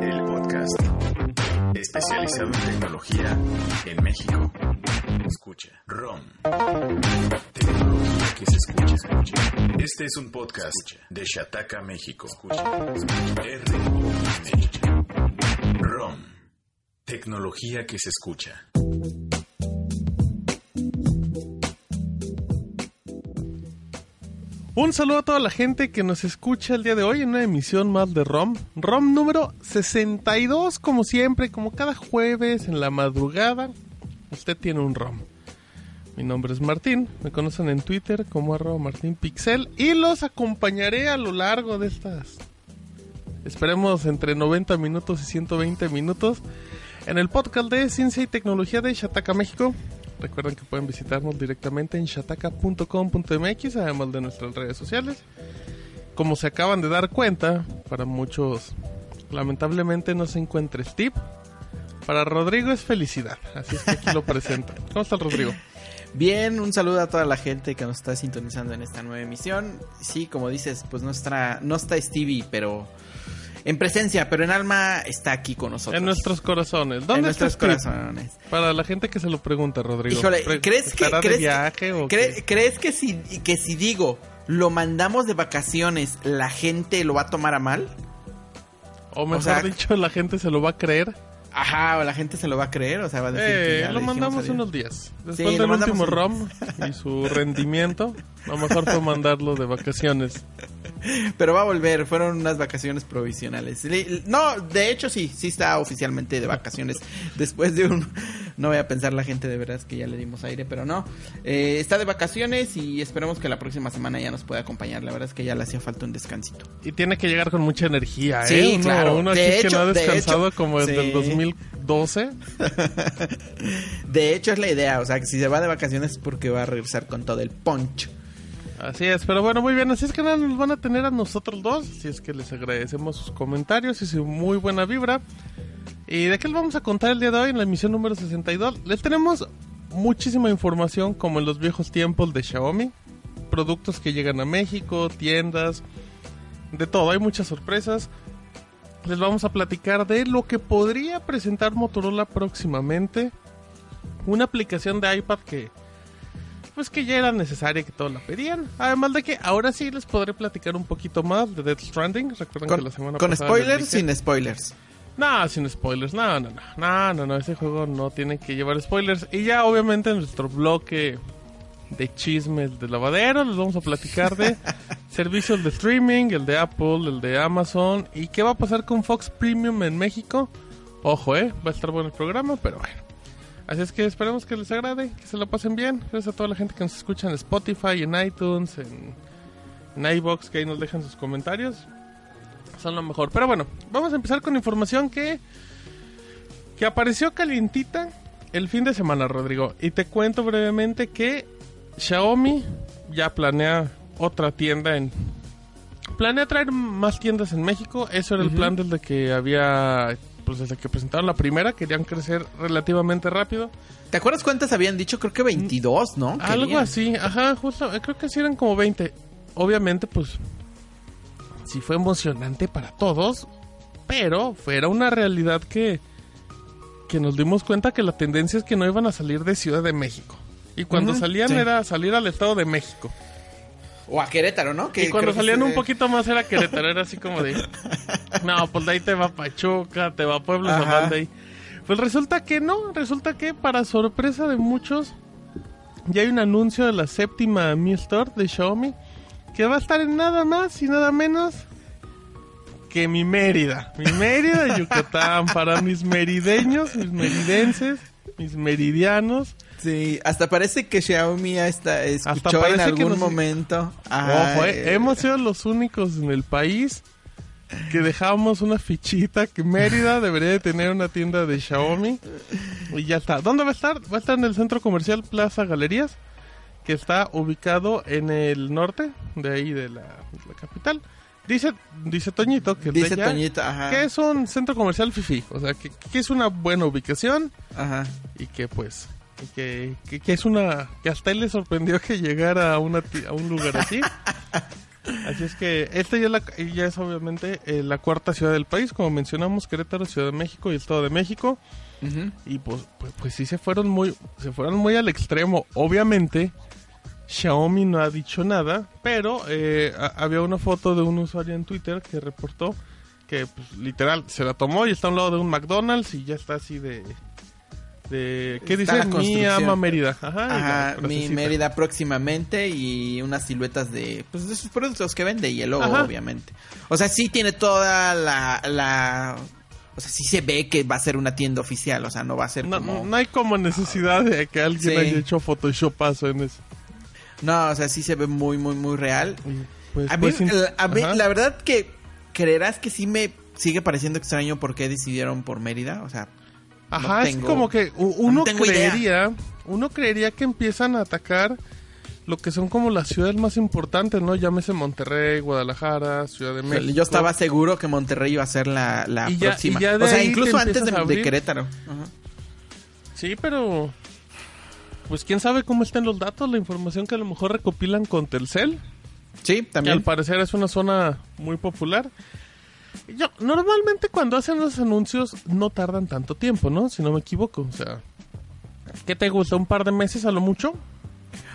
El podcast especializado en tecnología en México. Escucha. ROM. Tecnología que se escucha, escucha. Este es un podcast de Shataka, México. Escucha. R-O-M. ROM. Tecnología que se escucha. Un saludo a toda la gente que nos escucha el día de hoy en una emisión más de ROM. ROM número 62, como siempre, como cada jueves en la madrugada, usted tiene un ROM. Mi nombre es Martín, me conocen en Twitter como arroba martinpixel y los acompañaré a lo largo de estas, esperemos entre 90 minutos y 120 minutos, en el podcast de Ciencia y Tecnología de Shataka México. Recuerden que pueden visitarnos directamente en shataka.com.mx, además de nuestras redes sociales. Como se acaban de dar cuenta, para muchos lamentablemente no se encuentra Steve. Para Rodrigo es felicidad, así es que aquí lo presento. ¿Cómo está Rodrigo? Bien, un saludo a toda la gente que nos está sintonizando en esta nueva emisión. Sí, como dices, pues no está, no está Stevie, pero en presencia, pero en alma está aquí con nosotros. En nuestros corazones. ¿Dónde en nuestros está Steve? corazones. Para la gente que se lo pregunta, Rodrigo. Híjole, ¿crees que, ¿estará de crees, viaje que, o cre- qué? ¿crees que si, que si digo lo mandamos de vacaciones, la gente lo va a tomar a mal? O mejor sea- dicho, la gente se lo va a creer. Ajá, o la gente se lo va a creer, o sea, va a decir que Eh, ya lo mandamos adiós. unos días. Después Sí, del último un- ROM y su rendimiento, lo mejor fue mandarlo de vacaciones. Pero va a volver, fueron unas vacaciones provisionales. Le- No, de hecho sí, sí está oficialmente de vacaciones. Después de un... No voy a pensar la gente de veras que ya le dimos aire, pero no. Eh, está de vacaciones y esperemos que la próxima semana ya nos pueda acompañar. La verdad es que ya le hacía falta un descansito. Y tiene que llegar con mucha energía, ¿eh? Sí, Uno, claro. Uno aquí De que hecho- no ha de descansado hecho, como desde el sí. 2012. De hecho es la idea, o sea que si se va de vacaciones es porque va a regresar con todo el punch. Así es, pero bueno, muy bien. Así es que nada, nos van a tener a nosotros dos. Así es que les agradecemos sus comentarios y su muy buena vibra. ¿Y de qué les vamos a contar el día de hoy en la emisión número 62? Les tenemos muchísima información como en los viejos tiempos de Xiaomi. Productos que llegan a México, tiendas, de todo. Hay muchas sorpresas. Les vamos a platicar de lo que podría presentar Motorola próximamente. Una aplicación de iPad que pues que ya era necesaria que todos la pedían. Además de que ahora sí les podré platicar un poquito más de Death Stranding. Recuerden Con, que la semana con pasada spoilers, sin spoilers. No, sin spoilers. No, no, no. No, no, no. Ese juego no tiene que llevar spoilers. Y ya obviamente en nuestro bloque de chismes de lavadero les vamos a platicar de servicios de streaming, el de Apple, el de Amazon. ¿Y qué va a pasar con Fox Premium en México? Ojo, eh. Va a estar bueno el programa, pero bueno. Así es que esperemos que les agrade, que se lo pasen bien. Gracias a toda la gente que nos escucha en Spotify, en iTunes, en, en iBox, que ahí nos dejan sus comentarios. Son lo mejor. Pero bueno, vamos a empezar con información que, que apareció calientita el fin de semana, Rodrigo. Y te cuento brevemente que Xiaomi ya planea otra tienda en... Planea traer más tiendas en México. Eso era el plan desde que había... Pues desde que presentaron la primera, querían crecer relativamente rápido. ¿Te acuerdas cuántas habían dicho? Creo que 22, ¿no? Algo Querían. así, ajá, justo, eh, creo que sí eran como 20. Obviamente, pues, sí fue emocionante para todos, pero fuera una realidad que, que nos dimos cuenta que la tendencia es que no iban a salir de Ciudad de México. Y cuando salían sí. era salir al Estado de México. O a Querétaro, ¿no? Que y cuando salían un de- poquito más era Querétaro, era así como de... No, pues de ahí te va Pachuca, te va Puebla, Ajá. De ahí. Pues resulta que no, resulta que para sorpresa de muchos, ya hay un anuncio de la séptima Mi Store de Xiaomi que va a estar en nada más y nada menos que mi Mérida. Mi Mérida de Yucatán para mis merideños, mis meridenses, mis meridianos. Sí, hasta parece que Xiaomi ya está, escuchó parece en algún nos- momento. Ojo, eh, hemos sido los únicos en el país que dejamos una fichita que Mérida debería de tener una tienda de Xiaomi. Y ya está. ¿Dónde va a estar? Va a estar en el centro comercial Plaza Galerías, que está ubicado en el norte, de ahí de la, de la capital. Dice, dice Toñito que Dice allá, Toñito, ajá. que es un centro comercial fifi, o sea, que, que es una buena ubicación Ajá. y que pues que, que, que es una que hasta él le sorprendió que llegara a una a un lugar así Así es que esta ya, es la- ya es obviamente eh, la cuarta ciudad del país, como mencionamos, Querétaro, Ciudad de México y Estado de México. Y pues, pues, pues sí se fueron muy, se fueron muy al extremo. Obviamente, Xiaomi no ha dicho nada, pero eh, había una foto de un usuario en Twitter que reportó que pues, literal se la tomó y está a un lado de un McDonald's y ya está así de... de ¿Qué Está dice? Mi ama Mérida. Ajá, mi. Mérida próximamente y unas siluetas de, pues, de sus productos que vende y el logo, Ajá. obviamente. O sea, sí tiene toda la, la... O sea, sí se ve que va a ser una tienda oficial, o sea, no va a ser No, como... no hay como necesidad de que alguien Sí. haya hecho Photoshopazo en eso. No, o sea, sí se ve muy, muy, muy real. Pues, A mí, pues, la- a mí, Ajá. la verdad que creerás que sí me sigue pareciendo extraño por qué decidieron por Mérida, o sea... no Ajá, es como que uno no tengo idea. creería, uno creería que empiezan a atacar lo que son como las ciudades más importantes, ¿no? Llámese Monterrey, Guadalajara, Ciudad de México. yo estaba seguro que Monterrey iba a ser la, la Y ya- próxima. y ya de o sea, incluso te antes de, de. Querétaro. Ajá. Sí, pero pues quién sabe cómo estén los datos, la información que a lo mejor recopilan con Telcel, Sí, que también. al parecer es una zona muy popular. Yo, normalmente cuando hacen los anuncios no tardan tanto tiempo, ¿no? Si no me equivoco, o sea, ¿qué te gusta? ¿Un par de meses a lo mucho?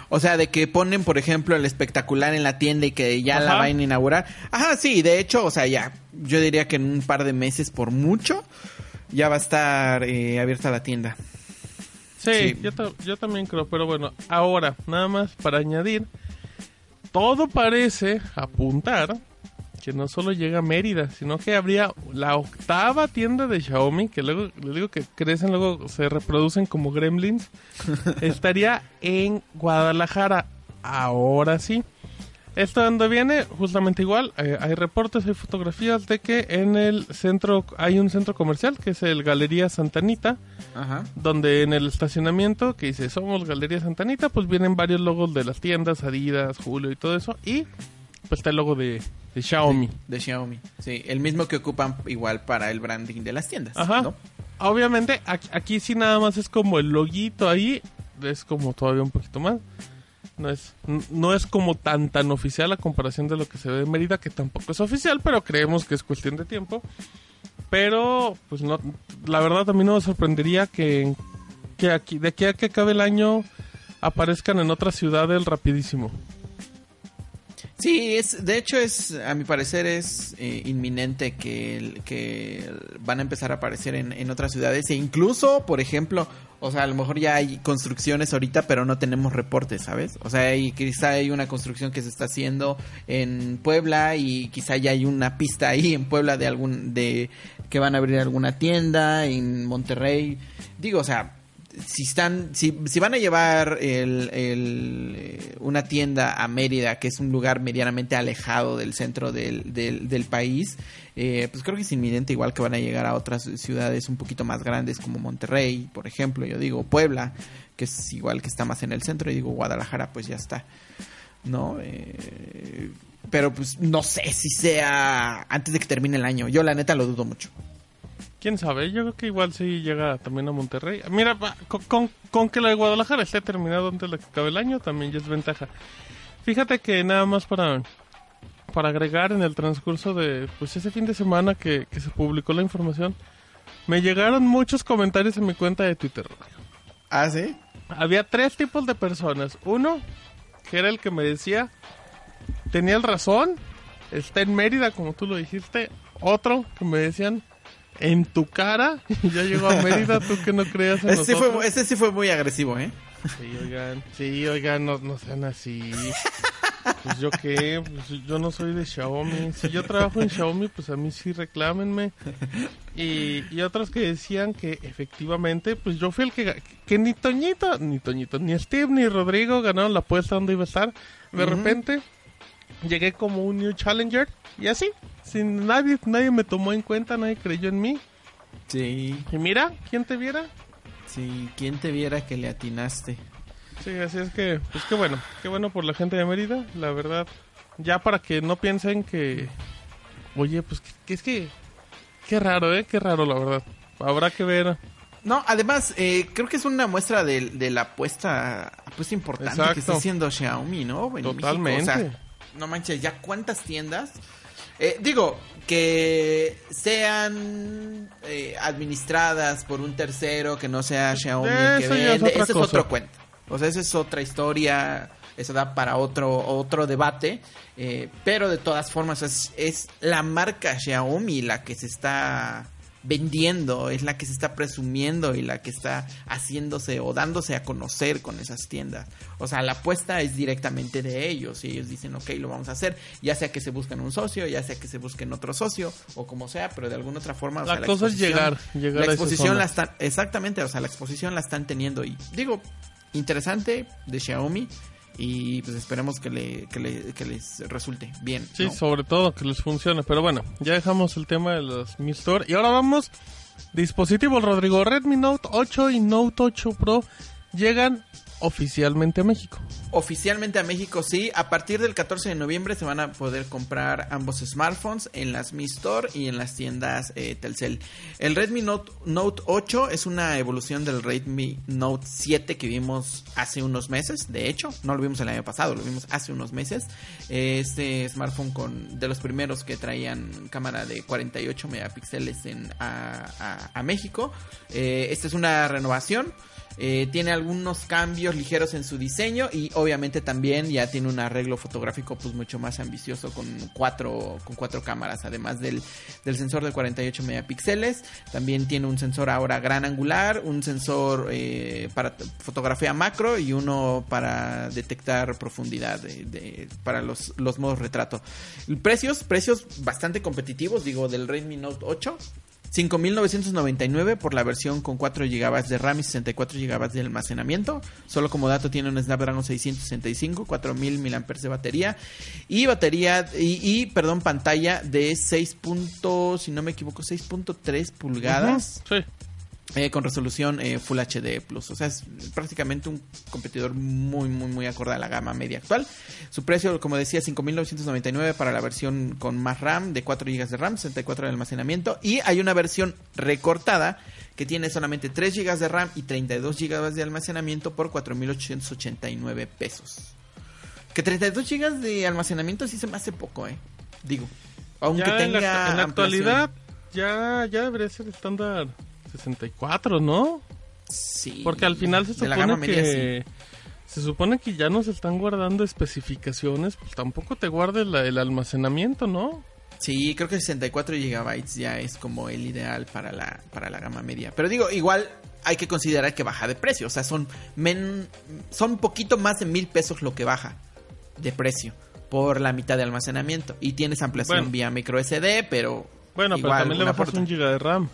O sea, de que ponen, por ejemplo, el espectacular en la tienda y que ya la van a inaugurar. Ajá, sí, de hecho, o sea, ya. Yo diría que en un par de meses, por mucho, ya va a estar eh, abierta la tienda. Sí, Sí. Yo, ta- yo también creo, pero bueno, ahora, nada más para añadir, todo parece apuntar que no solo llega a Mérida, sino que habría la octava tienda de Xiaomi, que luego les digo que crecen, luego se reproducen como gremlins, estaría en Guadalajara. Ahora sí. Esto donde viene, justamente igual, eh, hay reportes, hay fotografías de que en el centro, hay un centro comercial que es el Galería Santanita, Ajá. donde en el estacionamiento que dice somos Galería Santanita, pues vienen varios logos de las tiendas, Adidas, Julio y todo eso, y pues está el logo de, de Xiaomi. De Xiaomi. Sí, el mismo que ocupan igual para el branding de las tiendas. Ajá. ¿no? Obviamente aquí, aquí sí nada más es como el loguito ahí, es como todavía un poquito más. No es, no es como tan tan oficial a comparación de lo que se ve en Mérida, que tampoco es oficial, pero creemos que es cuestión de tiempo. Pero, pues no, la verdad mí no me sorprendería que, que aquí, de aquí a que acabe el año aparezcan en otras ciudades rapidísimo. Sí, es, de hecho es, a mi parecer es eh, inminente que, que van a empezar a aparecer en, en otras ciudades e incluso, por ejemplo, o sea, a lo mejor ya hay construcciones ahorita, pero no tenemos reportes, ¿sabes? O sea, hay, quizá hay una construcción que se está haciendo en Puebla y quizá ya hay una pista ahí en Puebla de algún, de que van a abrir alguna tienda en Monterrey. Digo, o sea, si están, si, si van a llevar el, el, eh, una tienda a Mérida, que es un lugar medianamente alejado del centro del, del, del país, eh, pues creo que es inminente igual que van a llegar a otras ciudades un poquito más grandes como Monterrey, por ejemplo, yo digo Puebla, que es igual que está más en el centro, y digo Guadalajara, pues ya está, ¿no? Eh, pero pues no sé si sea antes de que termine el año, yo la neta lo dudo mucho. ¿Quién sabe? Yo creo que igual sí llega también a Monterrey. Mira, con, con- con que la de Guadalajara esté terminado antes de que acabe el año también ya es ventaja. Fíjate que nada más para, para agregar en el transcurso de pues ese fin de semana que, que se publicó la información, me llegaron muchos comentarios en mi cuenta de Twitter. ¿Ah, sí? Había tres tipos de personas. Uno, que era el que me decía, tenía el razón, está en Mérida, como tú lo dijiste. Otro, que me decían, en tu cara, ya llegó a Mérida, tú que no creas en Ese sí, fue, ese sí fue muy agresivo, ¿eh? Sí, oigan, sí, oigan, no, no sean así. Pues yo qué, pues yo no soy de Xiaomi. Si yo trabajo en Xiaomi, pues a mí sí reclámenme. Y, y otros que decían que efectivamente, pues yo fui el que, que ni Toñito, ni Toñito, ni Steve, ni Rodrigo ganaron la apuesta donde iba a estar. De repente llegué como un new challenger y así, sin nadie, nadie me tomó en cuenta, nadie creyó en mí. Sí, Y mira, ¿quién te viera? sí, ¿quién te viera que le atinaste? Sí, así es que, pues qué bueno, qué bueno por la gente de Mérida, la verdad. Ya para que no piensen que, oye, pues que, que es que, qué raro, ¿eh? Qué raro, la verdad. Habrá que ver. No, además, eh, creo que es una muestra de, de la apuesta, apuesta importante Exacto. que está haciendo Xiaomi, ¿no? En México, Totalmente. o sea, no manches, ya cuántas tiendas. Eh, digo, que sean eh, administradas por un tercero que no sea Xiaomi que es vende, otra ese es otro cuento. O sea, esa es otra historia, eso da para otro otro debate, eh, pero de todas formas es, es la marca Xiaomi la que se está vendiendo, es la que se está presumiendo y la que está haciéndose o dándose a conocer con esas tiendas. O sea, la apuesta es directamente de ellos y ellos dicen, ok, lo vamos a hacer, ya sea que se busquen un socio, ya sea que se busquen otro socio o como sea, pero de alguna otra forma... o La sea, cosa es llegar, llegar la a exposición zona. la están, exactamente, o sea, la exposición la están teniendo y digo, interesante de Xiaomi y pues esperemos que, le, que, le- que les resulte bien. Sí, ¿no? sobre todo que les funcione. Pero bueno, ya dejamos el tema de los Mi Store. Y ahora vamos. Dispositivos, Rodrigo. Redmi Note 8 y Note 8 Pro llegan oficialmente a México. Oficialmente a México sí, a partir del 14 de noviembre se van a poder comprar ambos smartphones en las Mi Store y en las tiendas eh, Telcel. El Redmi Note, Note 8 es una evolución del Redmi Note 7 que vimos hace unos meses, de hecho, no lo vimos el año pasado, lo vimos hace unos meses. Este smartphone con de los primeros que traían cámara de 48 megapíxeles en, a, México. Eh, esta es una renovación. Eh, tiene algunos cambios ligeros en su diseño y obviamente también ya tiene un arreglo fotográfico pues mucho más ambicioso con cuatro, con cuatro cámaras, además del, del sensor de 48 megapíxeles. También tiene un sensor ahora gran angular, un sensor eh, para fotografía macro y uno para detectar profundidad de- para los, los modos retrato. Precios, precios bastante competitivos, digo, del Redmi Note 8. 5.999 por la versión con 4 GB de RAM y 64 GB de almacenamiento. Solo como dato tiene un Snapdragon 665, 4.000 mAh de batería y batería y, y, perdón, pantalla de 6. punto- si no me equivoco, 6.3 pulgadas Ujú, Sí. Eh, con resolución eh, Full HD Plus. O sea, es prácticamente un competidor muy, muy, muy acorde a la gama media actual. Su precio, como decía, 5.999 para la versión con más RAM, de 4 GB de RAM, 64 de almacenamiento. Y hay una versión recortada que tiene solamente 3 GB de RAM y 32 GB de almacenamiento por 4.889 pesos. Que 32 GB de almacenamiento sí se me hace poco, ¿eh? Digo. Aunque Ya en tenga la, en la ampliación. actualidad ya, ya debería ser estándar 64, ¿no? Sí. Porque al final se supone media, sí. que se supone que ya nos están guardando especificaciones, pues tampoco te guarde la- el almacenamiento, ¿no? Sí, creo que 64 gigabytes ya es como el ideal para la, para la gama media. Pero digo, igual hay que considerar que baja de precio. O sea, son, men, son un poquito más de mil pesos lo que baja de precio por la mitad de almacenamiento. Y tienes ampliación Bueno. vía micro SD, pero... Bueno, igual, pero también le bajas porta. un giga de RAM.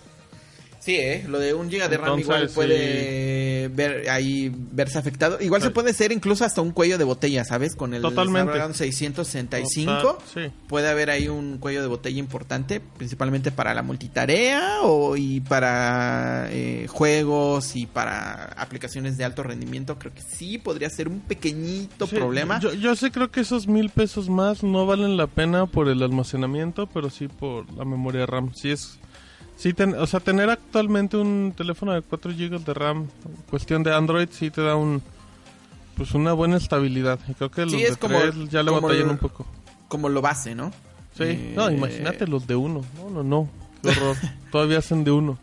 Sí, ¿eh? lo de un giga de RAM Entonces, igual puede ver ahí verse afectado. Igual se puede ser incluso hasta un cuello de botella, ¿sabes? Con el Totalmente. Snapdragon 665 Total, sí. puede haber ahí un cuello de botella importante, principalmente para la multitarea o y para eh, juegos y para aplicaciones de alto rendimiento. Creo que sí podría ser un pequeñito problema. Yo, yo sí creo que esos mil pesos más no valen la pena por el almacenamiento, pero sí por la memoria RAM. Sí es, sí ten- o sea, tener actualmente un teléfono de 4 GB de RAM, cuestión de Android, sí te da un, pues una buena estabilidad. Y creo que los Sí, de como- ya le batallan un poco. Como lo base, ¿no? Sí, Eh, no, imagínate los de uno. No, no, no. Qué horror. Todavía hacen de uno.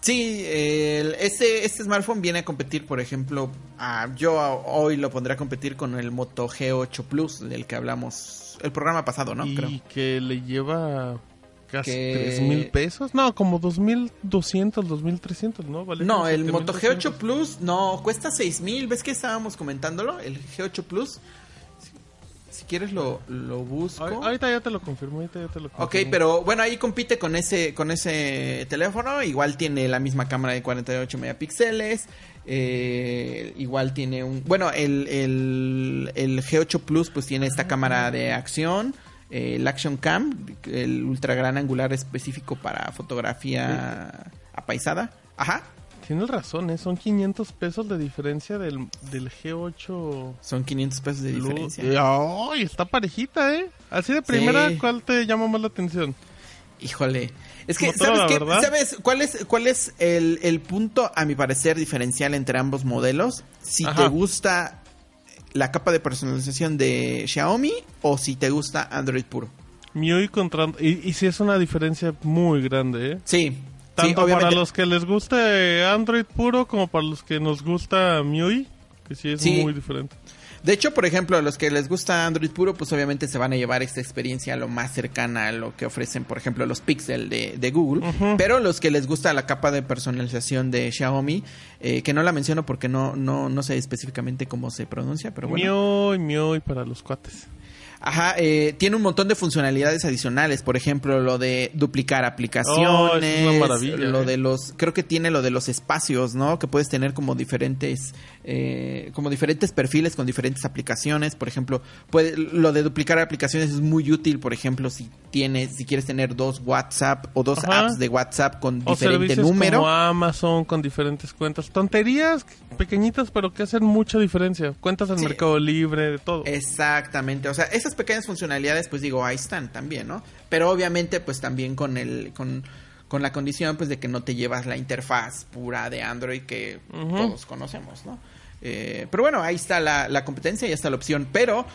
Sí, el- este, este smartphone viene a competir, por ejemplo, a- yo a- hoy lo pondré a competir con el Moto G8 Plus, del que hablamos el programa pasado, ¿no? y Creo. que le lleva casi tres mil pesos. No, como dos mil doscientos, dos mil trescientos, ¿no? Vale No, el Moto 7,200. G8 Plus no cuesta 6000. ¿Ves que estábamos comentándolo? El G8 Plus. Si, si quieres lo, lo busco. Ahor- Ahorita ya te lo confirmo, ahorita ya te lo confirmo. Ok, pero bueno, ahí compite con ese con ese teléfono. Igual tiene la misma cámara de 48 megapíxeles. eh, igual tiene un... Bueno, el, el, el G8 Plus pues tiene esta cámara de acción. Eh, el Action Cam, el ultra gran angular específico para fotografía apaisada. Ajá. Tienes razón, ¿eh? son 500 pesos de diferencia del, del G8 Son 500 pesos de diferencia. Eh, ¡Ay! está parejita, ¿eh? Así de primera, Sí. ¿cuál te llama más la atención? Híjole. Es que, ¿sabes qué? ¿Sabes cuál es, cuál es el, el punto, a mi parecer, diferencial entre ambos modelos? Si Ajá. te gusta la capa de personalización de Xiaomi o si te gusta Android puro. MIUI contra... Y, y sí es una diferencia muy grande, ¿eh? Sí. Tanto para los que les guste Android puro como para los que nos gusta MIUI, que sí es Sí. muy diferente. De hecho, por ejemplo, a los que les gusta Android puro, pues obviamente se van a llevar esta experiencia lo más cercana a lo que ofrecen, por ejemplo, los Pixel de, de Google. Pero los que les gusta la capa de personalización de Xiaomi, eh, que no la menciono porque no, no, no sé específicamente cómo se pronuncia, pero bueno. MIUI, MIUI para los cuates. Ajá, eh, tiene un montón de funcionalidades adicionales, por ejemplo, lo de duplicar aplicaciones, Oh, es una maravilla, lo eh. de los, creo que tiene lo de los espacios, ¿no? Que puedes tener como diferentes, eh, como diferentes perfiles con diferentes aplicaciones, por ejemplo, puede, lo de duplicar aplicaciones es muy útil, por ejemplo, si tienes, si quieres tener dos WhatsApp o dos Ajá. apps de WhatsApp con O diferente número. como Amazon con diferentes cuentas. Tonterías pequeñitas, pero que hacen mucha diferencia. Cuentas en Sí. Mercado Libre, de todo. Exactamente, o sea, esas pequeñas funcionalidades, pues digo, ahí están también, ¿no? Pero obviamente, pues también con el, con, con la condición, pues de que no te llevas la interfaz pura de Android que todos conocemos, ¿no? Eh, pero bueno, ahí está la, la competencia, ya está la opción, pero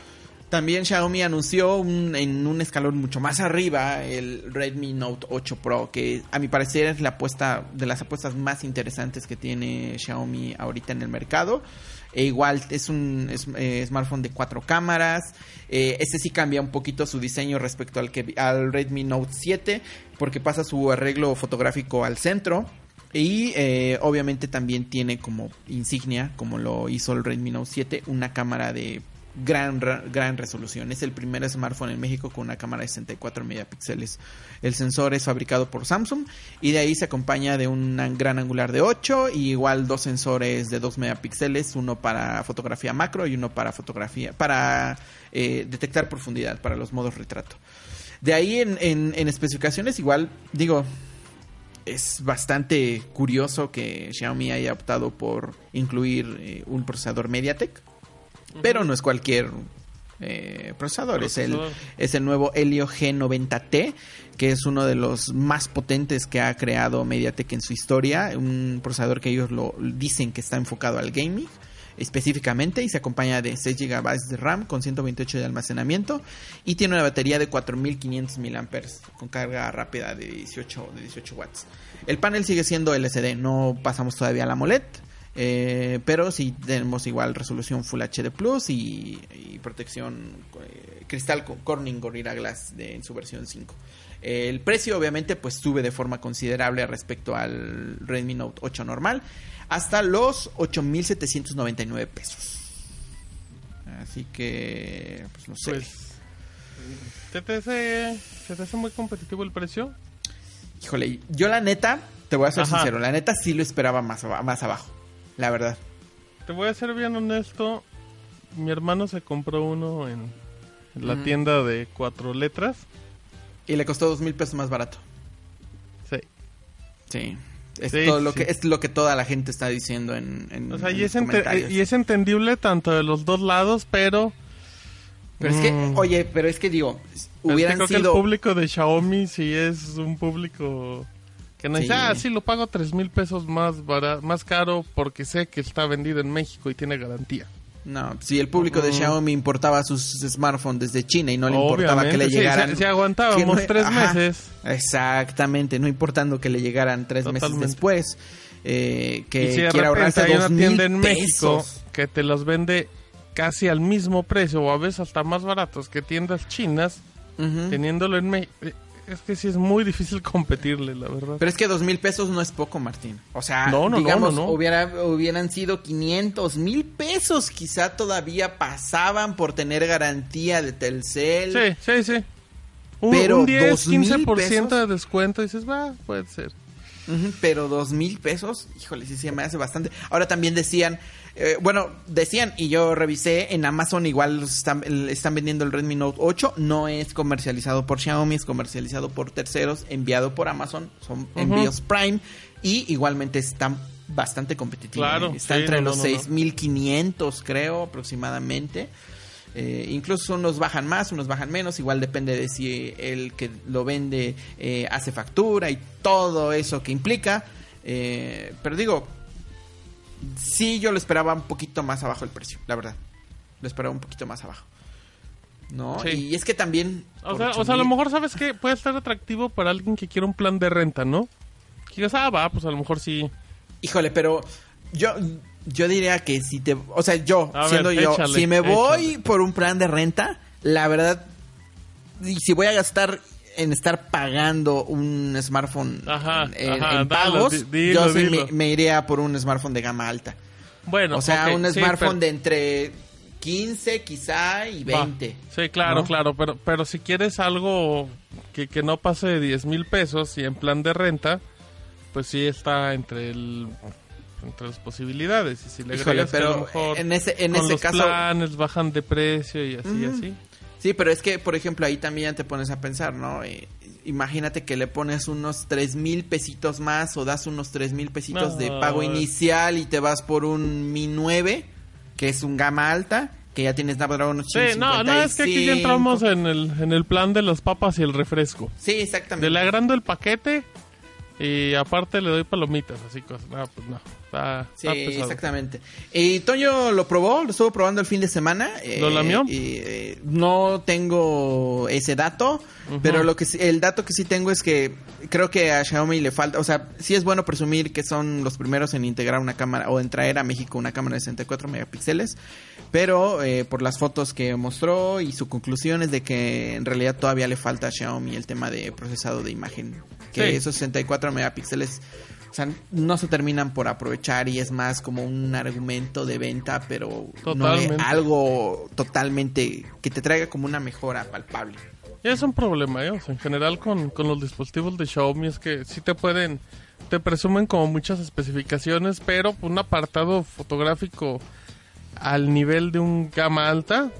también Xiaomi anunció un- en un escalón mucho más arriba el Redmi Note 8 Pro, que a mi parecer es la apuesta de las apuestas más interesantes que tiene Xiaomi ahorita en el mercado. E igual es un eh, smartphone de cuatro cámaras. Eh, este sí cambia un poquito su diseño respecto al que al Redmi Note 7, porque pasa su arreglo fotográfico al centro. Y eh, obviamente también tiene como insignia, como lo hizo el Redmi Note 7, una cámara de gran, ra- gran resolución. Es el primer smartphone en México con una cámara de 64 megapíxeles. El sensor es fabricado por Samsung y de ahí se acompaña de un gran angular de 8 y igual dos sensores de 2 megapíxeles, uno para fotografía macro y uno para fotografía para eh, detectar profundidad para los modos retrato. De ahí en especificaciones igual digo es bastante curioso que Xiaomi haya optado por incluir eh, un procesador MediaTek, pero no es cualquier eh, procesador, es el, es el nuevo Helio G90T, que es uno de los más potentes que ha creado MediaTek en su historia, un procesador que ellos lo dicen que está enfocado al gaming específicamente y se acompaña de 6 GB de RAM con 128 de almacenamiento y tiene una batería de 4500 mAh con carga rápida de 18, de 18 watts. El panel sigue siendo LCD, no pasamos todavía a la AMOLED, eh, pero sí tenemos igual resolución Full HD Plus y, y protección eh, cristal Corning Gorilla Glass de, en su versión 5. El precio obviamente pues sube de forma considerable respecto al Redmi Note 8 normal hasta los 8.799 pesos. Así que pues no sé. Pues, ¿se te, hace, ¿Se te hace muy competitivo el precio? Híjole, yo la neta, te voy a ser Ajá. sincero, la neta sí lo esperaba más, más abajo, la verdad. Te voy a ser bien honesto. Mi hermano se compró uno en, la tienda de cuatro letras. Y le costó dos mil pesos más barato. Sí. Sí. Es, Sí, todo lo sí. que, es lo que toda la gente está diciendo en, en- O sea, en y los es, ente- comentarios. y es entendible tanto de los dos lados, pero... Pero es que, Mm. oye, pero es que digo, es que hubieran creo que el sido... público de Xiaomi sí es un público que no dice, Sí. ah, sí, lo pago tres mil pesos más, bara- más caro porque sé que está vendido en México y tiene garantía. No, si el público de Mm. Xiaomi importaba sus smartphones desde China y no le importaba que le llegaran... si- si aguantábamos no- tres ajá. meses. Exactamente, no importando que le llegaran tres meses Totalmente. después, eh, que y si de quiera ahorrarse hay una dos tienda mil en México pesos. que te los vende casi al mismo precio o a veces hasta más baratos que tiendas chinas, Ujú. teniéndolo en México, es que sí es muy difícil competirle, la verdad. Pero es que dos mil pesos no es poco, Martín. O sea, No, no, digamos, no. Hubiera, hubieran sido 500 mil pesos. Quizá todavía pasaban por tener garantía de Telcel. Sí, sí, sí. Un, Pero un 10, 2,000 15% pesos. de descuento dices, va, puede ser. Pero dos mil pesos, híjole, sí se me hace bastante. Ahora también decían, eh, bueno, decían, y yo revisé, en Amazon igual están, vendiendo el Redmi Note 8, no es comercializado por Xiaomi, es comercializado por terceros, enviado por Amazon, son envíos Prime, y igualmente están bastante competitivos. Claro. Está sí, entre no, los no, no, no. 6500, creo, aproximadamente. Eh, incluso unos bajan más, unos bajan menos, igual depende de si el que lo vende eh, hace factura y todo eso que implica. Eh, pero digo, sí yo lo esperaba un poquito más abajo el precio, la verdad. Lo esperaba un poquito más abajo. ¿No? Sí. Y es que también... O sea, o sea, a 8,000 lo mejor, ¿sabes qué? Puede estar atractivo para alguien que quiera un plan de renta, ¿no? Que digas, ah, va, pues a lo mejor sí. Híjole, pero yo yo diría que si te, o sea, yo A ver, siendo yo, échale, si me voy échale. por un plan de renta, la verdad y si voy a gastar en estar pagando un smartphone Ajá, en, ajá, en dalo, pagos, di- dilo, yo sí me, me iría por un smartphone de gama alta. Bueno, o sea, un sí, smartphone pero- de entre 15 quizá y Va. 20. Sí, claro, ¿no? claro, pero, pero si quieres algo que, que no pase de 10 mil pesos y en plan de renta, pues sí está entre el entre las posibilidades. Y si le Híjole, agregas que a lo pero mejor en ese en con ese los caso planes bajan de precio y así, Ujú. así. Sí, pero es que, por ejemplo, ahí también te pones a pensar, ¿no? Eh, imagínate que le pones unos tres mil pesitos más o das unos tres mil pesitos de pago inicial y te vas por un Mi 9, que es un gama alta, que ya tienes Snapdragon Sí, no, no, es que aquí ya 855. entramos en el, en el plan de las papas y el refresco. Sí, exactamente. Le agrando el paquete y aparte le doy palomitas, así cosas. No, pues no, está, Sí, está pesado. exactamente. Y Toño lo probó, lo estuvo probando el fin de semana. eh, ¿Lo lamió? y, eh, no tengo ese dato, pero lo que sí- el dato que sí tengo es que creo que a Xiaomi le falta, o sea, sí es bueno presumir que son los primeros en integrar una cámara o en traer a México una cámara de 64 megapíxeles, pero eh, por las fotos que mostró y su conclusión es de que en realidad todavía le falta a Xiaomi el tema de procesado de imagen, que Sí. esos 64 megapíxeles o sea, no se terminan por aprovechar y es más como un argumento de venta, pero no Totalmente. es algo totalmente que te traiga como una mejora palpable. Es un problema, ¿eh? O sea, en general con, con los dispositivos de Xiaomi es que sí te pueden, te presumen como muchas especificaciones, pero un apartado fotográfico al nivel de un gama alta,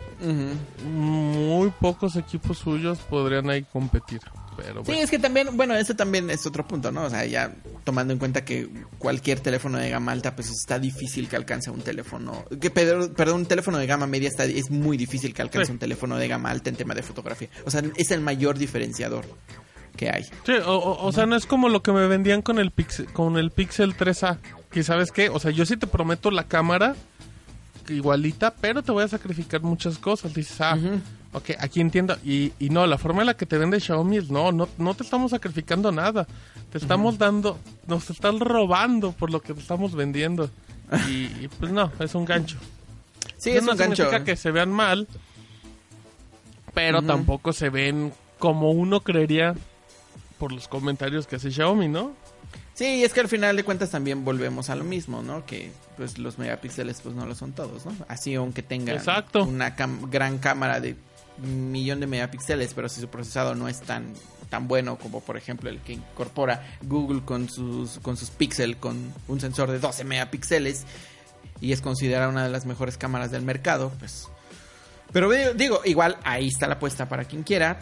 muy pocos equipos suyos podrían ahí competir. Pero Sí, es que también, bueno, eso también es otro punto, ¿no? O sea, ya tomando en cuenta que cualquier teléfono de gama alta, pues está difícil que alcance un teléfono, que perdón, perdón, un teléfono de gama media está, es muy difícil que alcance Sí. un teléfono de gama alta en tema de fotografía. O sea, es el mayor diferenciador que hay. Sí, o, o- o sea, no es como lo que me vendían con el Pixel, con el Pixel 3A. Que sabes qué, o sea, yo sí te prometo la cámara igualita, pero te voy a sacrificar muchas cosas. Dices, ah, ok, aquí entiendo. Y, y no, la forma en la que te vende Xiaomi es, no, no, no te estamos sacrificando nada. Te estamos dando, nos están robando por lo que te estamos vendiendo. Y, y, pues no, es un gancho. Sí, Eso es no un gancho. significa que se vean mal, pero tampoco se ven como uno creería por los comentarios que hace Xiaomi, ¿no? Sí, es que al final de cuentas también volvemos a lo mismo, ¿no? Que pues los megapíxeles pues no lo son todos, ¿no? Así aunque tengan Exacto. una gran cámara de un millón de megapíxeles, pero si su procesado no es tan tan bueno como por ejemplo el que incorpora Google con sus con sus Pixel con un sensor de 12 megapíxeles y es considerada una de las mejores cámaras del mercado, pues pero digo, digo, igual ahí está la apuesta para quien quiera.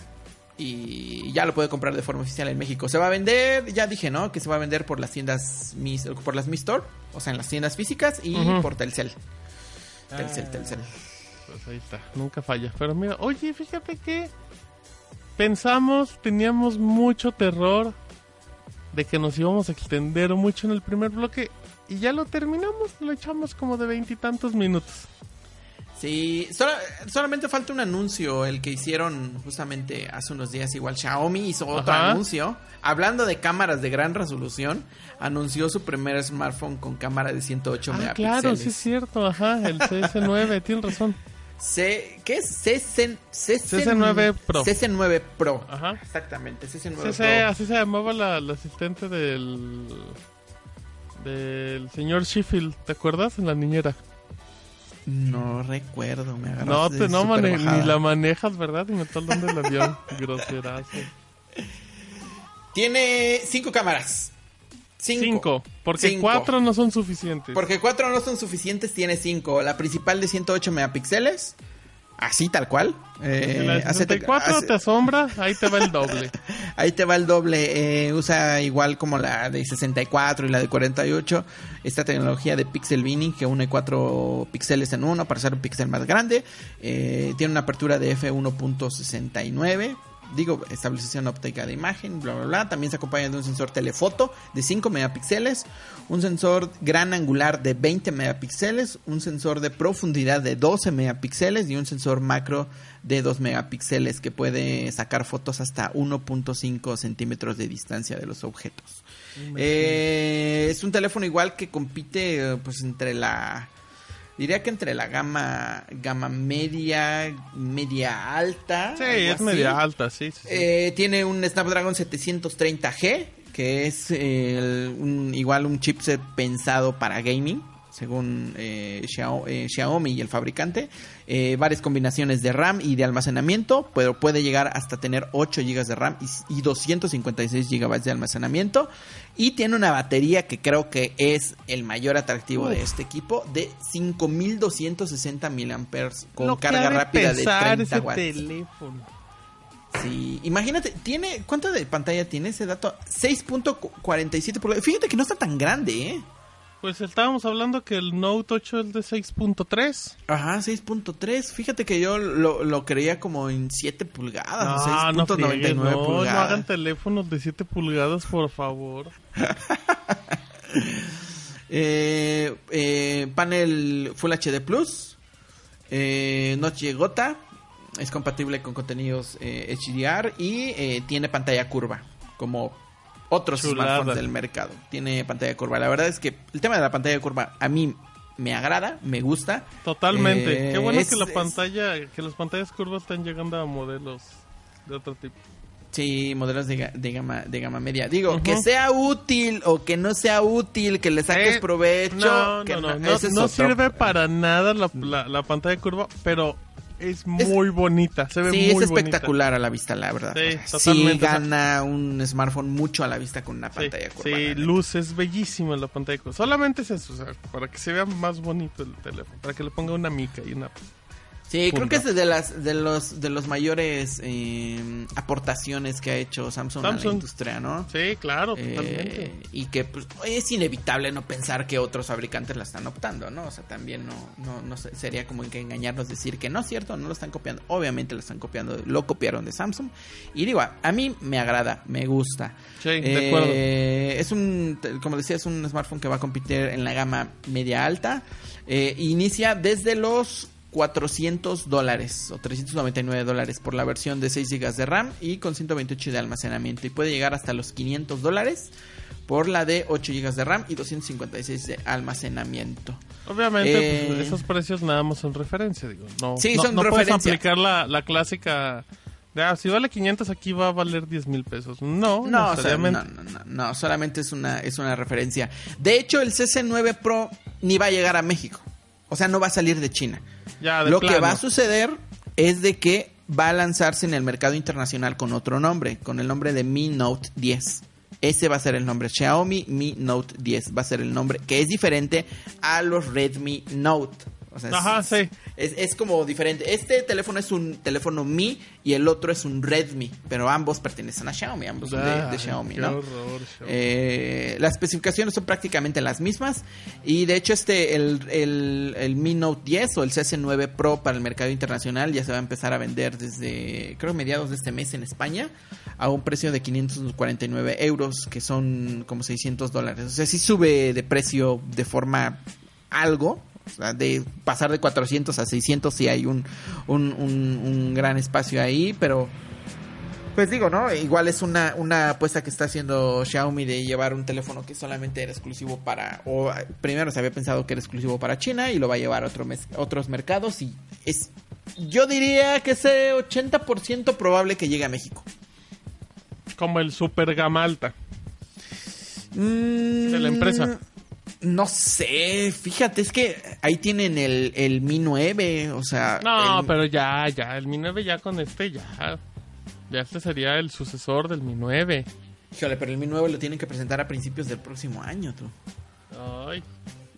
Y ya lo puede comprar de forma oficial en México. Se va a vender, ya dije, ¿no? Que se va a vender por las tiendas Mi, por las Mi Store, o sea, en las tiendas físicas y por Telcel. Telcel, Telcel. Pues ahí está, nunca falla. Pero mira, oye, fíjate que pensamos, teníamos mucho terror de que nos íbamos a extender mucho en el primer bloque y ya lo terminamos, lo echamos como de veintitantos minutos. Sí, sola- solamente falta un anuncio, el que hicieron justamente hace unos días. Igual Xiaomi hizo otro Ajá. anuncio. Hablando de cámaras de gran resolución, anunció su primer smartphone con cámara de 108 Ah, megapíxeles. claro, sí es cierto, ajá, el CS9, tienes razón. C- ¿Qué es? CC, CC, CC9 Pro. CC9 Pro. Ajá. Exactamente, CC9 Sí, sí, Pro. así se llamaba la, la asistente del del señor Sheffield, ¿te acuerdas? En la niñera. No recuerdo, me agarraste No, te, no mane- ni la manejas, ¿verdad? Y me está dando el avión. Groserazo. Tiene cinco cámaras. Cinco. Cinco. Porque Cinco. cuatro no son suficientes. Porque cuatro no son suficientes, tiene cinco. La principal de 108 megapíxeles. Así, tal cual. Eh, la hace- 64 hace- te asombra, ahí te va el doble. Ahí te va el doble. eh, usa igual como la de 64 y la de 48. Esta tecnología de pixel binning que une cuatro píxeles en uno para hacer un píxel más grande. Eh, tiene una apertura de f1.69. digo, estabilización óptica de imagen, bla, bla, bla. También se acompaña de un sensor telefoto de 5 megapíxeles, un sensor gran angular de 20 megapíxeles, un sensor de profundidad de 12 megapíxeles y un sensor macro de 2 megapíxeles que puede sacar fotos hasta 1.5 centímetros de distancia de los objetos. Eh, es un teléfono igual que compite eh, pues entre la diría que entre la gama gama media media alta Sí, es así. media alta, sí. sí, sí. Eh, tiene un Snapdragon 730G, que es eh, el- un- igual un chipset pensado para gaming, según eh, eh, Xiaomi y el fabricante. Eh, varias combinaciones de RAM y de almacenamiento, pero puede llegar hasta tener 8 GB de RAM y, y 256 GB de almacenamiento. Y tiene una batería que creo que es el mayor atractivo de este equipo, de 5260 mAh con Lo carga rápida de pesar 30 ese watts. teléfono. Sí, imagínate, tiene ¿cuánto de pantalla tiene ese dato? 6.47 pulgadas. Fíjate que no está tan grande, ¿eh? Pues estábamos hablando que el Note 8 es de 6.3. Ajá, 6.3. Fíjate que yo lo, lo creía como en 7 pulgadas, No, no, 6.99 friegues, no, no pulgadas. hagan teléfonos de 7 pulgadas, por favor. Eh, eh, panel Full HD Plus, eh, Noche Gota, es compatible con contenidos eh, HDR y eh, tiene pantalla curva, como otros Chulada. smartphones del mercado. Tiene pantalla curva. La verdad es que el tema de la pantalla curva a mí me agrada, me gusta. Totalmente. Eh, Qué bueno es- que la es- pantalla, que las pantallas curvas están llegando a modelos de otro tipo. Sí, modelos de, de gama de gama media. Digo, que sea útil o que no sea útil, que le saques Eh, provecho. No, que no, no, no, no sirve para nada la, la, la pantalla curva, pero es muy bonita, se ve Sí, muy es bonita. espectacular a la vista, la verdad. Sí, O sea, sí totalmente. gana un smartphone mucho a la vista con una Sí, pantalla sí, la neta. luz es bellísima la pantalla curva. Solamente es eso, o sea, para que se vea más bonito el teléfono, para que le ponga una mica y una... Sí, creo que es de las de los de los mayores eh, aportaciones que ha hecho Samsung, a la Samsung. industria, ¿no? Sí, claro, Eh, totalmente. y que pues, es inevitable no pensar que otros fabricantes la están optando, ¿no? O sea, también no, no, no sería como que engañarnos decir que no es cierto, no lo están copiando. Obviamente lo están copiando, lo copiaron de Samsung. Y digo, a, a mí me agrada, me gusta. Sí, de acuerdo. Eh, es un, como decía, es un smartphone que va a competir en la gama media alta. Eh, inicia desde los 400 dólares o 399 dólares por la versión de 6 GB de RAM y con 128 de almacenamiento. Y puede llegar hasta los 500 dólares por la de 8 GB de RAM y 256 de almacenamiento. Obviamente, eh, pues, esos precios nada más son referencia, digo. No, Sí, no, son no puedes referencia. aplicar la, la clásica de, ah, si vale 500 aquí va a valer 10 mil pesos. No, No, o sea, no, no, no, solamente es una, es una referencia. De hecho, el CC9 Pro ni va a llegar a México. O sea, no va a salir de China. Ya, de Lo que va a suceder es de que va a lanzarse en el mercado internacional con otro nombre, con el nombre de Mi Note 10. Ese va a ser el nombre. Xiaomi Mi Note 10 va a ser el nombre que es diferente a los Redmi Note. O sea, es- Ajá, sí. Es, es como diferente. Este teléfono es un teléfono Mi y el otro es un Redmi, pero ambos pertenecen a Xiaomi, ambos son de, de Ay, Xiaomi, qué ¿no? horror, Xiaomi. Eh, las especificaciones son prácticamente las mismas y de hecho este el, el, el Mi Note 10 o el CS9 Pro para el mercado internacional ya se va a empezar a vender desde creo mediados de este mes en España a un precio de 549 euros que son como 600 dólares o sea sí sube de precio de forma algo de pasar de 400 a 600 sí hay un, un, un, un gran espacio ahí pero pues digo, ¿no? Igual es una, una apuesta que está haciendo Xiaomi de llevar un teléfono que solamente era exclusivo para, o primero se había pensado que era exclusivo para China y lo va a llevar a otro mes- otros mercados y es, yo diría que es eh, 80% probable que llegue a México. Como el super gama alta. Mm, De la empresa. No sé, fíjate, es que ahí tienen el, el Mi 9, o sea... No, el- pero ya, ya, el Mi 9 ya con este ya. Ya este sería el sucesor del Mi 9. Híjole, pero el Mi 9 lo tienen que presentar a principios del próximo año, tú. Ay,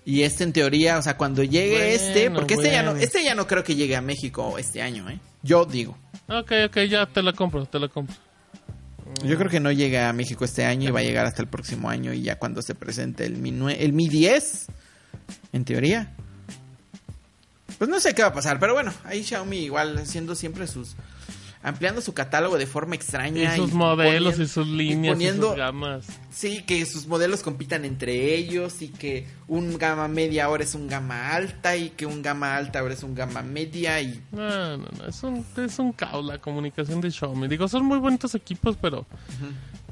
Y este en teoría, o sea, cuando llegue Bueno, este, porque este ya no, este ya no creo que llegue a México este año, ¿eh? Yo digo. ok, ok, ya te la compro, te la compro. Yo creo que no llega a México este año y va a llegar hasta el próximo año y ya cuando se presente el Mi, el Mi 10, en teoría. Pues no sé qué va a pasar, pero bueno, ahí Xiaomi igual haciendo siempre sus ampliando su catálogo de forma extraña. Y sus y modelos y sus líneas y, poniendo- sus gamas. Sí, que sus modelos compitan entre ellos y que un gama media ahora es un gama alta y que un gama alta ahora es un gama media y No, no, no, es un, es un caos la comunicación de Xiaomi. Digo, son muy bonitos equipos, pero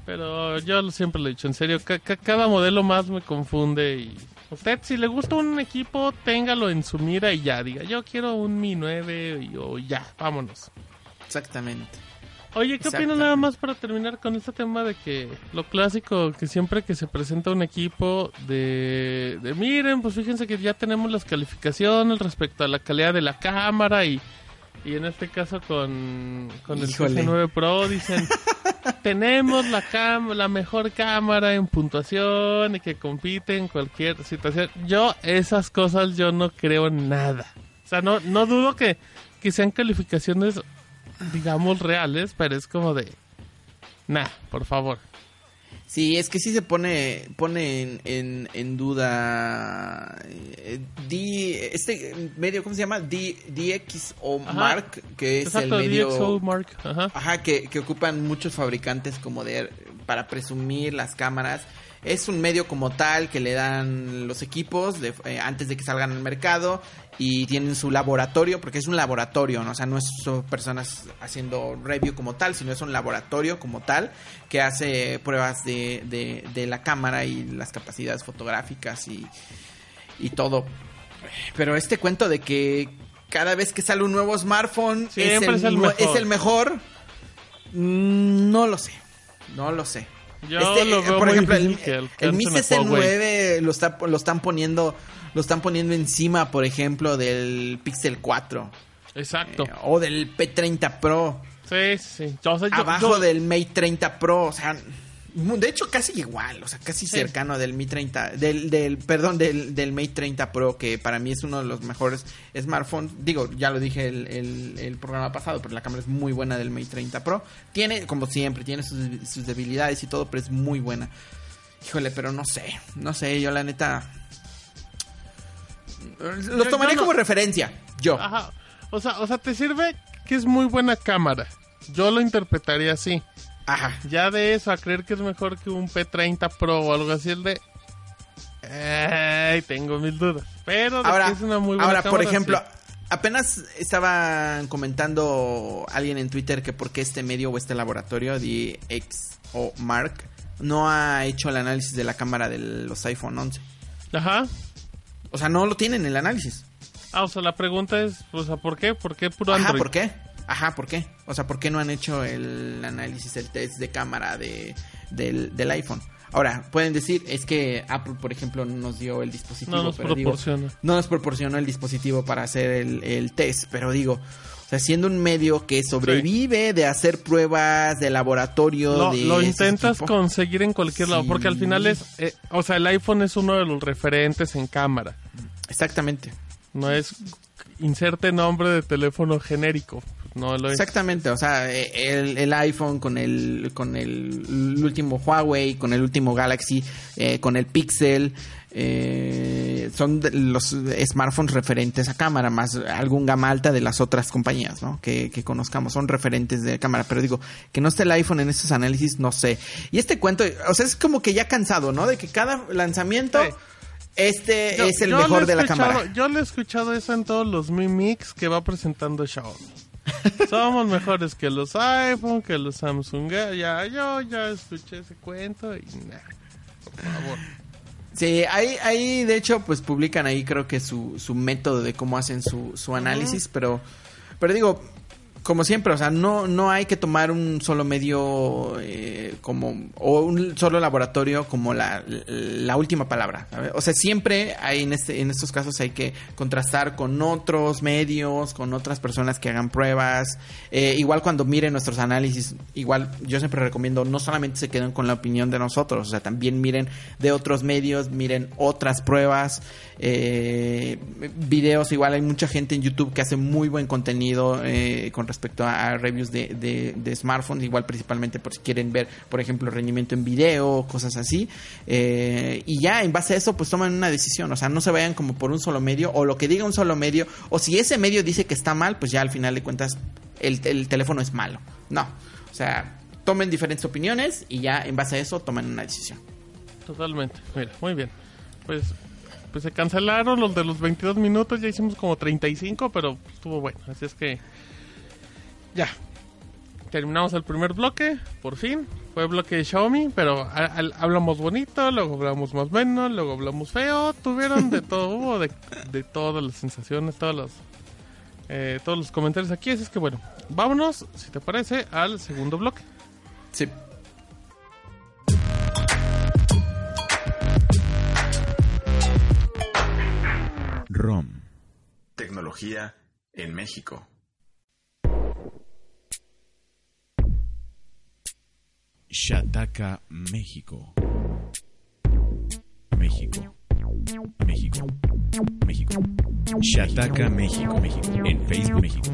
pero yo siempre lo he dicho, en serio, ca- ca- cada modelo más me confunde y usted si le gusta un equipo, téngalo en su mira y ya, diga, yo quiero un Mi 9 y, o ya, vámonos. Exactamente. Oye, ¿qué opinas nada más para terminar con este tema de que lo clásico que siempre que se presenta un equipo de, de miren, pues fíjense que ya tenemos las calificaciones respecto a la calidad de la cámara y, y en este caso con, con el Híjole. PC9 Pro dicen tenemos la cam la mejor cámara en puntuación y que compite en cualquier situación. Yo esas cosas yo no creo nada. O sea, no, no dudo que, que sean calificaciones digamos reales, pero es como de nah, por favor. Sí, es que sí se pone pone en, en, en duda eh, D, este medio, ¿cómo se llama? D, DxO Ajá. Mark, que es Exacto, el medio... DxO Mark, ajá. Ajá, que, que ocupan muchos fabricantes como de para presumir las cámaras. Es un medio como tal que le dan los equipos de- eh, antes de que salgan al mercado y tienen su laboratorio, porque es un laboratorio, ¿no? O sea, no es son personas haciendo review como tal, sino es un laboratorio como tal que hace pruebas de, de, de la cámara y las capacidades fotográficas y, y todo. Pero este cuento de que cada vez que sale un nuevo smartphone es el, es el nue- mejor. es el mejor, mm, no lo sé. No lo sé. Yo Este, lo veo por muy ejemplo, difícil el, que el Mi alcancen a Huawei. CC9 lo, está, lo están poniendo lo están poniendo encima, por ejemplo, del Pixel 4 Exacto. eh, o del P30 Pro, sí, sí. Yo, o sea, yo- abajo yo- del Mate 30 Pro, o sea, de hecho casi igual, o sea, casi Sí. cercano del Mi 30 del del perdón, del del Mate 30 Pro que para mí es uno de los mejores smartphones. Digo, ya lo dije el, el, el programa pasado, pero la cámara es muy buena del Mate 30 Pro. Tiene como siempre, tiene sus, sus debilidades y todo, pero es muy buena. Híjole, pero no sé, no sé, yo la neta los yo no- como referencia, yo. Ajá. O sea, o sea, te sirve que es muy buena cámara. Yo lo interpretaría así. Ajá. Ya de eso a creer que es mejor que un P30 Pro o algo así, el de... Ay, tengo mil dudas. Pero de Ahora, que es una muy buena ahora por ejemplo, sí. apenas estaban comentando alguien en Twitter que por qué este medio o este laboratorio de X o Mark no ha hecho el análisis de la cámara de los iPhone 11. Ajá. O sea, no lo tienen el análisis. Ah, o sea, la pregunta es, o sea, ¿por qué? ¿Por qué puro Ajá, Android? ¿por qué? Ajá, ¿por qué? O sea, ¿por qué no han hecho el análisis, el test de cámara de, del, del iPhone? Ahora, pueden decir, es que Apple, por ejemplo, no nos dio el dispositivo. No nos pero digo, proporciona. no nos proporcionó el dispositivo para hacer el, el test, pero digo, o sea, siendo un medio que sobrevive de hacer pruebas de laboratorio, Lo, de lo intentas conseguir en cualquier lado, porque al final es, eh, o sea, el iPhone es uno de los referentes en cámara. Exactamente. No es inserte nombre de teléfono genérico. No lo es. Exactamente, o sea, eh, el, el iPhone con el con el, el último Huawei, con el último Galaxy, eh, con el Pixel, eh, son los smartphones referentes a cámara, más algún gama alta de las otras compañías, ¿no? Que, que conozcamos, son referentes de cámara, pero digo, que no esté el iPhone en estos análisis, no sé. Y este cuento, o sea, es como que ya cansado, ¿no? De que cada lanzamiento, Sí. este Yo- es el lo mejor de la cámara. Yo le he escuchado eso en todos los Mi Mix que va presentando Xiaomi. Somos mejores que los iPhone, que los Samsung. Ya, yo ya escuché ese cuento y nah, por favor. Sí, ahí, ahí de hecho pues publican ahí creo que su, su método de cómo hacen su, su análisis, pero, pero digo, como siempre, o sea, no, no hay que tomar un solo medio eh, como, o un solo laboratorio como la, la última palabra. O sea, siempre hay en, este, en estos casos hay que contrastar con otros medios, con otras personas que hagan pruebas. Eh, igual cuando miren nuestros análisis, igual yo siempre recomiendo no solamente se queden con la opinión de nosotros, o sea, también miren de otros medios, miren otras pruebas, eh, videos, igual hay mucha gente en YouTube que hace muy buen contenido eh, con respecto respecto a, reviews de, de, smartphones, igual principalmente por si quieren ver, por ejemplo, rendimiento en video, cosas así. Eh, y ya en base a eso, pues toman una decisión. O sea, no se vayan como por un solo medio o lo que diga un solo medio. O si ese medio dice que está mal, pues ya al final de cuentas el, el teléfono es malo. No. O sea, tomen diferentes opiniones y ya en base a eso tomen una decisión. Totalmente. Mira, muy bien. Pues pues se cancelaron los de los 22 minutos, ya hicimos como 35, pero estuvo bueno. Así es que ya. Terminamos el primer bloque, por fin. Fue bloque de Xiaomi, pero a, a, hablamos bonito, luego hablamos más menos, luego hablamos feo. Tuvieron de todo, hubo de, de, todas las sensaciones, todas las, eh, todos los comentarios aquí. Así es que bueno, vámonos, si te parece, al segundo bloque. Sí. ROM. Tecnología en México. Shataka, México. México. México. México. Shataka, México. México. En Facebook, México.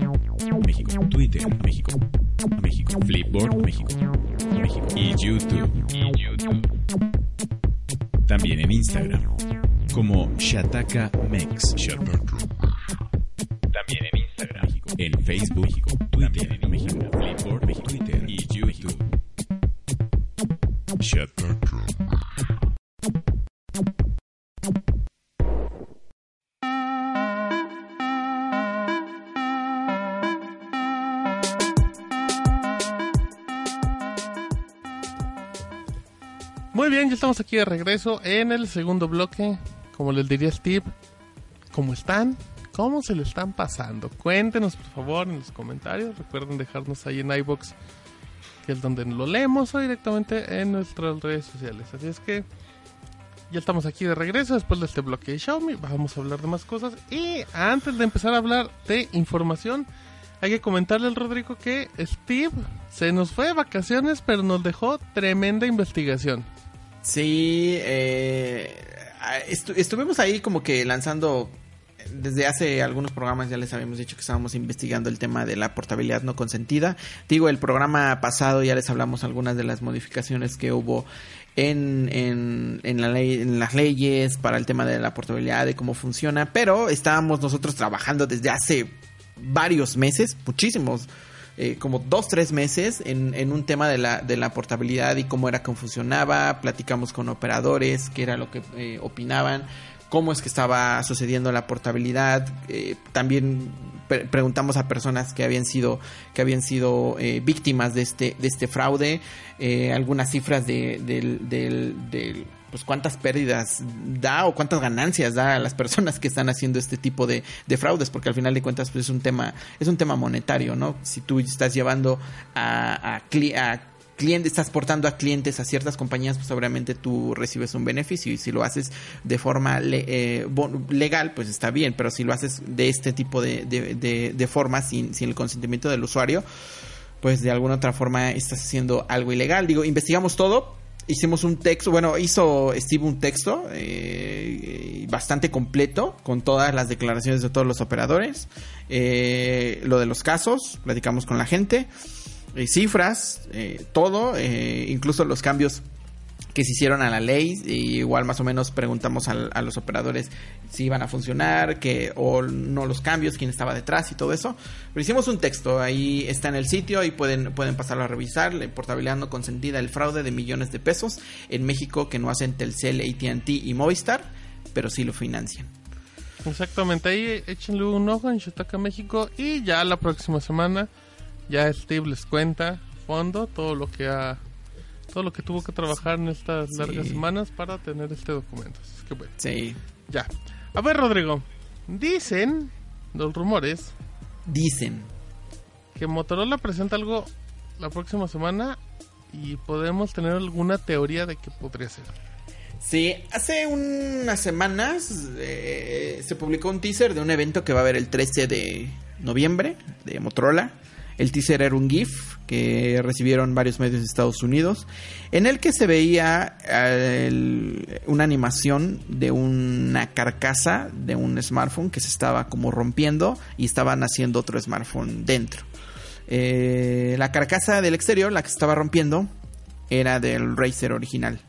México. Twitter, México. México. Flipboard, México. México. Y YouTube. También en Instagram como Shataka Mex. También en Instagram. En Facebook, México. Twitter, México. Flipboard, México. Twitter y YouTube. Muy bien, ya estamos aquí de regreso en el segundo bloque. Como les diría Steve, ¿cómo están? ¿Cómo se le están pasando? Cuéntenos por favor en los comentarios. Recuerden dejarnos ahí en iBox, que es donde lo leemos, o directamente en nuestras redes sociales. Así es que ya estamos aquí de regreso después de este bloque de Xiaomi. Vamos a hablar de más cosas. Y antes de empezar a hablar de información, hay que comentarle al Rodrigo que Steve se nos fue de vacaciones, pero nos dejó tremenda investigación. Sí, eh, estu estuvimos ahí como que lanzando desde hace algunos programas ya les habíamos dicho que estábamos investigando el tema de la portabilidad no consentida. Digo, el programa pasado ya les hablamos algunas de las modificaciones que hubo en, en, en, la ley, en las leyes para el tema de la portabilidad, de cómo funciona, pero estábamos nosotros trabajando desde hace varios meses, muchísimos, eh, como dos, tres meses en, en, un tema de la, de la portabilidad y cómo era que funcionaba. Platicamos con operadores, qué era lo que eh, opinaban, cómo es que estaba sucediendo la portabilidad. Eh, también pre preguntamos a personas que habían sido, que habían sido eh, víctimas de este, de este fraude, algunas cifras de, del, del pues cuántas pérdidas da o cuántas ganancias da a las personas que están haciendo este tipo de, de fraudes, porque al final de cuentas pues es un tema, es un tema monetario, ¿no? Si tú estás llevando a, a, a clientes, estás portando a clientes a ciertas compañías, pues obviamente tú recibes un beneficio y si lo haces de forma eh, legal, pues está bien, pero si lo haces de este tipo de, de, de, de forma, sin, sin el consentimiento del usuario, pues de alguna otra forma estás haciendo algo ilegal. Digo, investigamos todo, hicimos un texto, bueno, hizo Steve un texto eh, bastante completo con todas las declaraciones de todos los operadores, eh, lo de los casos, platicamos con la gente, eh, cifras, todo, incluso los cambios que se hicieron a la ley, igual más o menos preguntamos a, los operadores si iban a funcionar, que o no los cambios, quién estaba detrás y todo eso. Pero hicimos un texto, ahí está en el sitio y pueden, pueden pasarlo a revisar, la portabilidad no consentida, el fraude de millones de pesos en México que no hacen Telcel, AT&T y Movistar, pero sí lo financian. Exactamente, ahí échenle un ojo en Shataka México y ya la próxima semana ya Steve les cuenta fondo todo lo que ha todo lo que tuvo que trabajar en estas sí. largas semanas para tener este documento. Así que bueno. Sí. Ya. A ver, Rodrigo. Dicen los rumores. Dicen. Que Motorola presenta algo la próxima semana y podemos tener alguna teoría de qué podría ser. Sí, hace unas semanas eh, se publicó un teaser de un evento que va a haber el 13 de noviembre de Motorola. El teaser era un GIF que recibieron varios medios de Estados Unidos, en el que se veía el, una animación de una carcasa de un smartphone que se estaba como rompiendo y estaban haciendo otro smartphone dentro. Eh, la carcasa del exterior, la que estaba rompiendo, era del Razer original.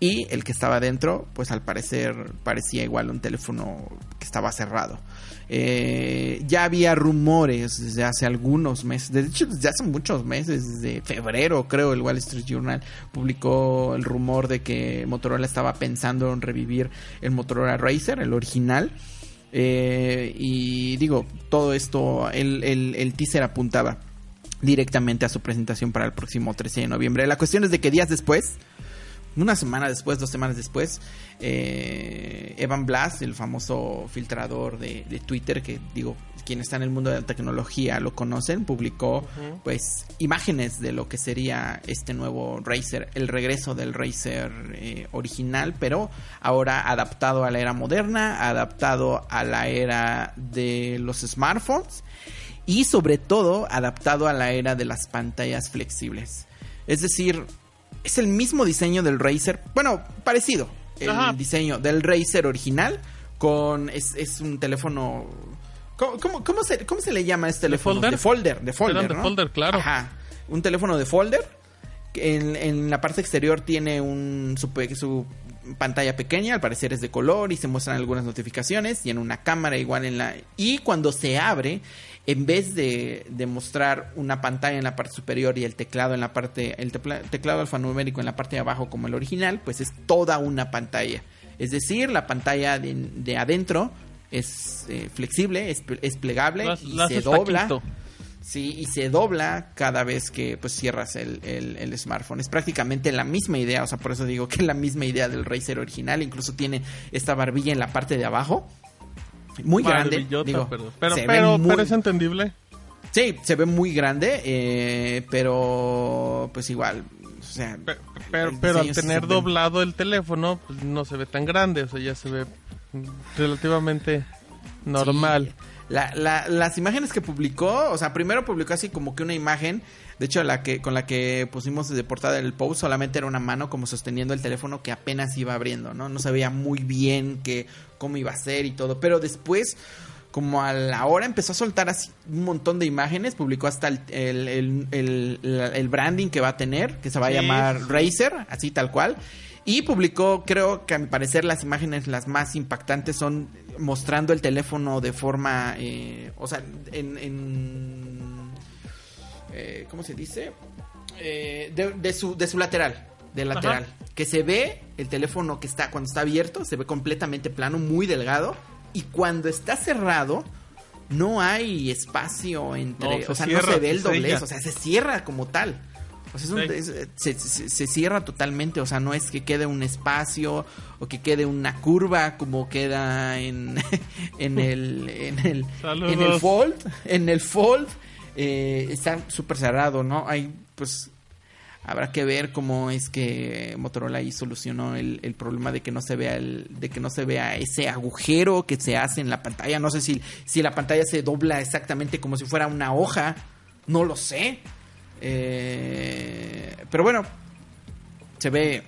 Y el que estaba dentro, pues al parecer parecía igual un teléfono que estaba cerrado. Eh, ya había rumores desde hace algunos meses, de hecho desde hace muchos meses, desde febrero creo el Wall Street Journal publicó el rumor de que Motorola estaba pensando en revivir el Motorola Racer, el original. Eh, y digo, todo esto, el, el, el teaser apuntaba directamente a su presentación para el próximo 13 de noviembre. La cuestión es de que días después, una semana después, dos semanas después, eh, Evan Blass, el famoso filtrador de, de, Twitter, que digo, quien está en el mundo de la tecnología lo conocen, publicó uh -huh. pues imágenes de lo que sería este nuevo Razer, el regreso del Razer eh, original, pero ahora adaptado a la era moderna, adaptado a la era de los smartphones y sobre todo adaptado a la era de las pantallas flexibles. Es decir, es el mismo diseño del Razer, bueno, parecido, el Ajá. diseño del Razer original con es, es un teléfono ¿Cómo, cómo, cómo, se, ¿Cómo se le llama este teléfono? ¿De folder? De folder, de folder, ¿no? De folder, claro. Ajá. Un teléfono de folder. En, en la parte exterior tiene un su, su, pantalla pequeña, al parecer es de color y se muestran algunas notificaciones. Tiene una cámara igual en la... Y cuando se abre, en vez de, de mostrar una pantalla en la parte superior y el teclado en la parte... El teclado alfanumérico en la parte de abajo como el original, pues es toda una pantalla. Es decir, la pantalla de, de adentro es eh, flexible, es, es plegable las, y las se dobla. Sí, y se dobla cada vez que pues cierras el, el, el, smartphone. Es prácticamente la misma idea, o sea, por eso digo que es la misma idea del Razer original. Incluso tiene esta barbilla en la parte de abajo. Muy grande. Digo, pero, pero, pero, muy... pero, es entendible. Sí, se ve muy grande, eh, pero pues igual. O sea, pero, pero, pero al tener doblado el teléfono, pues no se ve tan grande, o sea, ya se ve relativamente normal. Sí. La, la, las imágenes que publicó, o sea, primero publicó así como que una imagen, de hecho la que con la que pusimos de portada el post solamente era una mano como sosteniendo el teléfono que apenas iba abriendo, ¿no? No se veía muy bien que cómo iba a ser y todo, pero después como a la hora empezó a soltar así un montón de imágenes, publicó hasta el, el, el, el branding que va a tener, que se va a sí. llamar Razer, así tal cual. Y publicó, creo que a mi parecer las imágenes las más impactantes son mostrando el teléfono de forma, eh, o sea, en, en eh, ¿cómo se dice? Eh, de, de, su, de su lateral, del lateral, Ajá. que se ve el teléfono que está cuando está abierto, se ve completamente plano, muy delgado, y cuando está cerrado no hay espacio entre, no, o sea, cierra, no se ve el doblez, o sea, se cierra como tal. O sea, es un, sí. es, se, se, se, cierra totalmente, o sea, no es que quede un espacio o que quede una curva como queda en, en el en el, en el fold, en el fold eh, está súper cerrado, ¿no? Hay pues habrá que ver cómo es que Motorola ahí solucionó el, problema de que no se vea el, de que no se vea ese agujero que se hace en la pantalla. No sé si, si la pantalla se dobla exactamente como si fuera una hoja. No lo sé. Eh, pero bueno, se ve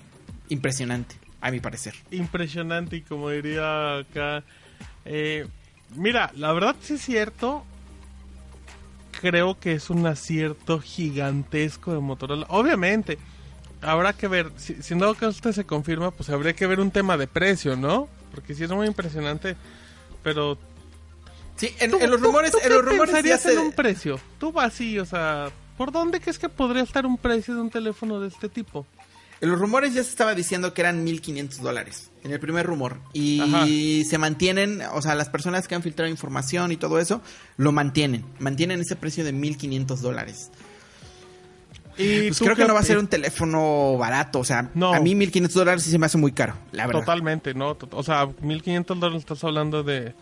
impresionante, a mi parecer. Impresionante, y como diría acá. Eh, mira, la verdad sí es cierto. Creo que es un acierto gigantesco de Motorola. Obviamente, habrá que ver. Si, si no que usted se confirma, pues habría que ver un tema de precio, ¿no? Porque sí es muy impresionante. Pero Sí, en, en, los rumores, ¿tú, tú en los rumores se... en un precio. Tú vas así, o sea, ¿por dónde crees que podría estar un precio de un teléfono de este tipo? En los rumores ya se estaba diciendo que eran 1.500 dólares, en el primer rumor. Y Ajá. se mantienen, o sea, las personas que han filtrado información y todo eso, lo mantienen. Mantienen ese precio de 1.500 dólares. Y pues creo que no va a ser un teléfono barato, o sea, no. a mí 1.500 dólares sí se me hace muy caro, la verdad. Totalmente, ¿no? O sea, 1.500 dólares estás hablando de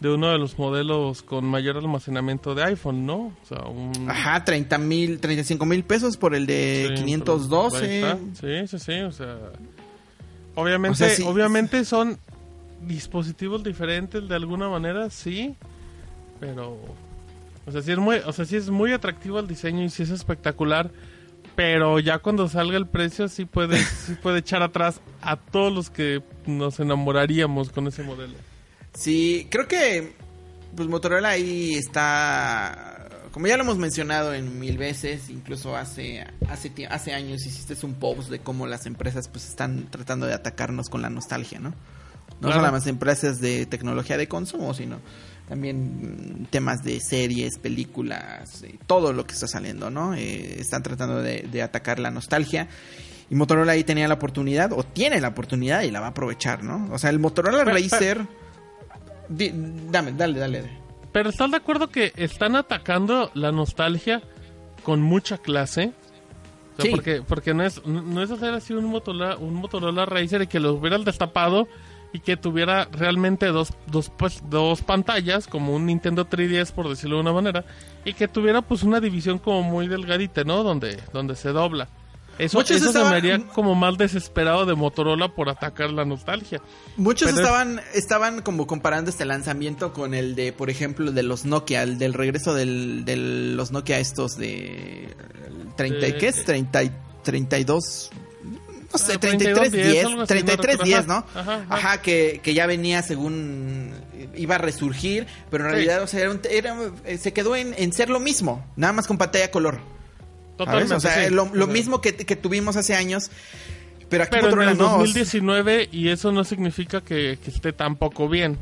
de uno de los modelos con mayor almacenamiento de iPhone, ¿no? O sea, un... Ajá, 30 mil, 35 mil pesos por el de sí, 512. Sí, sí, sí, o sea... Obviamente, o sea, sí. obviamente son dispositivos diferentes de alguna manera, sí, pero... O sea, sí es muy, o sea, sí es muy atractivo el diseño y sí es espectacular, pero ya cuando salga el precio sí puede, sí puede echar atrás a todos los que nos enamoraríamos con ese modelo. Sí, creo que pues Motorola ahí está como ya lo hemos mencionado en mil veces, incluso hace hace hace años hiciste un post de cómo las empresas pues están tratando de atacarnos con la nostalgia, ¿no? No Claro. solo las empresas de tecnología de consumo, sino también temas de series, películas, eh, todo lo que está saliendo, ¿no? Eh, están tratando de, de atacar la nostalgia. Y Motorola ahí tenía la oportunidad, o tiene la oportunidad y la va a aprovechar, ¿no? O sea, el Motorola Pero- Racer... Di- dame, dale, dale. Pero ¿estás de acuerdo que están atacando la nostalgia con mucha clase? O sea, Sí. porque, porque no es, no no es hacer así un Motorola, un Motorola Racer y que lo hubieran destapado y que tuviera realmente dos, dos, pues, dos pantallas, como un Nintendo 3DS por decirlo de una manera, y que tuviera pues una división como muy delgadita, ¿no? Donde, donde se dobla. Eso, Muchos eso se estaban- me haría como mal desesperado de Motorola por atacar la nostalgia. Muchos Pero es- estaban, estaban como comparando este lanzamiento con el de, por ejemplo, de los Nokia, el del regreso del, de los Nokia estos de el 30, y De- ¿qué es? 30, y- 32, no sé, Ah, 33, 32, 10, algo así, 33, no 10, recuerdo. ¿no? Ajá, Ajá, ajá. que, que ya venía según, iba a resurgir, pero en Sí. realidad, o sea, era un- era- eh, se quedó en, en ser lo mismo, nada más con pantalla color. Totalmente. O sea, sí. lo, mismo que, que tuvimos hace años, pero aquí Pero en Motorola el no. o sea, 2019 y eso no significa que, que esté tampoco bien.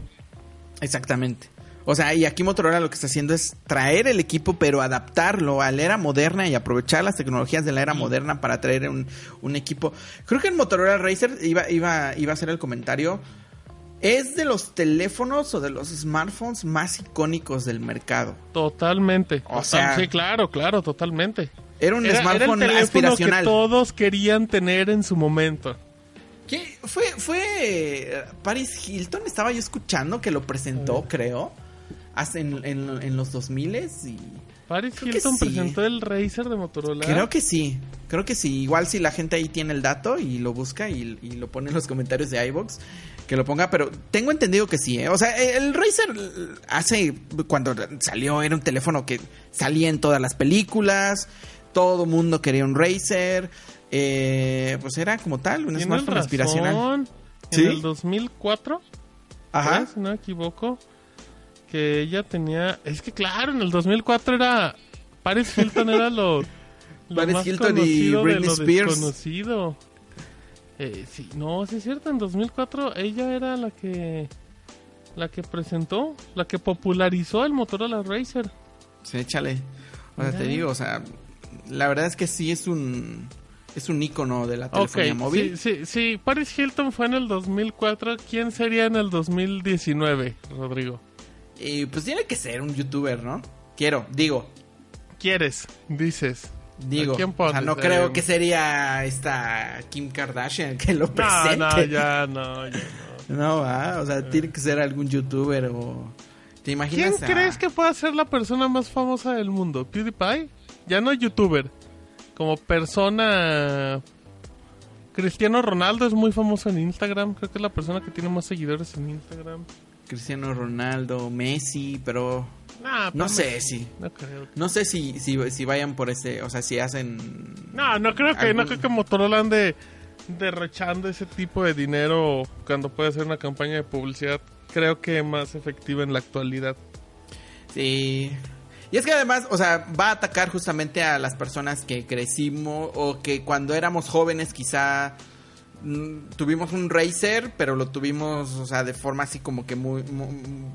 Exactamente. O sea, y aquí Motorola lo que está haciendo es traer el equipo, pero adaptarlo a la era moderna y aprovechar las tecnologías de la era moderna para traer un, un equipo. Creo que en Motorola Racer iba, iba, iba a hacer el comentario. Es de los teléfonos o de los smartphones más icónicos del mercado. Totalmente. O sea- sí, claro, claro, totalmente. Era un Era, era el smartphone aspiracional. que todos querían tener en su momento. ¿Qué? Fue, fue eh, Paris Hilton, estaba yo escuchando que lo presentó, creo, hace en, en, en los 2000 y Paris Creo Hilton sí. presentó el Razer de Motorola. Creo que sí, creo que sí. Igual si la gente ahí tiene el dato y lo busca y, y lo pone en los comentarios de iBox, que lo ponga, pero tengo entendido que sí, ¿eh? O sea, el Razer hace, cuando salió, era un teléfono que salía en todas las películas, todo mundo quería un Razer, eh, pues era como tal, un smartphone razón. aspiracional. En ¿Sí? el 2004, Ajá. ¿eh? si no me equivoco, que ella tenía... Es que claro, en el 2004 era... Paris Hilton era lo... lo Paris más Hilton y conocido de Britney lo Spears. desconocido. Eh, sí, no, sí es cierto, en 2004 ella era la que... La que presentó, la que popularizó el Motorola Racer. Sí, échale. O sea, te digo, o sea, la verdad es que sí es un es un icono de la telefonía móvil. sí, sí, sí, Paris Hilton fue en el 2004. ¿Quién sería en el 2019, Rodrigo? Y pues tiene que ser un youtuber, ¿no? Quiero, digo, ¿Quieres? Dices. digo. ¿A quién o sea, no Eh, creo que sería esta Kim Kardashian que lo No, presente. no, ya no, ya no. No, va, o sea, tiene que ser algún youtuber o ¿Te ¿Quién imaginas? a- crees que pueda ser la persona más famosa del mundo? ¿PewDiePie? Ya no youtuber. Como persona... Cristiano Ronaldo es muy famoso en Instagram. Creo que es la persona que tiene más seguidores en Instagram. Cristiano Ronaldo, Messi, pero Nah, no sé si No creo. no sé si, si si vayan por ese, o sea, si hacen No, no creo que, no creo que Motorola ande derrochando ese tipo de dinero cuando puede hacer una campaña de publicidad. Creo que más efectiva en la actualidad. Sí. Y es que además, o sea, va a atacar justamente a las personas que crecimos o que cuando éramos jóvenes quizá mm, tuvimos un Razer, pero lo tuvimos, o sea, de forma así como que muy, muy,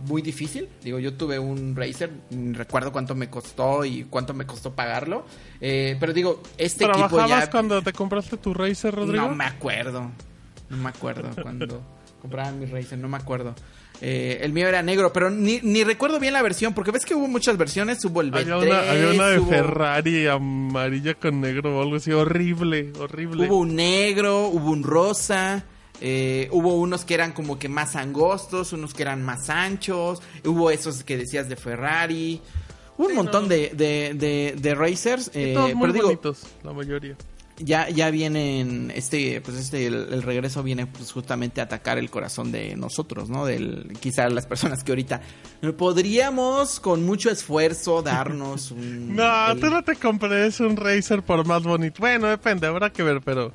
muy difícil. Digo, yo tuve un Razer, mm, recuerdo cuánto me costó y cuánto me costó pagarlo. Eh, pero digo, este equipo ¿Trabajabas ya... cuando te compraste tu Razer, Rodrigo? No me acuerdo. No me acuerdo cuando compraban mi Razer, no me acuerdo. Eh, el mío era negro, pero ni, ni recuerdo bien la versión, porque ves que hubo muchas versiones, hubo el B3, Había una, había una de hubo, Ferrari amarilla con negro o algo así. Horrible, horrible. hubo un negro, hubo un rosa, eh, hubo unos que eran como que más angostos, unos que eran más anchos, hubo esos que decías de Ferrari, hubo un Sí, montón no. de, de, de, de Racers, Y eh, todos muy pero digo, bonitos, la mayoría. Ya, ya vienen, este, pues este, el, el regreso viene pues justamente a atacar el corazón de nosotros, ¿no? Del, quizá las personas que ahorita podríamos con mucho esfuerzo darnos un... No, el- tú no te compres un Razer por más bonito. Bueno, depende, habrá que ver, pero...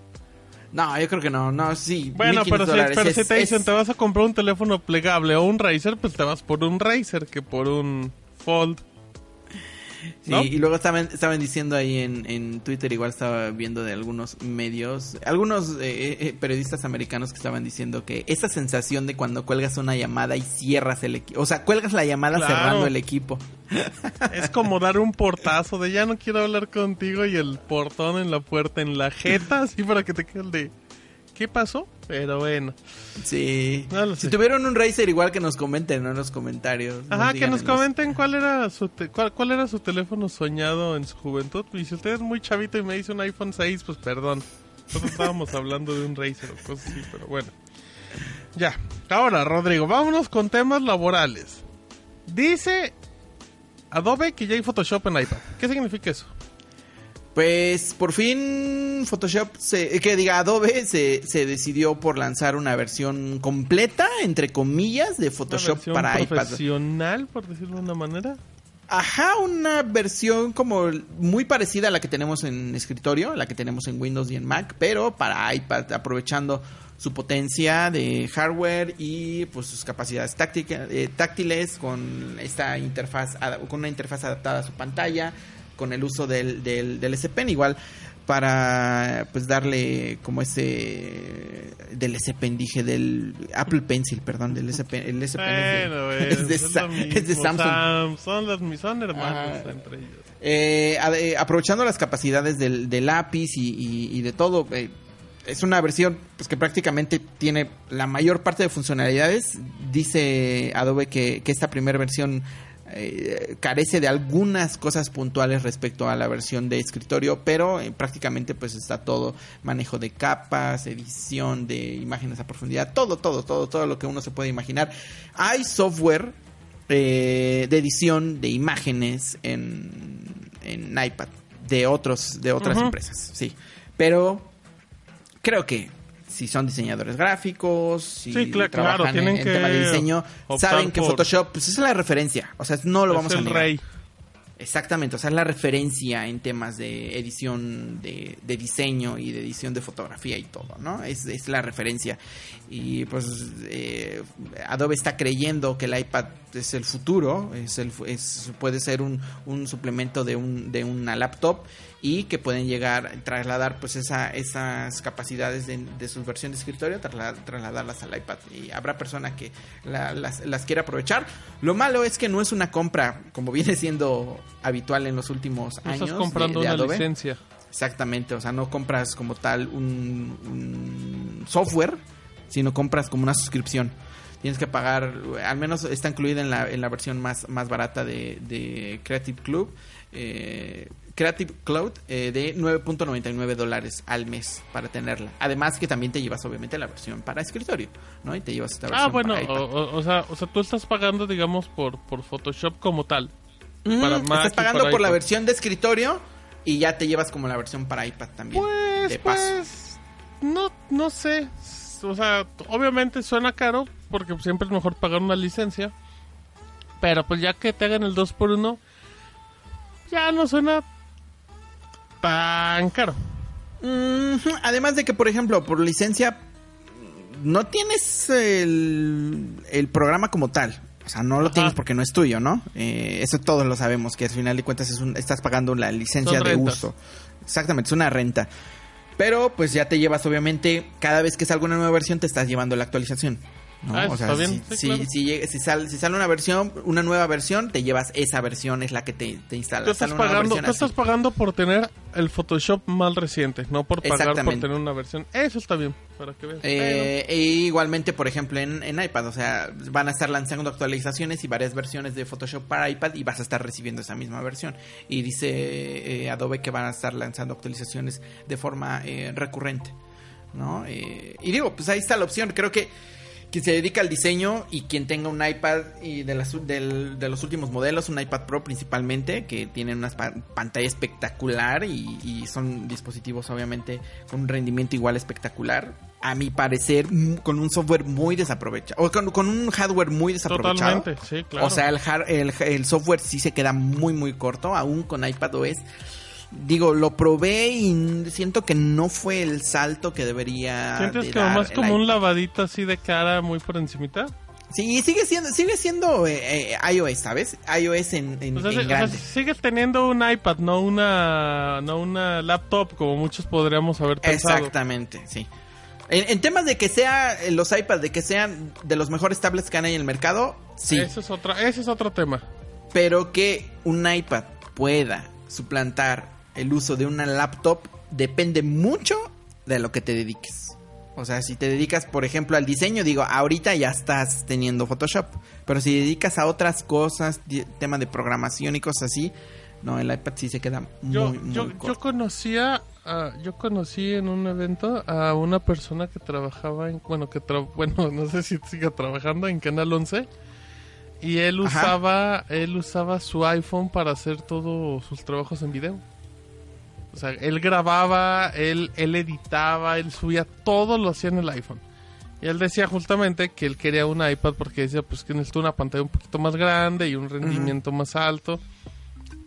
No, yo creo que no, no, sí. Bueno, 1500 pero si, dólares pero es- si te dicen es- te vas a comprar un teléfono plegable o un Razer, pues te vas por un Razer que por un Fold. Y luego estaban, estaban diciendo ahí en, en Twitter, igual estaba viendo de algunos medios, algunos eh, eh, periodistas americanos que estaban diciendo que esa sensación de cuando cuelgas una llamada y cierras el equipo, o sea, cuelgas la llamada Claro. cerrando el equipo. Es como dar un portazo de ya no quiero hablar contigo y el portón en la puerta en la jeta, así para que te quede el de ¿qué pasó? Pero bueno. Sí. No si tuvieron un Razer, igual que nos comenten ¿no? en los comentarios. Ajá, que nos los- comenten cuál era su te- cuál, cuál era su teléfono soñado en su juventud. Y si usted es muy chavito y me dice un iPhone 6, pues perdón. Nosotros estábamos hablando de un Razer o cosas así, pero bueno. Ya. Ahora, Rodrigo, vámonos con temas laborales. Dice Adobe que ya hay Photoshop en iPad. ¿Qué significa eso? Pues por fin Photoshop, se, que diga Adobe, se, se decidió por lanzar una versión completa, entre comillas, de Una Photoshop versión para iPad. profesional, por decirlo de una manera. Ajá, una versión como muy parecida a la que tenemos en escritorio, la que tenemos en Windows y en Mac, pero para iPad, aprovechando su potencia de hardware y pues sus capacidades táctica- eh, táctiles con esta interfaz, con una interfaz adaptada a su pantalla, con el uso del, del, del S Pen igual para pues darle como ese del S Pen dije del Apple Pencil perdón del S Pen el S Pen es de- Bueno, es de, es, Sa- lo es de mismo. Samsung Sam- son, las, son hermanos Ah. entre ellos. Eh, a- eh, aprovechando las capacidades del, del lápiz y, y- y de todo, eh, es una versión pues, que prácticamente tiene la mayor parte de funcionalidades. Dice Adobe que, que esta primera versión eh, carece de algunas cosas puntuales respecto a la versión de escritorio, pero eh, prácticamente pues está todo manejo de capas, edición de imágenes a profundidad, todo, todo, todo, todo lo que uno se puede imaginar. Hay software eh, de edición de imágenes en, en iPad de otros de otras empresas, sí. Pero creo que si son diseñadores gráficos, si Sí, trabajan claro, en, en que tema de diseño, saben que Photoshop pues, es la referencia, o sea, no lo Es vamos a negar. rey. Exactamente, o sea, es la referencia en temas de edición, de, de diseño y de edición de fotografía y todo, ¿no? Es, es la referencia. Y pues eh, Adobe está creyendo que el iPad es el futuro, es el, es, puede ser un, un suplemento de, un, de una laptop y que pueden llegar, trasladar pues esa, esas capacidades de, de su versión de escritorio, trasla- trasladarlas al iPad. Y habrá personas que la- las, las quiera aprovechar. Lo malo es que no es una compra, como viene siendo habitual en los últimos años. estás comprando de- de una Adobe. licencia. Exactamente, o sea, no compras como tal un, un software, sino compras como una suscripción. Tienes que pagar, al menos está incluida en la, en la versión más, más barata de, de Creative Club, eh, Creative Cloud, eh, de 9.99 dólares al mes para tenerla. Además que también te llevas obviamente la versión para escritorio, ¿no? Y te llevas esta versión Ah, bueno, para iPad. o, o- o sea, o sea, tú estás pagando, digamos, por, por Photoshop como tal. Mm, para Mac estás pagando para por la versión de escritorio y ya te llevas como la versión para iPad también. Pues, de paso. pues, no, no sé. O sea, obviamente suena caro porque siempre es mejor pagar una licencia. Pero pues ya que te hagan el 2 por 1 ya no suena tan caro. Además de que, por ejemplo, por licencia, no tienes el, el programa como tal. O sea, no lo Ajá. tienes porque no es tuyo, ¿no? Eh, eso todos lo sabemos, que al final de cuentas es un- estás pagando la licencia de uso. Exactamente, es una renta. Pero pues ya te llevas, obviamente, cada vez que salga una nueva versión te estás llevando la actualización. ¿No? Ah, o sea, si, claro. si, sale una versión, una nueva versión, te llevas esa versión, es la que te, te instala. Tú estás, Sale pagando, tú estás pagando por tener el Photoshop más reciente, no por pagar por tener una versión. Eso está bien, para que veas. Eh, e igualmente, por ejemplo, en, en iPad, o sea, van a estar lanzando actualizaciones y varias versiones de Photoshop para iPad y vas a estar recibiendo esa misma versión. Y dice eh, Adobe que van a estar lanzando actualizaciones de forma eh, recurrente, ¿no? Eh, y digo, pues ahí está la opción. Creo que quien se dedica al diseño y quien tenga un iPad y de, las, del- de los últimos modelos, un iPad Pro principalmente, que tienen una pa- pantalla espectacular y, y son dispositivos obviamente con un rendimiento igual espectacular. A mi parecer, con un software muy desaprovechado, o con, con un hardware muy desaprovechado. Totalmente, sí, claro. O sea, el, el, el software sí se queda muy, muy corto, aún con iPadOS. Digo, lo probé y siento que no fue el salto que debería. ¿Sientes de que el como un lavadito así de cara muy por encimita? Sí, sigue siendo, sigue siendo eh, eh, iOS, ¿sabes? iOS en, en, O sea, en sigues teniendo un iPad, no una, no una laptop como muchos podríamos haber pensado. Exactamente, sí. En, en temas de que sea eh, los iPads, de que sean de los mejores tablets que hay en el mercado, sí. Ese es, otra, ese es otro tema. Pero que un iPad pueda suplantar el uso de una laptop depende mucho de lo que te dediques. O sea, si te dedicas, por ejemplo, al diseño, digo, ahorita ya estás teniendo Photoshop. Pero si dedicas a otras cosas, tema de programación y cosas así, no, el iPad sí se queda muy, Yo, muy yo, yo conocía, yo conocí en un evento a una persona que trabajaba en, bueno, que tra- bueno, no sé si siga trabajando en Canal 11 y él Ajá. usaba, él usaba su iPhone para hacer todos sus trabajos en video. O sea, él grababa, él, él editaba, él subía, todo lo hacía en el iPhone. Y él decía justamente que él quería un iPad porque decía pues que necesita una pantalla un poquito más grande y un rendimiento más alto.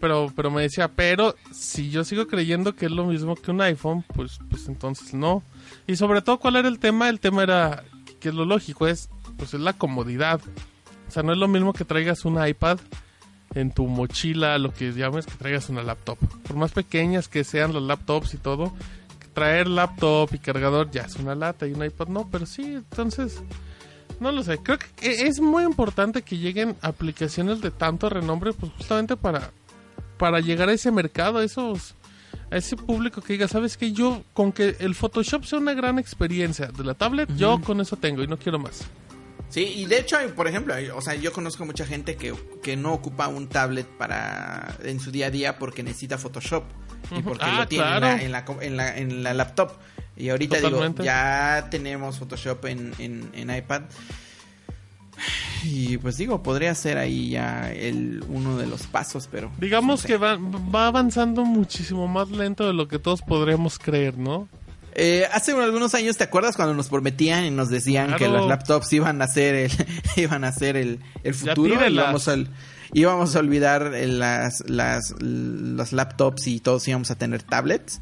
Pero, pero me decía, pero si yo sigo creyendo que es lo mismo que un iPhone, pues, pues entonces no. Y sobre todo, ¿cuál era el tema? El tema era, que es lo lógico, es, pues es la comodidad. O sea, no es lo mismo que traigas un iPad en tu mochila, lo que llames, que traigas una laptop. Por más pequeñas que sean las laptops y todo, traer laptop y cargador ya es una lata y un iPad no, pero sí, entonces, no lo sé. Creo que e- es muy importante que lleguen aplicaciones de tanto renombre, pues justamente para, para llegar a ese mercado, a esos a ese público que diga, ¿sabes qué? Yo, con que el Photoshop sea una gran experiencia de la tablet, yo con eso tengo y no quiero más. Sí, y de hecho, por ejemplo, hay- o sea, yo conozco mucha gente que, que no ocupa un tablet para en su día a día porque necesita Photoshop y porque Ah, lo tiene en, claro. la, en, la, en, la, en la laptop. Y ahorita Totalmente. digo, ya tenemos Photoshop en, en, en iPad. Y pues digo, podría ser ahí ya el uno de los pasos, pero... Digamos no sé. que va, va avanzando muchísimo más lento de lo que todos podríamos creer, ¿no? Eh, hace algunos años, ¿te acuerdas cuando nos prometían y nos decían Claro. que las laptops iban a ser el, iban a ser el, el futuro? Íbamos a, íbamos a olvidar eh, las, las, las laptops y todos íbamos a tener tablets.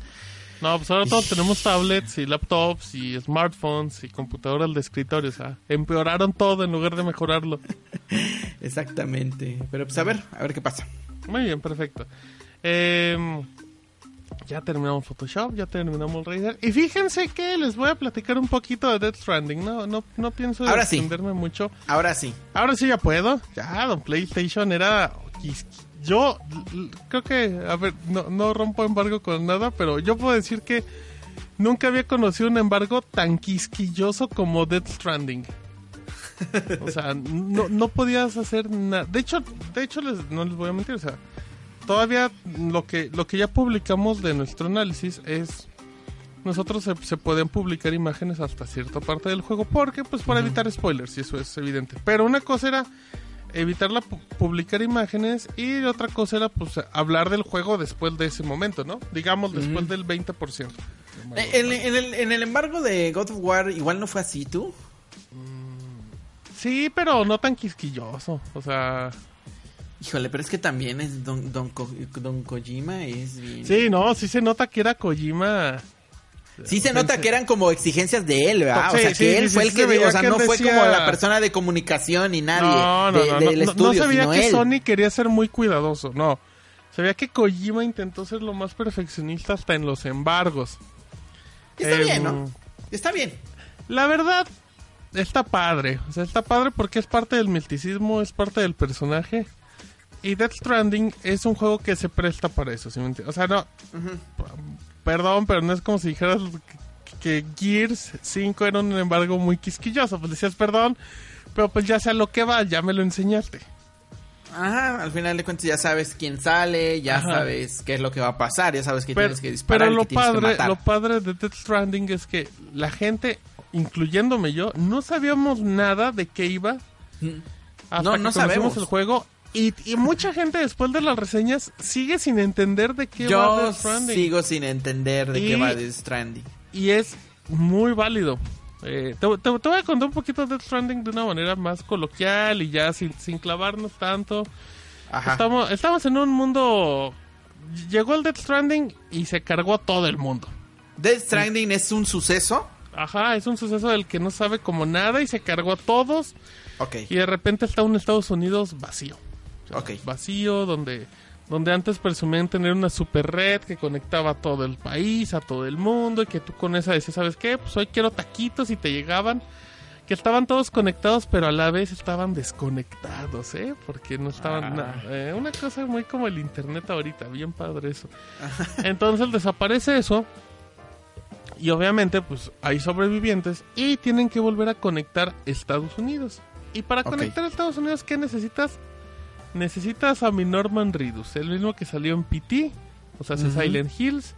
No, pues ahora todos tenemos tablets y laptops y smartphones y computadoras de escritorio. O sea, empeoraron todo en lugar de mejorarlo. Exactamente. Pero pues a ver, a ver qué pasa. Muy bien, perfecto. Em, ya terminamos Photoshop, ya terminamos Razer. Y fíjense que les voy a platicar un poquito de Death Stranding. No, no, no pienso Ahora sí. extenderme mucho. Ahora sí. Ahora sí ya puedo. Ya, don PlayStation era... Yo creo que, a ver, no, no rompo embargo con nada, pero yo puedo decir que nunca había conocido un embargo tan quisquilloso como Death Stranding. O sea, no, no podías hacer nada. De hecho, de hecho les- no les voy a mentir, o sea, todavía lo que lo que ya publicamos de nuestro análisis es nosotros se, se pueden publicar imágenes hasta cierta parte del juego porque pues para evitar spoilers y eso es evidente. Pero una cosa era evitar la pu- publicar imágenes y otra cosa era pues hablar del juego después de ese momento, ¿no? Digamos después del 20%. Eh, En, en el, en el embargo de God of War, igual no fue así, ¿tú? Sí, pero no tan quisquilloso, o sea, Híjole, pero es que también es Don, Don, Ko- Don Kojima, es bien... sí, no, sí se nota que era Kojima. Sí se nota que eran como exigencias de él, ¿verdad? Sí, o sea, sí, que él sí, fue el que, o sea, que no fue decía- como la persona de comunicación ni nadie No, no, de- no, del estudio, no se veía que él. Sony quería ser muy cuidadoso, no. Se veía que Kojima intentó ser lo más perfeccionista hasta en los embargos. Está Eh, bien, ¿no? Está bien. La verdad, está padre. O sea, está padre porque es parte del misticismo, es parte del personaje. Y Death Stranding es un juego que se presta para eso, ¿sí me entiendes? O sea, no. Perdón, pero no es como si dijeras que, que Gears 5 era un embargo muy quisquilloso. Pues decías, perdón, pero pues ya sea lo que va, ya me lo enseñaste. Ajá, al final de cuentas ya sabes quién sale, ya Ajá. sabes qué es lo que va a pasar, ya sabes que Pero, tienes que disparar pero y lo que tienes que padre, matar. lo padre de Death Stranding es que la gente, incluyéndome yo, no sabíamos nada de qué iba hasta No, que no sabemos. el juego. Y, y mucha gente después de las reseñas sigue sin entender de qué va Yo Death Stranding. sigo sin entender de Y- qué va Death Stranding. Y es muy válido. Eh, te, te- te voy a contar un poquito de Death Stranding de una manera más coloquial y ya sin, sin clavarnos tanto. Ajá. Estamos, estamos en un mundo... Llegó el Death Stranding y se cargó a todo el mundo. Death Stranding es un suceso Ajá, es un suceso del que no sabe como nada y se cargó a todos Ok, y de repente está un Estados Unidos vacío. Ok. Vacío donde donde antes presumían tener una super red que conectaba a todo el país, a todo el mundo y que tú con esa decías, ¿sabes qué? Pues hoy quiero taquitos y te llegaban que estaban todos conectados pero a la vez estaban desconectados, ¿eh? Porque no estaban Ah. na- eh, una cosa muy como el internet ahorita, bien padre eso. Entonces desaparece eso y obviamente pues hay sobrevivientes y tienen que volver a conectar Estados Unidos. Y para conectar a Estados Unidos, ¿qué necesitas? Necesitas a mi Norman Reedus, el mismo que salió en PT, o sea, hace Ujú. Silent Hills,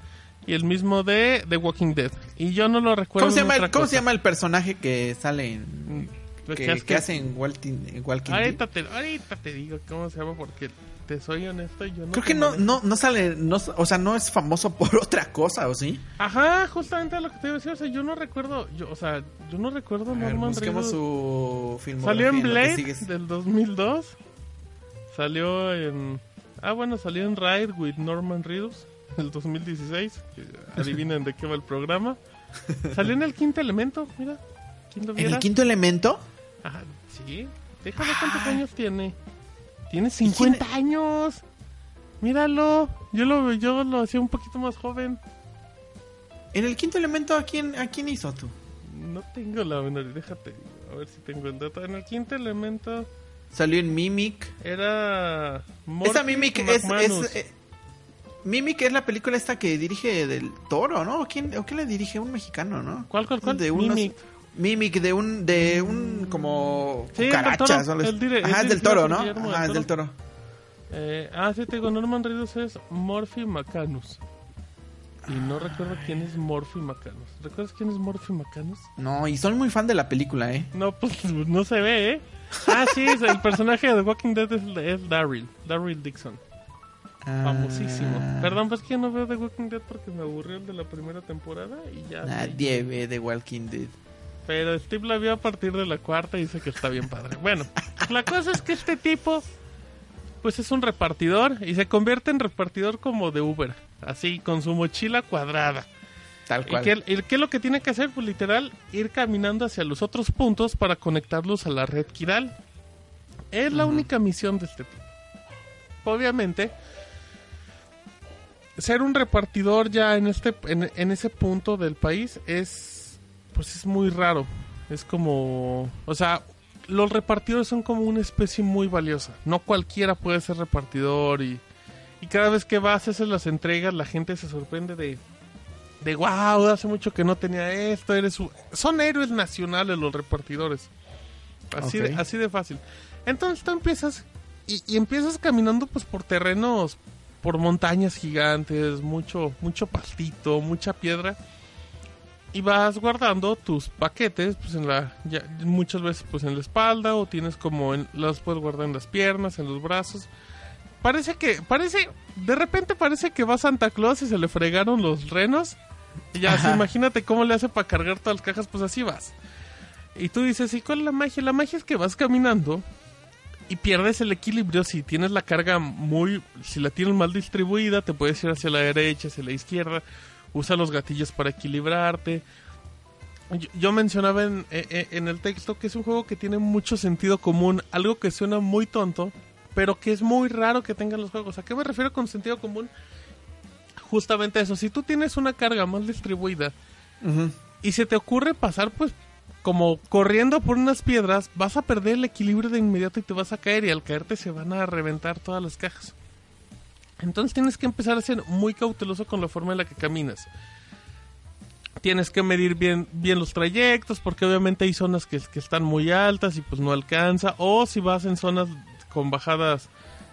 y el mismo de The Walking Dead. Y yo no lo recuerdo. ¿Cómo se, llama el, ¿Cómo se llama el personaje que sale en... Mm, que, que es que que- hace en Walking, en Walking Dead? Ahorita te, ahorita te digo cómo se llama porque te soy honesto yo no Creo que no, no, no sale, no, o sea, no es famoso por otra cosa, ¿o sí? Ajá, justamente lo que te iba a decir, o sea, yo no recuerdo, yo, o sea, yo no recuerdo A ver, Norman busquemos Reedus. su filmografía. Salió en Blade del 2002. Salió en Ah, bueno, salió en Ride with Norman Reedus del 2016. que Adivinen de qué va el programa. Salió en el quinto elemento, mira. ¿Quién lo ¿En el quinto elemento? Ajá, sí. Déjame cuántos Ay. años tiene. Tiene 50 años. Míralo. Yo lo, yo lo hacía un poquito más joven. ¿En el quinto elemento a quién, a quién hizo tú? No tengo la menor. Déjate. A ver si tengo el dato. En el quinto elemento Salió en Mimic. era. Esa Mimic es... Es eh, Mimic es la película esta que dirige del Toro, ¿no? ¿O quién, o quién le dirige? Un mexicano, ¿no? ¿Cuál, cuál, cuál? De unos- Mimic. Mimic de un de un como Sí, del cucarachas Toro. dire- Ajá, es del dirigido toro, ¿no? Guillermo del Ajá, es del Toro. Eh, ah, sí, te digo, Norman Reedus es Morphy Macanus. Y no recuerdo quién es Morphy Macanus. ¿Recuerdas quién es Morphy Macanus? No, y soy muy fan de la película, ¿eh? No, pues no se ve, ¿eh? Ah, sí, el personaje de The Walking Dead es, es Daryl, Daryl Dixon. Famosísimo. Ah, Perdón, pues que no veo The Walking Dead porque me aburrió el de la primera temporada y ya. Nadie ve The Walking Dead. Pero Steve la vio a partir de la cuarta y dice que está bien padre. Bueno, la cosa es que este tipo, pues es un repartidor y se convierte en repartidor como de Uber, así con su mochila cuadrada. Tal ¿Y cual. qué, y qué es lo que tiene que hacer? Pues literal, ir caminando hacia los otros puntos para conectarlos a la red Kiral. Es la única misión de este tipo. Obviamente, ser un repartidor ya en este en, en ese punto del país es pues es muy raro. Es como, o sea, los repartidores son como una especie muy valiosa. No cualquiera puede ser repartidor y y cada vez que vas haces las entregas, la gente se sorprende de de wow, hace mucho que no tenía esto, eres un-". son héroes nacionales los repartidores. Así, de, así de fácil. Entonces tú empiezas y, y empiezas caminando pues por terrenos, por montañas gigantes, mucho mucho pastito, mucha piedra y vas guardando tus paquetes pues en la ya, muchas veces pues en la espalda o tienes como en, las puedes guardar en las piernas, en los brazos. Parece que parece de repente parece que va Santa Claus y se le fregaron los renos. Y ya, así, imagínate cómo le hace para cargar todas las cajas, pues así vas. Y tú dices, ¿y cuál es la magia? La magia es que vas caminando y pierdes el equilibrio si tienes la carga muy... Si la tienes mal distribuida, te puedes ir hacia la derecha, hacia la izquierda. Usa los gatillos para equilibrarte. Yo, yo mencionaba en, eh, eh, en el texto que es un juego que tiene mucho sentido común. Algo que suena muy tonto, pero que es muy raro que tengan los juegos. ¿A qué me refiero con sentido común? Justamente eso. Si tú tienes una carga mal distribuida y se te ocurre pasar pues como corriendo por unas piedras, vas a perder el equilibrio de inmediato y te vas a caer y al caerte se van a reventar todas las cajas. Entonces tienes que empezar a ser muy cauteloso con la forma en la que caminas. Tienes que medir bien, bien los trayectos porque obviamente hay zonas que, que están muy altas y pues no alcanza. O si vas en zonas con bajadas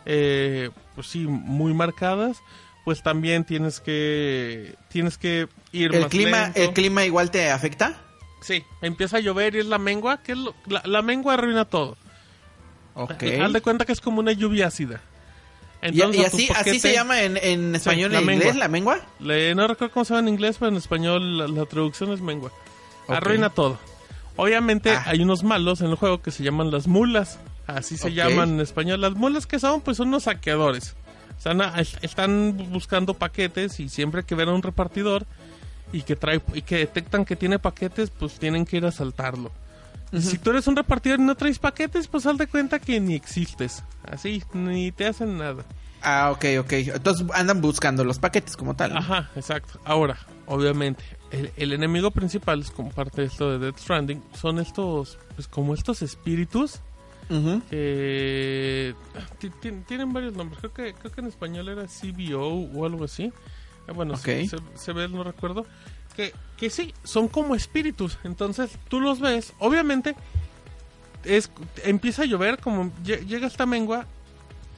eh, pues sí, muy marcadas, pues también tienes que tienes que ir ¿El más clima, lento. ¿El clima igual te afecta? Sí, empieza a llover y es la mengua, que es lo- la, la mengua arruina todo. Ok. Haz de cuenta que es como una lluvia ácida. ¿Y, Entonces, y así, así se llama en, en español en inglés, mengua. la mengua? le- no recuerdo cómo se llama en inglés, pero en español la, la traducción es mengua. Arruina todo. Obviamente Ah. hay unos malos en el juego que se llaman las mulas. Así se llaman en español. Las mulas que son, pues son unos saqueadores. Están, están buscando paquetes y siempre que ven a un repartidor y que trae y que detectan que tiene paquetes, pues tienen que ir a asaltarlo. Si tú eres un repartidor y no traes paquetes, pues haz de cuenta que ni existes. Así, ni te hacen nada. Ah, ok, ok. Entonces andan buscando los paquetes como tal. ¿no? Ajá, exacto. Ahora, obviamente, el, el enemigo principal es como parte de esto de Death Stranding. Son estos, pues como estos espíritus Ti- ti- tienen varios nombres. Creo que creo que en español era CBO o algo así. Ah, Bueno, Ok. se, se- se ve, no recuerdo. Que, que sí, son como espíritus. Entonces tú los ves. Obviamente, es empieza a llover, como lle- llega esta mengua.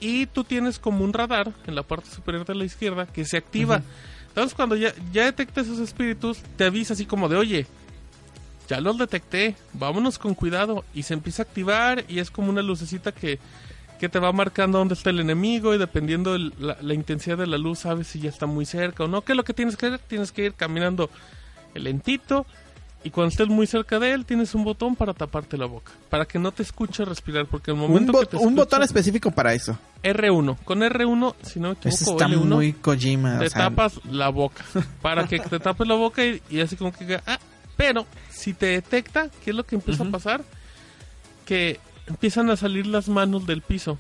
Y tú tienes como un radar en la parte superior de la izquierda que se activa. Entonces cuando ya, ya detecta esos espíritus, te avisa así como de, oye, ya los detecté, vámonos con cuidado. Y se empieza a activar y es como una lucecita que, que te va marcando dónde está el enemigo y dependiendo el- la, la intensidad de la luz sabes si ya está muy cerca o no. ¿Qué es lo que tienes que hacer? Tienes que ir caminando lentito y cuando estés muy cerca de él tienes un botón para taparte la boca, para que no te escuche respirar, porque el Un, momento bo- que te un botón específico para eso. R1, con R1, si no me Eso equivoco, está L1, muy Kojima. te o sea, tapas la boca. Para que te tapes la boca y, y así como que... Ah, pero si te detecta, ¿qué es lo que empieza a pasar? Que empiezan a salir las manos del piso.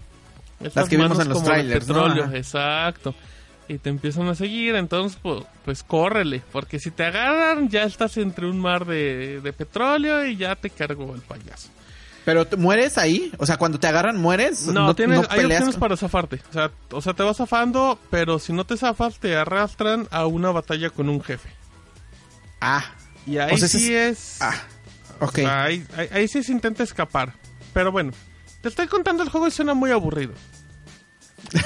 Estas que vimos manos en los como trailers, ¿no? petróleo, Ajá. exacto. Y te empiezan a seguir, entonces pues, pues córrele, porque si te agarran ya estás entre un mar de, de petróleo y ya te cargó el payaso. Pero ¿te- mueres ahí, o sea, cuando te agarran mueres. No, tienes, hay peleas opciones para zafarte. O sea, o sea, te vas zafando, pero si no te zafas, te arrastran a una batalla con un jefe. Ah, Y ahí O sea, ese sí es... ah, ok. o sea, ahí, ahí- ahí sí se intenta escapar. Pero bueno, te estoy contando el juego y suena muy aburrido.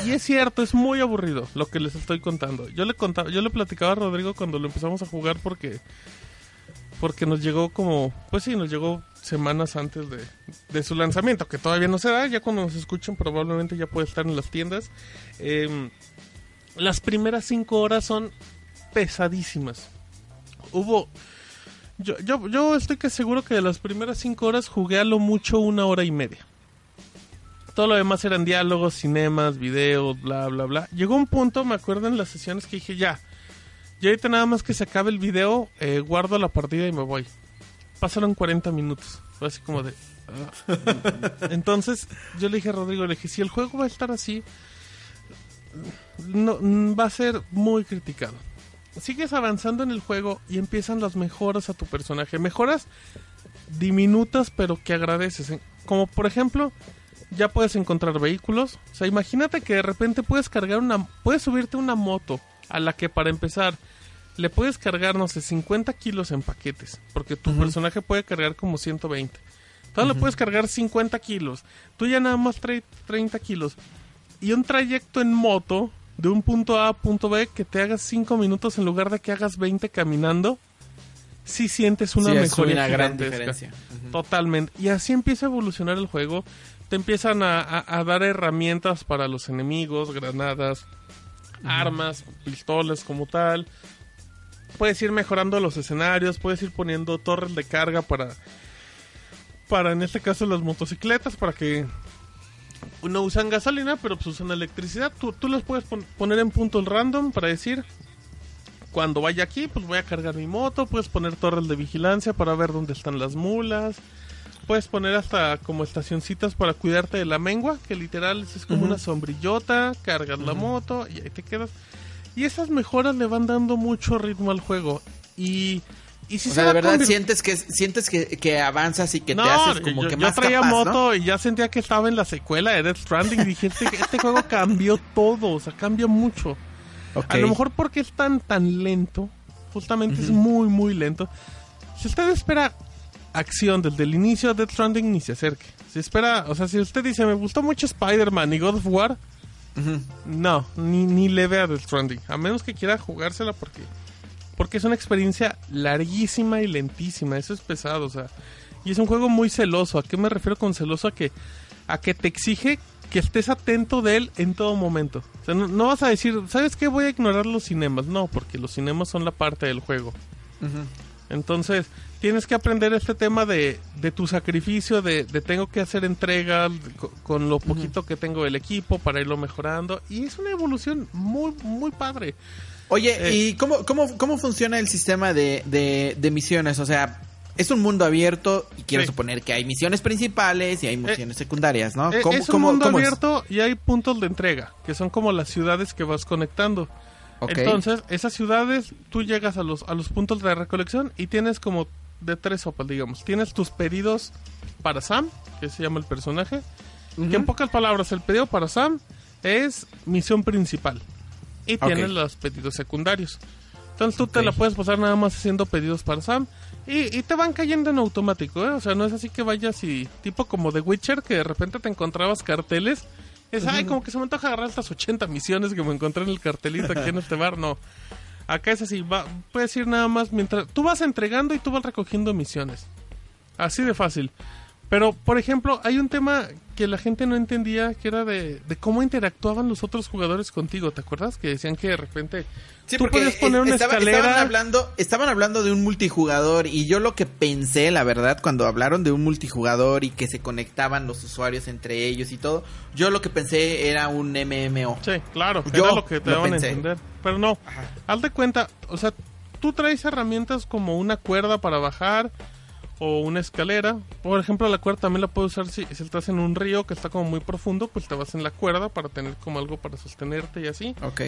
Y es cierto, es muy aburrido lo que les estoy contando. Yo le contaba, yo le platicaba a Rodrigo cuando lo empezamos a jugar porque porque nos llegó como, pues sí, nos llegó semanas antes de, de su lanzamiento, que todavía no se da, ya cuando nos escuchen probablemente ya puede estar en las tiendas. Em, las primeras cinco horas son pesadísimas. Hubo, yo, yo, yo estoy que seguro que de las primeras cinco horas jugué a lo mucho una hora y media. Todo lo demás eran diálogos, cinemas, videos, bla, bla, bla. Llegó un punto, me acuerdo en las sesiones que dije, ya, y ahorita nada más que se acabe el video, eh, guardo la partida y me voy. Pasaron 40 minutos. Fue así como de... ah. Entonces yo le dije a Rodrigo, le dije, si el juego va a estar así, no, va a ser muy criticado. Sigues avanzando en el juego y empiezan las mejoras a tu personaje. Mejoras diminutas pero que agradeces. Como por ejemplo, ya puedes encontrar vehículos. O sea, imagínate que de repente puedes cargar una... Puedes subirte una moto a la que para empezar le puedes cargar, no sé, 50 kilos en paquetes. Porque tu personaje puede cargar como 120. Entonces le puedes cargar 50 kilos. Tú ya nada más traes 30 kilos. Y un trayecto en moto de un punto A a punto B que te hagas 5 minutos en lugar de que hagas 20 caminando. Sí sientes una Sí, es mejoría una gran diferencia. Totalmente. Y así empieza a evolucionar el juego. Te empiezan a, a- a dar herramientas para los enemigos, granadas, armas, pistolas como tal. Puedes ir mejorando los escenarios, puedes ir poniendo torres de carga para, para en este caso las motocicletas, para que no usan gasolina, pero pues usan electricidad. Tú, tú los puedes pon- poner en puntos random para decir, cuando vaya aquí, pues voy a cargar mi moto. Puedes poner torres de vigilancia para ver dónde están las mulas. Puedes poner hasta como estacioncitas para cuidarte de la mengua, que literal es como una sombrillota, cargas la moto y ahí te quedas. Y esas mejoras le van dando mucho ritmo al juego. Y, y si o se sea, de verdad convir- sientes que sientes que, que avanzas y que no, te haces como yo, que yo más traía capaz, ¿no? moto y ya sentía que estaba en la secuela de Death Stranding y dije, este, este juego cambió todo, o sea, cambia mucho. Ok. A lo mejor porque es tan tan lento, justamente es muy muy lento. Si usted espera acción desde el inicio de Death Stranding ni se acerque. Si espera, o sea, si usted dice, me gustó mucho Spider-Man y God of War, Ujú. no, ni, ni le vea Death Stranding. A menos que quiera jugársela porque porque es una experiencia larguísima y lentísima, eso es pesado, o sea, y es un juego muy celoso. ¿A qué me refiero con celoso? A que a que te exige que estés atento de él en todo momento. O sea, no, no vas a decir, ¿sabes qué? Voy a ignorar los cinemas. No, porque los cinemas son la parte del juego. Entonces, tienes que aprender este tema de, de tu sacrificio, de, de tengo que hacer co- con lo poquito que tengo del equipo para irlo mejorando. Y es una evolución muy, muy padre. Oye, Eh. ¿y cómo, cómo, cómo funciona el sistema de, de, de misiones? O sea, es un mundo abierto y quiero Sí. suponer que hay misiones principales y hay misiones secundarias, ¿no? Eh, ¿Cómo- es un cómo- mundo cómo es? abierto y hay puntos de entrega, que son como las ciudades que vas conectando. Entonces, esas ciudades, tú llegas a los, a los puntos de recolección y tienes como de tres sopas, digamos. Tienes tus pedidos para Sam, que se llama el personaje. Que en pocas palabras, el pedido para Sam es misión principal. Y Ok. tienes los pedidos secundarios. Entonces tú te la puedes pasar nada más haciendo pedidos para Sam. Y, y te van cayendo en automático, ¿eh? O sea, no es así que vayas y... Tipo como The Witcher, que de repente te encontrabas carteles. Es, ay, como que se me antoja agarrar estas 80 misiones que me encontré en el cartelito aquí en este bar. No. Acá es así, va, puedes ir nada más mientras... Tú vas entregando y tú vas recogiendo misiones. Así de fácil. Pero, por ejemplo, hay un tema que la gente no entendía, que era de, de cómo interactuaban los otros jugadores contigo. ¿Te acuerdas? Que decían que de repente Sí, tú podías poner una estaba- escalera... Estaban hablando, estaban hablando de un multijugador y yo lo que pensé, la verdad, cuando hablaron de un multijugador y que se conectaban los usuarios entre ellos y todo, yo lo que pensé era un MMO. Sí, claro, Yo era lo que te lo daban a entender. Pero no, haz de cuenta, o sea, tú traes herramientas como una cuerda para bajar o una escalera. Por ejemplo, la cuerda también la puedes usar si, si estás en un río que está como muy profundo, pues te vas en la cuerda para tener como algo para sostenerte y así. Ok.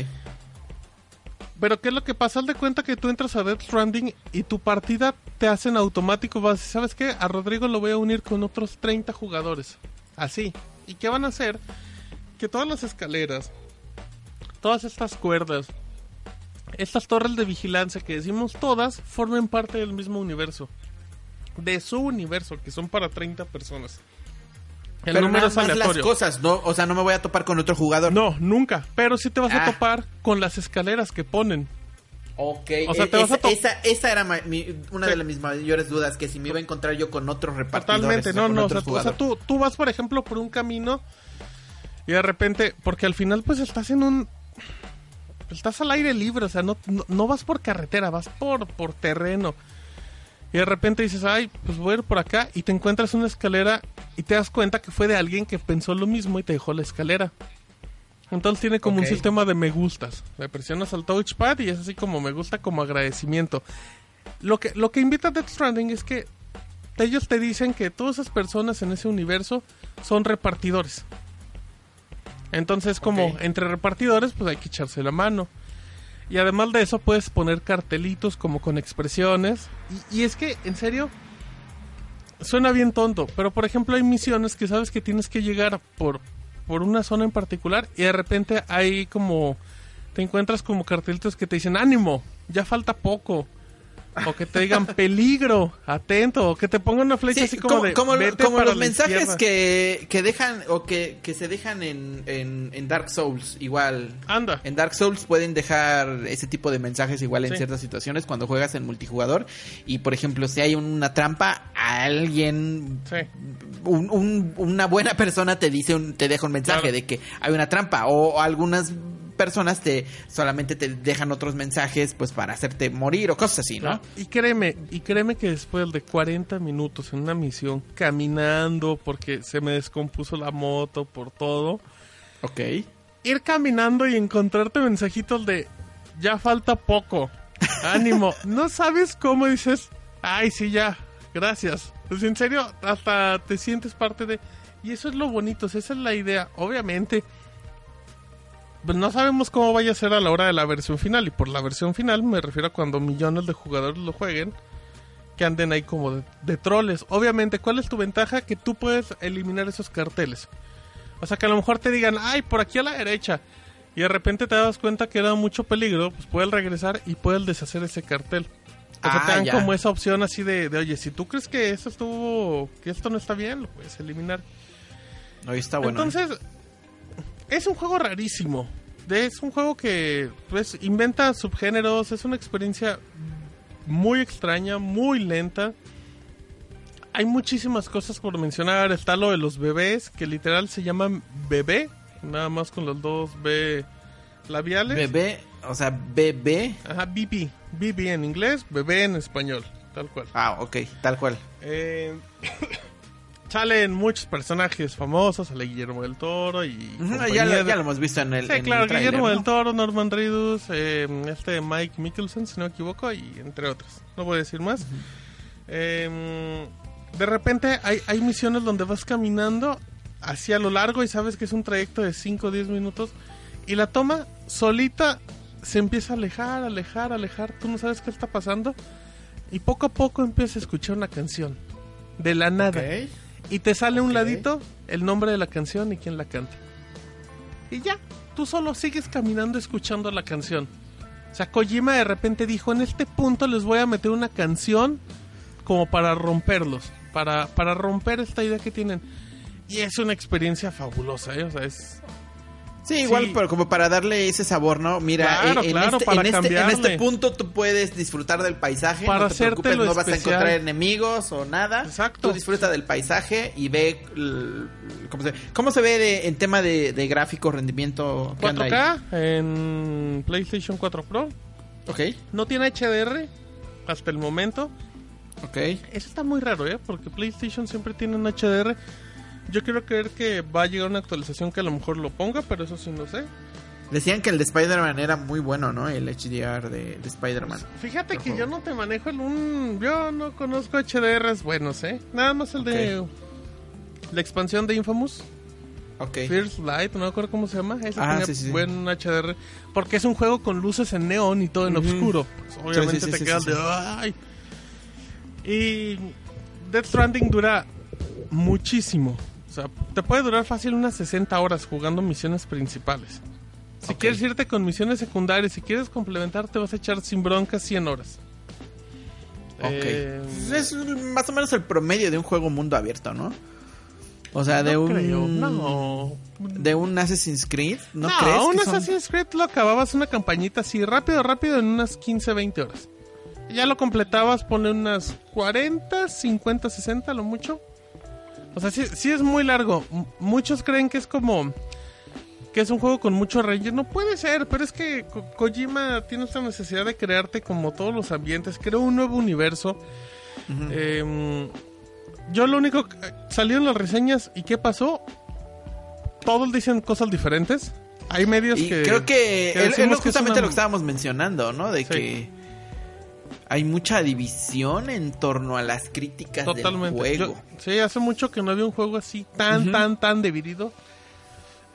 Pero ¿qué es lo que pasa? Haz de cuenta que tú entras a Death Stranding y tu partida te hace en automático. Vas, ¿sabes qué? A Rodrigo lo voy a unir con otros 30 jugadores. Así. ¿Y qué van a hacer? Que todas las escaleras, todas estas cuerdas, estas torres de vigilancia que decimos todas, formen parte del mismo universo. De su universo, que son para 30 personas. El Pero número nada es las cosas, ¿no? O sea, no me voy a topar con otro jugador. No, nunca. Pero sí te vas a Ah. topar con las escaleras que ponen. Ok, O sea, e- te vas a esa, esa, era mi- una Sí. de las mis mayores dudas, que si me iba a encontrar yo con otros repartidores. Totalmente, no, no, o sea, tú, o sea, tú, tú vas, por ejemplo, por un camino y de repente, porque al final pues estás en un... Estás al aire libre, o sea, no, no, no vas por carretera, vas por, por terreno. Y de repente dices, ay, pues voy a ir por acá y te encuentras una escalera y te das cuenta que fue de alguien que pensó lo mismo y te dejó la escalera. Entonces tiene como un sistema de me gustas. Le presionas al touchpad y es así como me gusta como agradecimiento. Lo que, lo que invita a Death Stranding es que ellos te dicen que todas esas personas en ese universo son repartidores. Entonces, como entre repartidores, pues hay que echarse la mano. Y además de eso, puedes poner cartelitos como con expresiones. Y, y es que, en serio, suena bien tonto. Pero, por ejemplo, hay misiones que sabes que tienes que llegar por, por una zona en particular. Y de repente hay como. Te encuentras como cartelitos que te dicen: ánimo, ya falta poco. O que te digan peligro, atento, o que te pongan una flecha Sí, así como, como, de como- "Vete como para los mensajes izquierda". que, que dejan o que, que se dejan en, en, en Dark Souls igual. Anda. En Dark Souls pueden dejar ese tipo de mensajes igual en Sí. ciertas situaciones cuando juegas en multijugador y por ejemplo si hay una trampa alguien Sí. un- un- una buena persona te dice un, te deja un mensaje Claro. de que hay una trampa o, algunas personas te solamente te dejan otros mensajes pues para hacerte morir o cosas así, ¿no? Y créeme, y créeme que después de 40 minutos en una misión, caminando porque se me descompuso la moto, por todo, Ok. ir caminando y encontrarte mensajitos de ya falta poco, ánimo, no sabes cómo dices, ay sí ya, gracias. Pues en serio, hasta te sientes parte de... Y eso es lo bonito, esa es la idea. Obviamente, no sabemos cómo vaya a ser a la hora de la versión final. Y por la versión final me refiero a cuando millones de jugadores lo jueguen. Que anden ahí como de, de troles. Obviamente, ¿cuál es tu ventaja? Que tú puedes eliminar esos carteles. O sea, que a lo mejor te digan, ay, por aquí a la derecha. Y de repente te das cuenta que era mucho peligro. Pues puedes regresar y puedes deshacer ese cartel. O sea, Ah, te dan ya. como esa opción así de, de, oye, si tú crees que eso estuvo, que esto no está bien, lo puedes eliminar. Ahí está bueno. ¿eh? Es un juego rarísimo. Es un juego que pues inventa subgéneros, es una experiencia muy extraña, muy lenta. Hay muchísimas cosas por mencionar. Está lo de los bebés, que literal se llaman bebé, nada más con los dos B labiales. Bebé, o sea, bebé. Ajá, BB. BB en inglés, bebé en español, tal cual. Ah, ok, tal cual. Eh, Salen muchos personajes famosos, sale Guillermo del Toro y... Ya, lo, ya lo hemos visto en el. Sí, en el claro, tráiler, Guillermo ¿no? del Toro, Norman Reedus, eh, este Mike Mickelson, si no me equivoco, y entre otros. No voy a decir más. Eh, de repente hay, hay misiones donde vas caminando hacia lo largo y sabes que es un trayecto de 5 o 10 minutos y la toma solita se empieza a alejar, alejar, alejar. Tú no sabes qué está pasando y poco a poco empiezas a escuchar una canción de la nada. Ok. Y te sale un ladito el nombre de la canción y quién la canta. Y ya, tú solo sigues caminando escuchando la canción. O sea, Kojima de repente dijo, en este punto les voy a meter una canción como para romperlos, para, para romper esta idea que tienen. Y es una experiencia fabulosa, ¿eh? O sea, es... Sí, igual, Sí. pero como para darle ese sabor, ¿no? Mira, Claro, en, en claro, este, para en, este, en este punto tú puedes disfrutar del paisaje. Para no te preocupes, no vas a encontrar enemigos o nada. Exacto. Tú disfruta del paisaje y ve cómo se, cómo se ve de- en tema de, de gráfico, rendimiento. ¿Qué anda ahí? 4K en PlayStation 4 Pro. Ok, No tiene HDR hasta el momento. ok. Eso está muy raro, ¿eh? Porque PlayStation siempre tiene un HDR. Yo quiero creer que va a llegar una actualización que a lo mejor lo ponga, pero eso sí no sé. Decían que el de Spider-Man era muy bueno, ¿no? El HDR de, de Spider-Man. Fíjate que yo no te manejo en un... Yo no conozco HDRs buenos, ¿eh? Nada más el de... La expansión de Infamous. Ok. First Light, no me acuerdo cómo se llama. Ese Ah, tenía sí, sí, sí. buen HDR. Porque es un juego con luces en neón y todo en oscuro. Pues, obviamente Sí, sí, sí, te sí, quedas sí, de... "Ay". Y Death Stranding dura muchísimo. O sea, te puede durar fácil unas 60 horas jugando misiones principales. Si Ok. quieres irte con misiones secundarias, si quieres complementar, te vas a echar sin broncas 100 horas. Ok. Eh, Es más o menos el promedio de un juego mundo abierto, ¿no? O sea, de no un... creo, no. De un Assassin's Creed, ¿no, No, crees? un que son- Assassin's Creed lo acababas una campañita así, rápido, rápido, en unas 15, 20 horas. Ya lo completabas, ponle unas 40, 50, 60, lo mucho. O sea, sí, sí es muy largo. M- Muchos creen que es como... Que es un juego con mucho relleno. Puede ser, pero es que Ko- Kojima tiene esta necesidad de crearte como todos los ambientes. Creó un nuevo universo. Eh, yo lo único que salieron las reseñas y qué pasó. Todos dicen cosas diferentes. Hay medios Y que creo que, que justamente una- lo que estábamos mencionando, ¿no? De Sí. que hay mucha división en torno a las críticas totalmente. del juego. Yo- sí, hace mucho que no había un juego así tan tan tan dividido.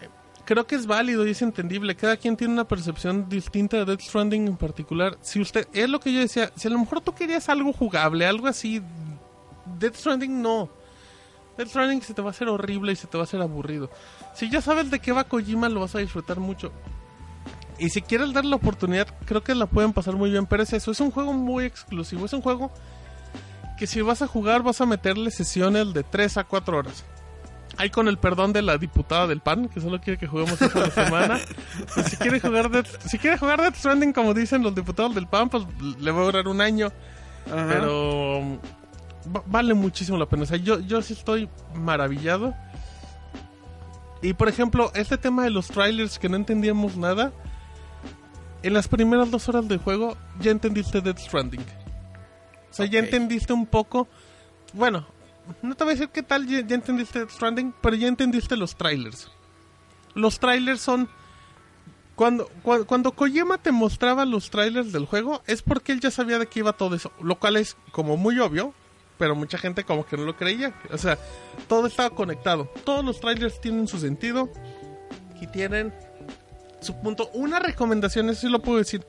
Eh, Creo que es válido y es entendible. Cada quien tiene una percepción distinta de Death Stranding en particular. Si usted, es lo que yo decía, si a lo mejor tú querías algo jugable, algo así, Death Stranding no. Death Stranding se te va a hacer horrible y se te va a hacer aburrido. Si ya sabes de qué va Kojima, lo vas a disfrutar mucho. Y si quieres dar la oportunidad, creo que la pueden pasar muy bien. Pero es eso, es un juego muy exclusivo. Es un juego que si vas a jugar, vas a meterle sesiones de 3 a 4 horas. Ahí con el perdón de la diputada del PAN, que solo quiere que juguemos eso a la semana. Y si quiere jugar Death, si quiere jugar Death Stranding, como dicen los diputados del PAN, pues le va a durar un año. Ajá. Pero va- vale muchísimo la pena. O sea, yo, yo sí estoy maravillado. Y por ejemplo, este tema de los trailers que no entendíamos nada. En las primeras dos horas del juego ya entendiste Death Stranding. O sea, ya entendiste un poco. Bueno, no te voy a decir qué tal ya, ya entendiste Death Stranding, pero ya entendiste los trailers. Los trailers son. Cuando, cua- cuando Kojima te mostraba los trailers del juego, es porque él ya sabía de qué iba todo eso. Lo cual es como muy obvio, pero mucha gente como que no lo creía. O sea, todo estaba conectado. Todos los trailers tienen su sentido y tienen su punto. Una recomendación, eso sí lo puedo decir.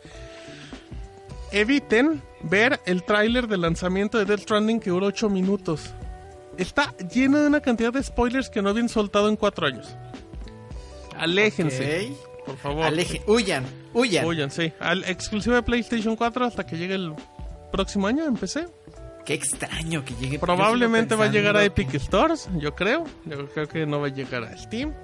Eviten ver el tráiler de lanzamiento de Death Stranding que dura 8 minutos. Está lleno de una cantidad de spoilers que no habían soltado en 4 años. Aléjense, por favor. Aleje, huyan, huyan. Huyan, sí. Al exclusivo de PlayStation 4 hasta que llegue el próximo año en PC. Qué extraño que llegue. Probablemente va a llegar a Epic Stores, yo creo. Yo creo que no va a llegar a Steam.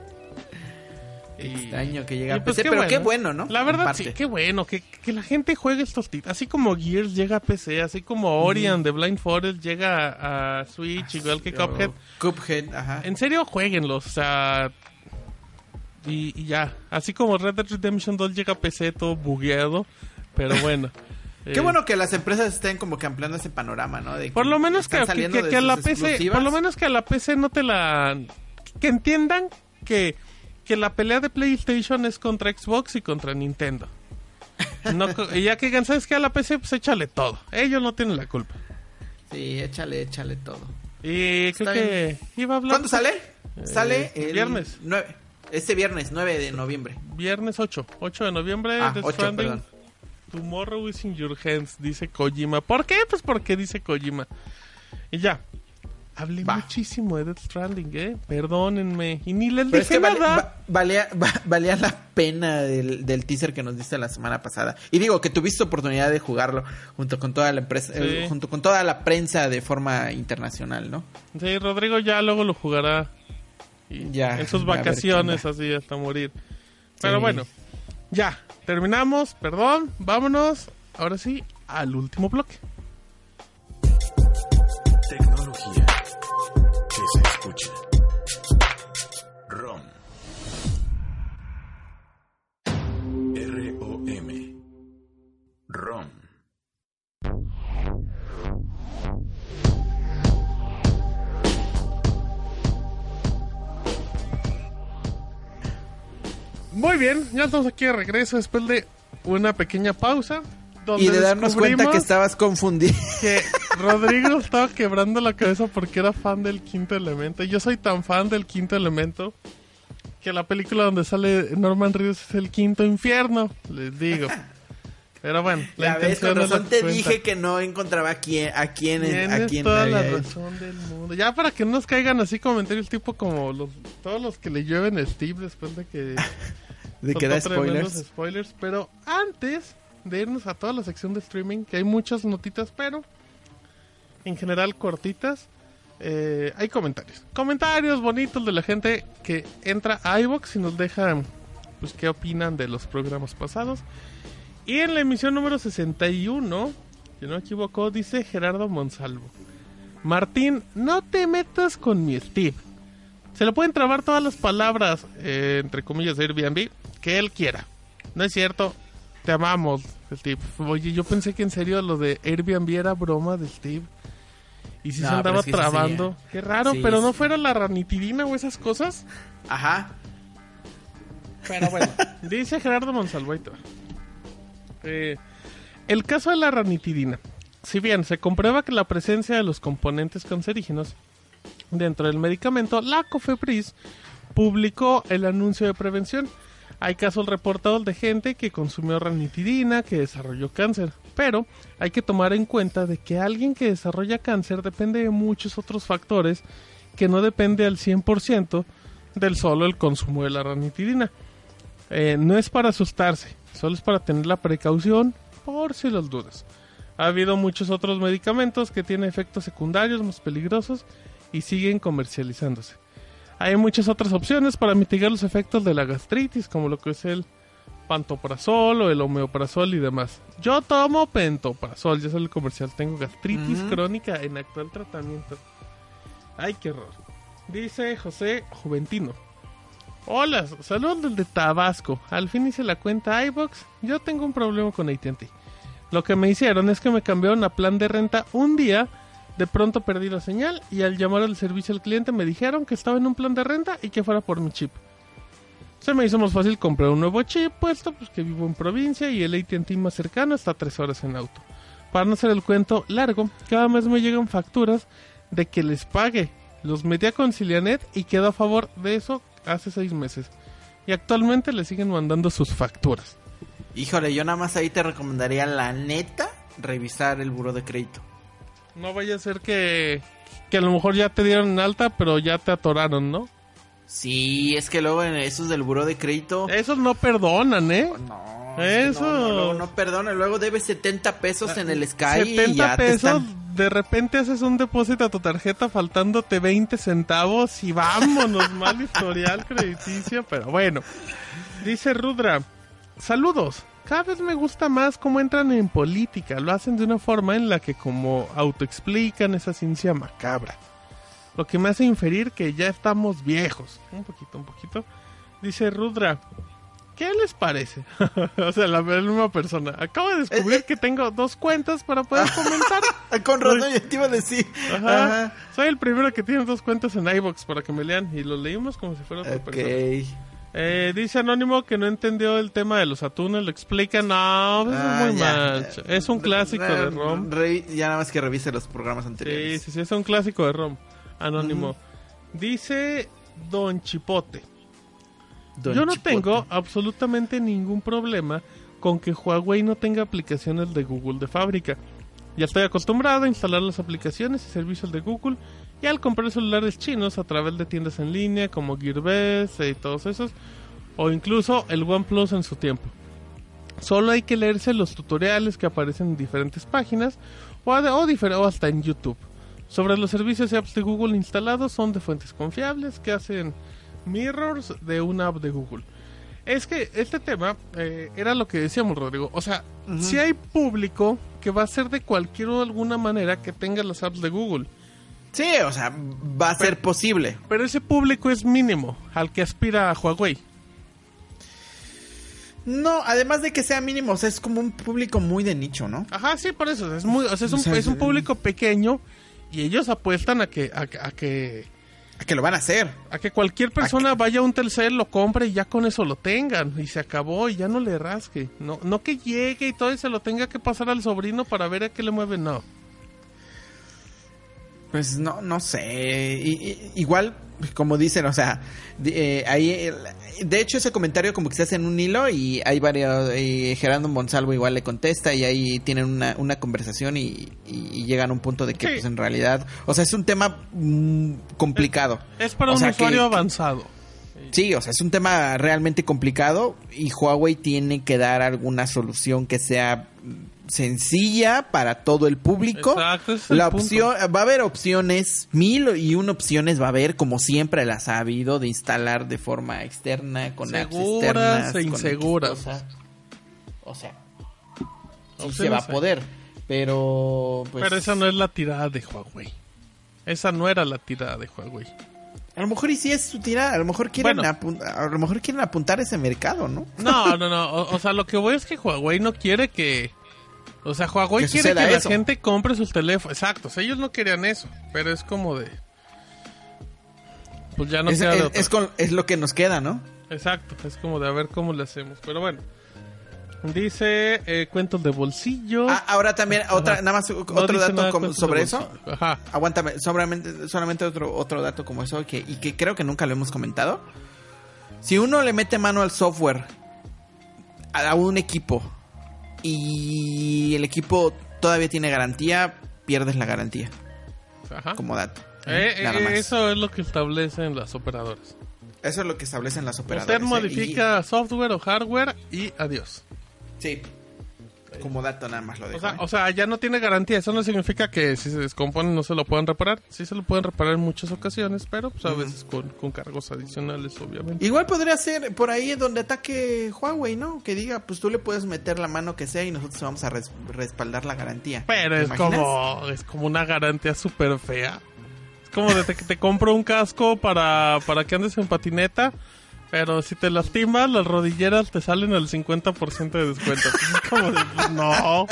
Qué Y- extraño que llegue a y pues PC, pero qué bueno, ¿no? La verdad, sí, qué bueno. Que, que la gente juegue estos títulos. Así como Gears llega a PC, así como Ori and the Blind Forest llega a, a Switch, igual que Cuphead. Cuphead, ajá. En serio, jueguenlos. O sea. Y, y ya. Así como Red Dead Redemption 2 llega a PC todo bugueado. Pero bueno. Qué Eh, bueno que las empresas estén como que ampliando ese panorama, ¿no? De Por lo menos que, que, que- de a la PC, por lo menos que a la PC no te la... Que entiendan que, que la pelea de PlayStation es contra Xbox y contra Nintendo. No, y ya que ¿sabes qué? A la PC, pues échale todo. Ellos no tienen la culpa. Sí, échale, échale todo. Y creo que iba a hablar... ¿Cuándo sale? sale el Eh, viernes. nueve- este viernes, 9 de noviembre. Viernes 8. 8 de noviembre. Ah, Death 8, Stranding. perdón. Tomorrow is in your hands, dice Kojima. ¿Por qué? Pues porque dice Kojima. Y ya. Hablé muchísimo de Death Stranding, ¿eh? Perdónenme. Y ni les Pero es dije que vale- nada. va- valía, va- valía la pena del, del teaser que nos diste la semana pasada. Y digo que tuviste oportunidad de jugarlo junto con toda la empresa, Sí. eh, junto con toda la prensa de forma internacional, ¿no? Sí, Rodrigo ya luego lo jugará. Y Ya, En sus vacaciones, así hasta morir. Pero Sí. bueno, ya. Terminamos. Perdón. Vámonos. Ahora sí, al último bloque. ROM. Muy bien, ya estamos aquí de regreso después de una pequeña pausa. Donde Y de darnos cuenta que estabas confundido. que Rodrigo estaba quebrando la cabeza porque era fan del quinto elemento. Yo soy tan fan del quinto elemento que la película donde sale Norman Reedus es el quinto infierno, les digo. Pero bueno, la intención con razón te cuenta. dije que no encontraba a quién, a quién, a quién toda la razón del mundo. Ya para que no nos caigan así comentarios tipo como los todos los que le llueven a Steve después de que de que da spoilers. spoilers. Pero antes de irnos a toda la sección de streaming, que hay muchas notitas, pero en general cortitas, eh, hay comentarios. Comentarios bonitos de la gente que entra a iVoox y nos deja pues qué opinan de los programas pasados. Y en la emisión número 61, si no me equivoco, dice Gerardo Monsalvo. Martín, no te metas con mi Steve. Se le pueden trabar todas las palabras, eh, entre comillas, de Airbnb, que él quiera. No es cierto. Te amamos, Steve. Oye, yo pensé que en serio lo de Airbnb era broma de Steve. Y si No, se andaba es que trabando. sería. Qué raro, Sí, pero no fuera la ranitidina o esas cosas. Ajá. Pero bueno, dice Gerardo Monsalvo. Ahí te va. Eh, el caso de la ranitidina. Si bien se comprueba que la presencia de los componentes cancerígenos dentro del medicamento, la COFEPRIS publicó el anuncio de prevención. Hay casos reportados de gente que consumió ranitidina, que desarrolló cáncer. Pero hay que tomar en cuenta de que alguien que desarrolla cáncer depende de muchos otros factores que no depende al 100% del solo el consumo de la ranitidina. Eh, no es para asustarse, solo es para tener la precaución por si las dudas. Ha habido muchos otros medicamentos que tienen efectos secundarios más peligrosos y siguen comercializándose. Hay muchas otras opciones para mitigar los efectos de la gastritis, como lo que es el pantoprazol o el homeoprazol y demás. Yo tomo pentoprazol, ya sale el comercial. Tengo gastritis crónica en actual tratamiento. Ay, qué horror. Dice José Juventino. Hola, saludos desde Tabasco. Al fin hice la cuenta iBox. Yo tengo un problema con AT&T. Lo que me hicieron es que me cambiaron a plan de renta un día. De pronto perdí la señal y al llamar al servicio al cliente me dijeron que estaba en un plan de renta y que fuera por mi chip. Se me hizo más fácil comprar un nuevo chip, puesto pues que vivo en provincia y el AT&T más cercano está a tres horas en auto. Para no hacer el cuento largo, cada mes me llegan facturas de que les pague. Los metí a Concilianet y quedó a favor de eso hace seis meses. Y actualmente le siguen mandando sus facturas. Híjole, yo nada más ahí te recomendaría la neta revisar el buro de crédito. No vaya a ser que, que a lo mejor ya te dieron en alta, pero ya te atoraron, ¿no? Sí, es que luego en esos del buro de crédito... Esos no perdonan, ¿eh? No, Eso. no, no, luego no perdona, luego debes 70 pesos en el Sky y 70 ya te pesos, están... de repente haces un depósito a tu tarjeta faltándote 20 centavos y vámonos, mal historial crediticio, pero bueno. Dice Rudra, saludos, cada vez me gusta más cómo entran en política, lo hacen de una forma en la que como autoexplican esa ciencia macabra. Lo que me hace inferir que ya estamos viejos. Un poquito, un poquito. Dice Rudra, ¿Qué les parece? o sea, la, misma persona. Acabo de descubrir Eh, eh. que tengo dos cuentas para poder comentar. Con razón, yo te iba a decir. Ajá. Ajá. Soy el primero que tiene dos cuentas en iBox para que me lean y lo leímos como si fuera otra Ok. persona. Eh, dice Anónimo que no entendió el tema de los atunes, lo explica. No, pues Ah, es muy ya. Es un clásico Re- de ROM. re- ya nada más que revise los programas Sí, anteriores. sí, sí, es un clásico de ROM. Anónimo. Dice Don Chipote. Don Yo no Chipote. tengo absolutamente ningún problema con que Huawei no tenga aplicaciones de Google de fábrica. Ya estoy acostumbrado a instalar las aplicaciones y servicios de Google y al comprar celulares chinos a través de tiendas en línea como Gearbest y todos esos, o incluso el OnePlus en su tiempo. Solo hay que leerse los tutoriales que aparecen en diferentes páginas o, o o hasta en YouTube. Sobre los servicios y apps de Google instalados son de fuentes confiables que hacen mirrors de una app de Google. Es que este tema eh, era lo que decíamos, Rodrigo. O sea, si hay público que va a ser de cualquier o alguna manera que tenga las apps de Google. Sí, o sea, va a ser posible. Pero ese público es mínimo al que aspira a Huawei. No, además de que sea mínimo, o sea, es como un público muy de nicho, ¿no? Ajá, sí, por eso. Es, muy, o sea, es, un, O sea, es un es- público pequeño y ellos apuestan a que, a, que- a que A que lo van a hacer. a que cualquier persona vaya a un Telcel, lo compre y ya con eso lo tengan. Y se acabó y ya no le rasque. No, no que llegue y todo y se lo tenga que pasar al sobrino para ver a qué le mueve. No. Pues no, no sé. I- i- igual, como dicen, o sea, de, eh, ahí, el- de hecho ese comentario como que se hace en un hilo y hay varios, y Gerardo Monsalvo igual le contesta y ahí tienen una, una conversación y, y- y llegan a un punto de que Sí. pues en realidad, o sea, es un tema mm, complicado. Es para O un sea, usuario que- avanzado. Sí, o sea, es un tema realmente complicado y Huawei tiene que dar alguna solución que sea sencilla para todo el público. Exacto, es el La punto. opción, va a haber opciones, mil y una opciones va a haber, como siempre las ha habido, de instalar de forma externa, con apps Seguras externas. e con inseguras. Cosa. O sea, sí se va a poder, pero... Pues, Pero esa no es la tirada de Huawei. Esa no era la tirada de Huawei. A lo mejor y sí es su tirada, a lo mejor quieren, Bueno. a lo mejor quieren apuntar ese mercado, ¿no? No, no, no. O, o sea, lo que voy es que Huawei no quiere que. O sea, Huawei quiere que eso. la gente compre sus teléfonos. Exacto, o sea, ellos no querían eso. Pero es como de. Pues ya no es, queda de es- es con- es lo que nos queda, ¿no? Exacto, es como de a ver cómo le hacemos. Pero bueno. Dice eh, cuentos de bolsillo. Ah, ahora también, otra, nada más No otro dato como- sobre eso. Ajá. Aguántame, solamente, solamente otro, otro dato como eso que, y que creo que nunca lo hemos comentado. Si uno le mete mano al software a un equipo y el equipo todavía tiene garantía, pierdes la garantía, Ajá. como dato. Eh, eh, eso es lo que establecen las operadoras. Eso es lo que establecen las operadoras. Usted modifica software o hardware y adiós. Sí. Como dato nada más lo O dejo. sea, ¿eh? o sea, ya no tiene garantía. Eso no significa que si se descompone no se lo puedan reparar. Sí se lo pueden reparar en muchas ocasiones, pero pues, a veces con, con cargos adicionales, obviamente. Igual podría ser por ahí donde ataque Huawei, ¿no? Que diga, pues tú le puedes meter la mano que sea y nosotros vamos a res- respaldar la garantía. Pero ¿Te es imaginas? como, es como una garantía súper fea. Es como de que te compro un casco para, para que andes en patineta, pero si te lastimas, las rodilleras te salen al 50% de descuento. Pues es como de, pues, no.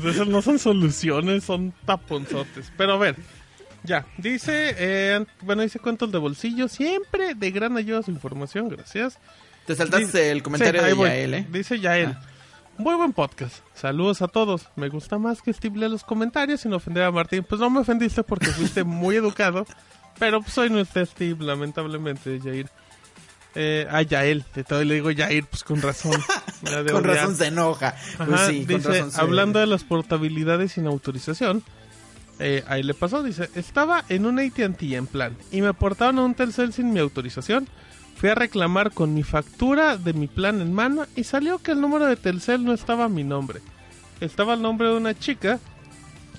Pues Esas no son soluciones, son taponzotes. Pero a ver, ya. Dice, eh, bueno, dice cuentos de bolsillo. Siempre de gran ayuda su información, gracias. Te saltaste Dice- el comentario Sí, de. Yael, ¿eh? Dice Yael. Muy buen podcast. Saludos a todos. Me gusta más que Steve lea los comentarios sin ofender a Martín. Pues no me ofendiste porque fuiste muy educado. Pero pues soy nuestro Steve, lamentablemente, Yair. Eh, a Yael. De todo le digo Yair, pues con razón. Con razón se enoja. Pues Ajá, sí, con razón se- hablando de las portabilidades sin autorización, eh, ahí le pasó, dice, estaba en un AT&T en plan y me aportaron a un Telcel sin mi autorización. Fui a reclamar con mi factura de mi plan en mano y salió que el número de Telcel no estaba a mi nombre. Estaba el nombre de una chica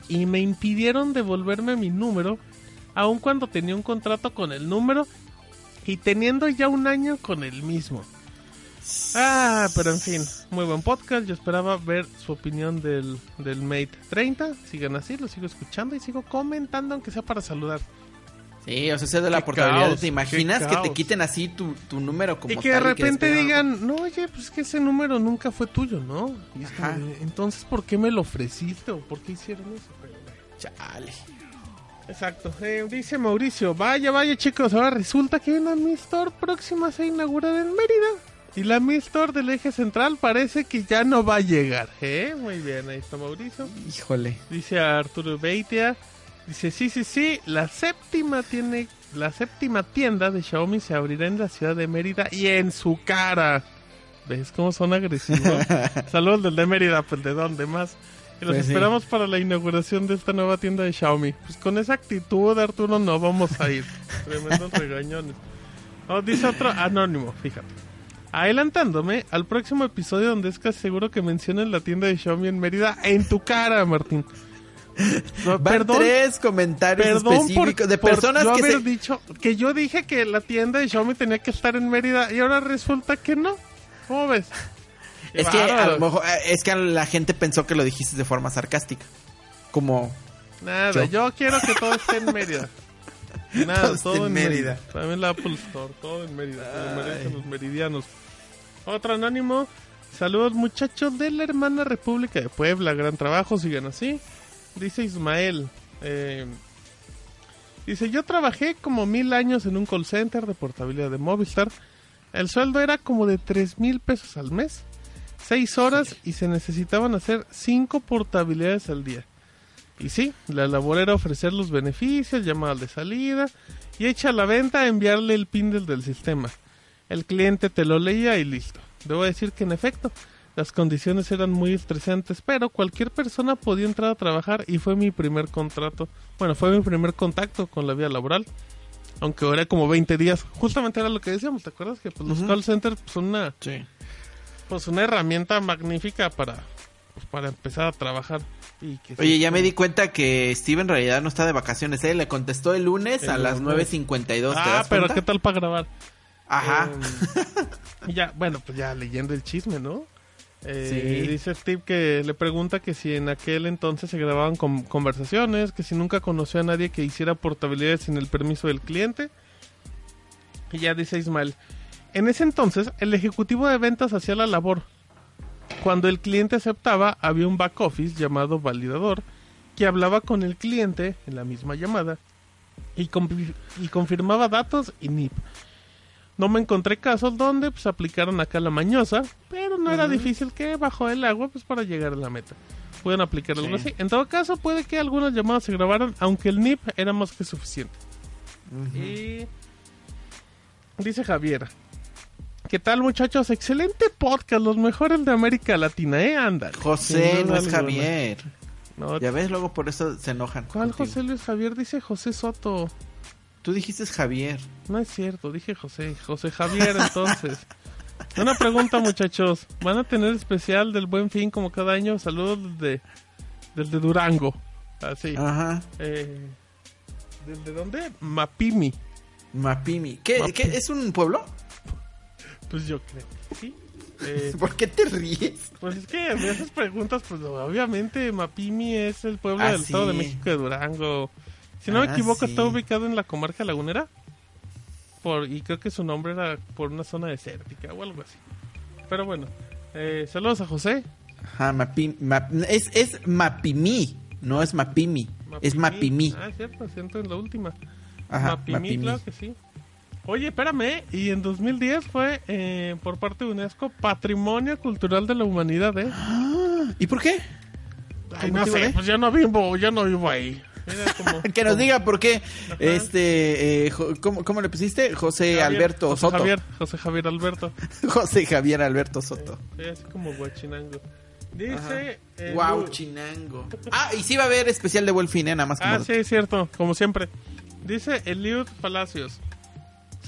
y me impidieron devolverme mi número aun cuando tenía un contrato con el número y teniendo ya un año con el mismo. Ah, pero en fin, muy buen podcast. Yo esperaba ver su opinión del, del Mate 30. Sigan así, lo sigo escuchando y sigo comentando, aunque sea para saludar. Sí, o sea, ese de la portabilidad. ¿Te imaginas que te quiten así tu, tu número como Y que de repente digan, no, oye, pues que ese número nunca fue tuyo, ¿no? Y como Entonces, ¿por qué me lo ofreciste o por qué hicieron eso? Chale. Exacto. Eh, dice Mauricio, vaya, vaya chicos, ahora resulta que hay una Mi Store próxima se inaugura en Mérida. Y la Mi Store del eje central parece que ya no va a llegar. ¿Eh? Muy bien, ahí está Mauricio. Híjole. Dice Arturo Beitia. Dice, sí, sí, sí, la séptima tiene... La séptima tienda de Xiaomi se abrirá en la ciudad de Mérida y en su cara. ¿Ves cómo son agresivos? Saludos del de Mérida, pues de dónde más. Los Pues sí. esperamos para la inauguración de esta nueva tienda de Xiaomi. Pues con esa actitud, Arturo, no vamos a ir. Tremendos regañones. Oh, dice otro anónimo, fíjate. Adelantándome al próximo episodio donde es casi seguro que mencionen la tienda de Xiaomi en Mérida en tu cara, Martín. No, Van tres comentarios perdón por, específicos de por personas yo que haber se... dicho que yo dije que la tienda de Xiaomi tenía que estar en Mérida y ahora resulta que no. ¿Cómo ves? Es que a lo mejor eh, es que la gente pensó que lo dijiste de forma sarcástica. Como Nada, Yo. yo, quiero que todo esté en Mérida. Nada, Todo en Mérida. Mérida. También la Apple Store, todo en Mérida. Merecen los meridianos. Otro anónimo. Saludos muchachos de la hermana República de Puebla. Gran trabajo, sigan así. Dice Ismael. eh, dice, yo trabajé como mil años en un call center de portabilidad de Movistar. El sueldo era como de tres mil pesos al mes. Seis horas y se necesitaban hacer cinco portabilidades al día. Y sí, la labor era ofrecer los beneficios, llamadas de salida y hecha la venta enviarle el pin del, sistema. El cliente te lo leía y listo. Debo decir que en efecto, las condiciones eran muy estresantes, pero cualquier persona podía entrar a trabajar y fue mi primer contrato. Bueno, fue mi primer contacto con la vida laboral. Aunque era como 20 días. Justamente era lo que decíamos, ¿te acuerdas? Que pues, los call centers son una, Sí. Pues, una herramienta magnífica para, pues, para empezar a trabajar. Y que Oye, sí, ya me di cuenta que Steve en realidad no está de vacaciones, ¿eh? Le contestó el lunes El a las lunes. 9.52. ¿te Ah, pero cuenta? ¿qué tal para grabar? Ajá. Eh, ya, bueno, pues ya leyendo el chisme, ¿no? Eh, Sí. Dice Steve que le pregunta que si en aquel entonces se grababan con- conversaciones, que si nunca conoció a nadie que hiciera portabilidad sin el permiso del cliente. Y ya dice Ismael, en ese entonces el ejecutivo de ventas hacía la labor. Cuando el cliente aceptaba, había un back office llamado validador que hablaba con el cliente en la misma llamada y, confi- y confirmaba datos y NIP. No me encontré casos donde pues aplicaron acá la mañosa, pero no era difícil que bajo el agua pues para llegar a la meta. Pueden aplicar algo Sí. así. En todo caso, puede que algunas llamadas se grabaran, aunque el NIP era más que suficiente. Y dice Javier. ¿Qué tal muchachos? Excelente podcast, los mejores de América Latina, ¿eh? Anda. José, no es Javier. No, Ya ves, luego por eso se enojan. ¿Cuál contigo. José Luis Javier? Dice José Soto. Tú dijiste Javier. No es cierto, dije José. José Javier, entonces. Una pregunta, muchachos. ¿Van a tener especial del Buen Fin como cada año? Saludos desde, desde Durango. Así. Ajá. Eh, ¿Desde dónde? Mapimi. Mapimi. ¿Qué, qué, es un pueblo? Pues yo creo que sí. Eh, ¿Por qué te ríes? pues es que de esas preguntas, pues obviamente Mapimi es el pueblo Ah, del Estado de sí. México de Durango. Si no me Ah, equivoco, sí. está ubicado en la comarca lagunera. Por, y creo que su nombre era por una zona desértica o algo así. Pero bueno, eh, saludos a José. Ajá, Mapimi. Map- es, es Mapimi, no es Mapimi. Es Mapimi. Ah, cierto, siento en la última. Ajá, Mapimi, Mapimi. claro que sí. Oye, espérame, y en 2010 fue eh, por parte de UNESCO Patrimonio Cultural de la Humanidad, ¿eh? Ah, ¿Y por qué? Ay, ¿Con no sé, de? pues ya no vivo, ya no vivo ahí. Como- Que nos como- diga por qué. Este, eh, ¿cómo, cómo le pusiste? José Javier, Alberto José Soto. Javier, José Javier Alberto. José Javier Alberto Soto. Sí, así como guachinango. Dice... eh, wow, Lu- chinango. Ah, y sí va a haber especial de ¿eh? Nada más como Ah, sí, es cierto, como siempre. Dice Eliud Palacios.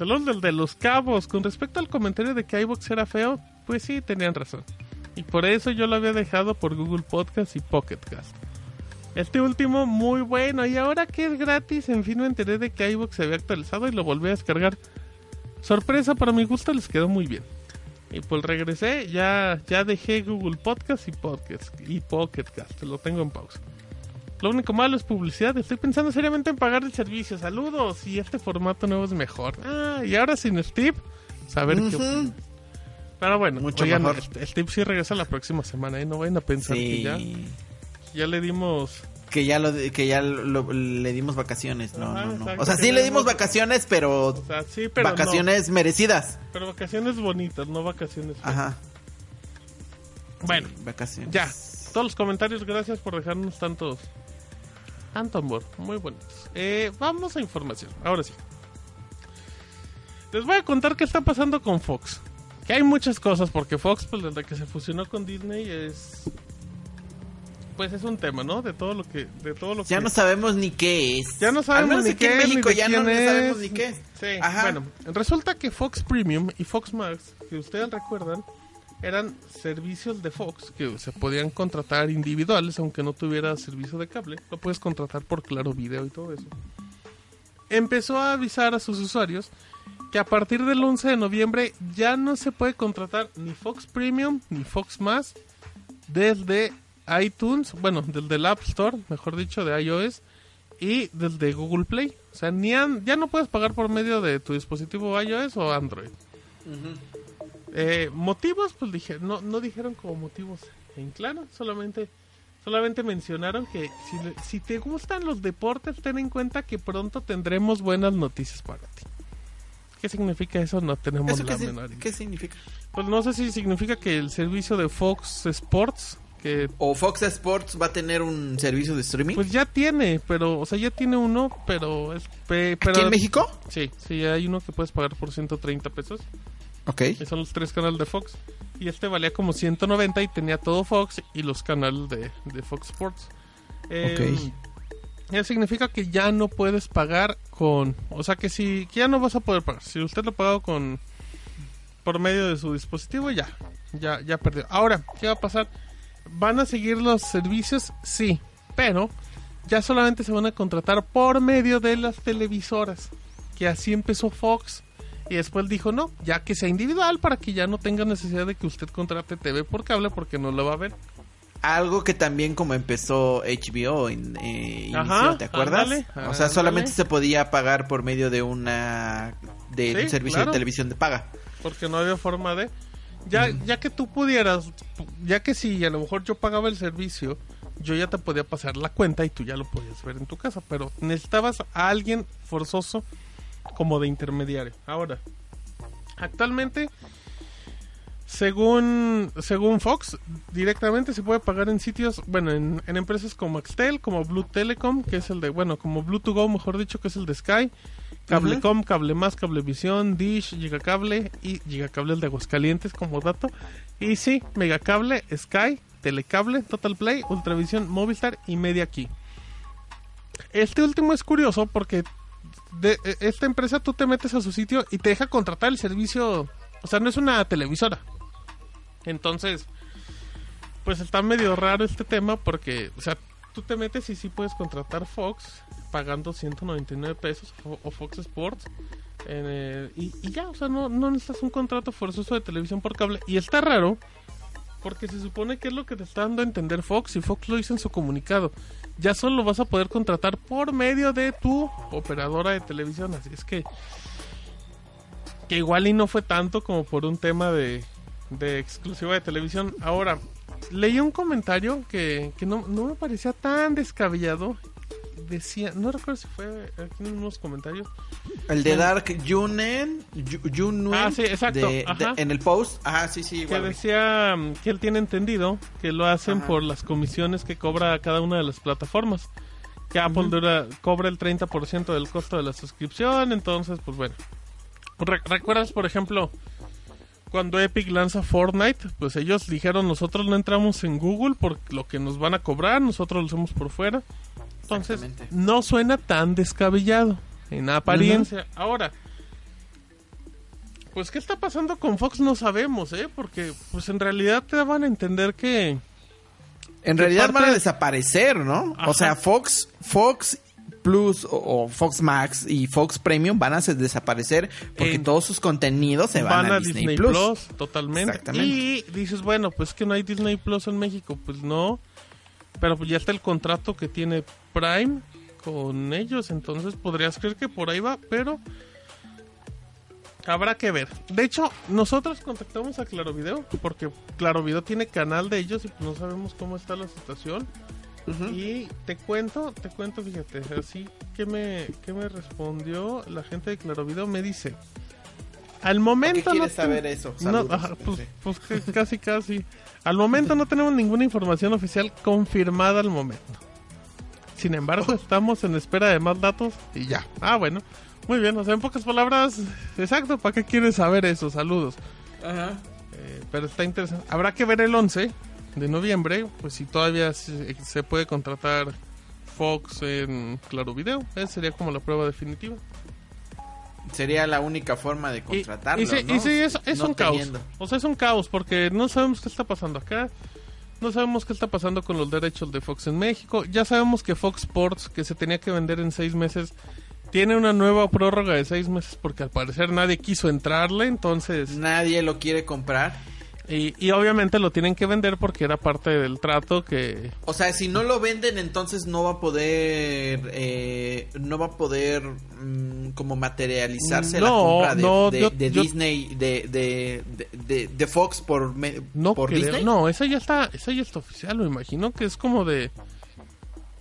Saludos del de los cabos. Con respecto al comentario de que iVoox era feo, pues sí, tenían razón. Y por eso yo lo había dejado por Google Podcast y Pocket Cast. Este último, muy bueno. Y ahora que es gratis, en fin me enteré de que iVoox se había actualizado y lo volví a descargar. Sorpresa, para mi gusto les quedó muy bien. Y pues regresé, ya, ya dejé Google Podcast y Podcast y Pocket Cast. Lo tengo en pausa. Lo único malo es publicidad. Estoy pensando seriamente en pagar el servicio. Saludos. Y este formato nuevo es mejor. Ah, y ahora sin Steve, saber qué Ujú. opina. Pero bueno, Mucho oigan, mejor. el- Steve sí regresa la próxima semana. ¿eh? No vayan a pensar que ya, ya le dimos. Que ya, lo, que ya lo- le dimos vacaciones. No, Ajá, no, no. exacto, O sea, sí le dimos vacaciones, pero, O sea, sí, pero no. vacaciones merecidas. Pero vacaciones bonitas, no vacaciones. feas. Ajá. Bueno, Sí, vacaciones. ya. Todos los comentarios, gracias por dejarnos tantos. Tanto amor, muy bonitos. Eh, vamos a información, ahora sí. Les voy a contar qué está pasando con Fox. Que hay muchas cosas, porque Fox, pues desde que se fusionó con Disney, es. Pues es un tema, ¿no? De todo lo que. De todo lo Ya que... no sabemos ni qué es. Ya no sabemos ni qué en es, ni México de ya no es. sabemos ni qué es. Sí, Ajá. bueno, resulta que Fox Premium y Fox Max, que ustedes recuerdan, eran servicios de Fox que se podían contratar individuales, aunque no tuviera servicio de cable. Lo puedes contratar por Claro Video y todo eso. Empezó a avisar a sus usuarios que a partir del 11 de noviembre ya no se puede contratar ni Fox Premium ni Fox Más desde iTunes, bueno, desde el App Store, mejor dicho, de iOS y desde Google Play. O sea, ni an- ya no puedes pagar por medio de tu dispositivo iOS o Android. Eh, motivos, pues dije, no, no dijeron como motivos en claro, solamente, solamente mencionaron que si, le- si te gustan los deportes, ten en cuenta que pronto tendremos buenas noticias para ti. ¿Qué significa eso? No tenemos ¿Eso la qué, menor idea. qué significa? Pues no sé si significa que el servicio de Fox Sports, que ¿O Fox Sports va a tener un servicio de streaming? pues ya tiene, pero, o sea, ya tiene uno, pero es... pe- pero, ¿Aquí en México? Sí, sí, hay uno que puedes pagar por 130 pesos. Ok. son los tres canales de Fox. Y este valía como 190 y tenía todo Fox y los canales de, de Fox Sports. Eh, Eso significa que ya no puedes pagar con... O sea que si que ya no vas a poder pagar. Si usted lo ha pagado con... Por medio de su dispositivo, ya. Ya, ya perdió. Ahora, ¿qué va a pasar? ¿Van a seguir los servicios? Sí. Pero ya solamente se van a contratar por medio de las televisoras. Que así empezó Fox. Y después dijo, no, ya que sea individual para que ya no tenga necesidad de que usted contrate TV por cable porque no lo va a ver. Algo que también como empezó HBO en eh, inicio, Ajá, ¿te acuerdas? ándale, o sea, ándale. solamente se podía pagar por medio de una de Sí, un servicio claro. de televisión de paga. porque no había forma de ya ya que tú pudieras ya que si a lo mejor yo pagaba el servicio yo ya te podía pasar la cuenta y tú ya lo podías ver en tu casa pero necesitabas a alguien forzoso como de intermediario ahora actualmente según según Fox directamente se puede pagar en sitios bueno en, en empresas como Axtel como Blue Telecom que es el de bueno como Blue to Go mejor dicho que es el de Sky Cablecom, Cable Más, Cablevisión, Dish, Gigacable y Gigacable el de Aguascalientes como dato. Y sí, Megacable, Sky, Telecable, Total Play, Ultravisión, Movistar y Media Key. Este último es curioso porque de e- esta empresa tú te metes a su sitio y te deja contratar el servicio, o sea, no es una televisora. Entonces, pues está medio raro este tema porque, o sea, tú te metes y sí puedes contratar Fox pagando 199 pesos o, Fox Sports. y ya, o sea, no, no necesitas un contrato forzoso de televisión por cable. Y está raro porque se supone que es lo que te está dando a entender Fox y Fox lo hizo en su comunicado. Ya solo vas a poder contratar por medio de tu operadora de televisión. Así es que, que igual y no fue tanto como por un tema de, de exclusiva de televisión. Ahora, leí un comentario que, que no, no me parecía tan descabellado. Decía, no recuerdo si fue aquí en unos comentarios. El de. Dark Junen, Junuen Ah, sí, exacto, de- de- ajá. en el post. Ajá, sí, sí, que decía mm, que él tiene entendido que lo hacen Ajá. por las comisiones que cobra cada una de las plataformas. Que Apple dura- cobra el 30% del costo de la suscripción, entonces, pues bueno. Re- ¿Recuerdas, por ejemplo, cuando Epic lanza Fortnite? Pues ellos dijeron, nosotros no entramos en Google por lo que nos van a cobrar, nosotros lo hacemos por fuera. Entonces, no suena tan descabellado en apariencia. Ahora, pues, ¿qué está pasando con Fox? No sabemos, ¿eh? Porque, pues, en realidad te daban a entender que... En realidad parte- van a desaparecer, ¿no? Ajá. O sea, Fox, Fox Plus o, o Fox Max y Fox Premium van a desaparecer porque En- todos sus contenidos se van, van a, a Disney, Disney, Plus. Plus. totalmente. Exactamente. Y dices, bueno, pues que no hay Disney Plus en México. Pues no. Pero ya está el contrato que tiene Prime con ellos, entonces podrías creer que por ahí va, pero habrá que ver. De hecho, nosotros contactamos a Claro Video porque Claro Video tiene canal de ellos y no sabemos cómo está la situación. Y te cuento, te cuento, fíjate, así que me, que me respondió la gente de Claro Video, me dice, al momento ¿Qué quieres no saber eso? no, Saludos. ajá, pues, pues casi casi. Al momento no tenemos ninguna información oficial confirmada al momento. Sin embargo, estamos en espera de más datos y ya. Ah, bueno. Muy bien, o sea, en pocas palabras, exacto, ¿para qué quieres saber eso? Saludos. Ajá. Eh, pero está interesante. Habrá que ver el 11 de noviembre, pues si todavía se, se puede contratar Fox en Claro Video. Esa sería como la prueba definitiva. Sería la única forma de Y- contratarlo, Y, sí, ¿no? y sí, es, es No un caos. O sea, es un caos porque no sabemos qué está pasando acá. No sabemos qué está pasando con los derechos de Fox en México. Ya sabemos que Fox Sports, que se tenía que vender en seis meses, tiene una nueva prórroga de seis meses porque al parecer nadie quiso entrarle. Entonces, Nadie lo quiere comprar. Y, y obviamente lo tienen que vender porque era parte del trato que... O sea, si no lo venden, entonces no va a poder, eh, no va a poder mm, como materializarse la compra de, no, de- yo- de yo- Disney, de, de, de, Fox por, No, por creo- Disney. no, esa ya está, esa ya está oficial, me imagino que es como de...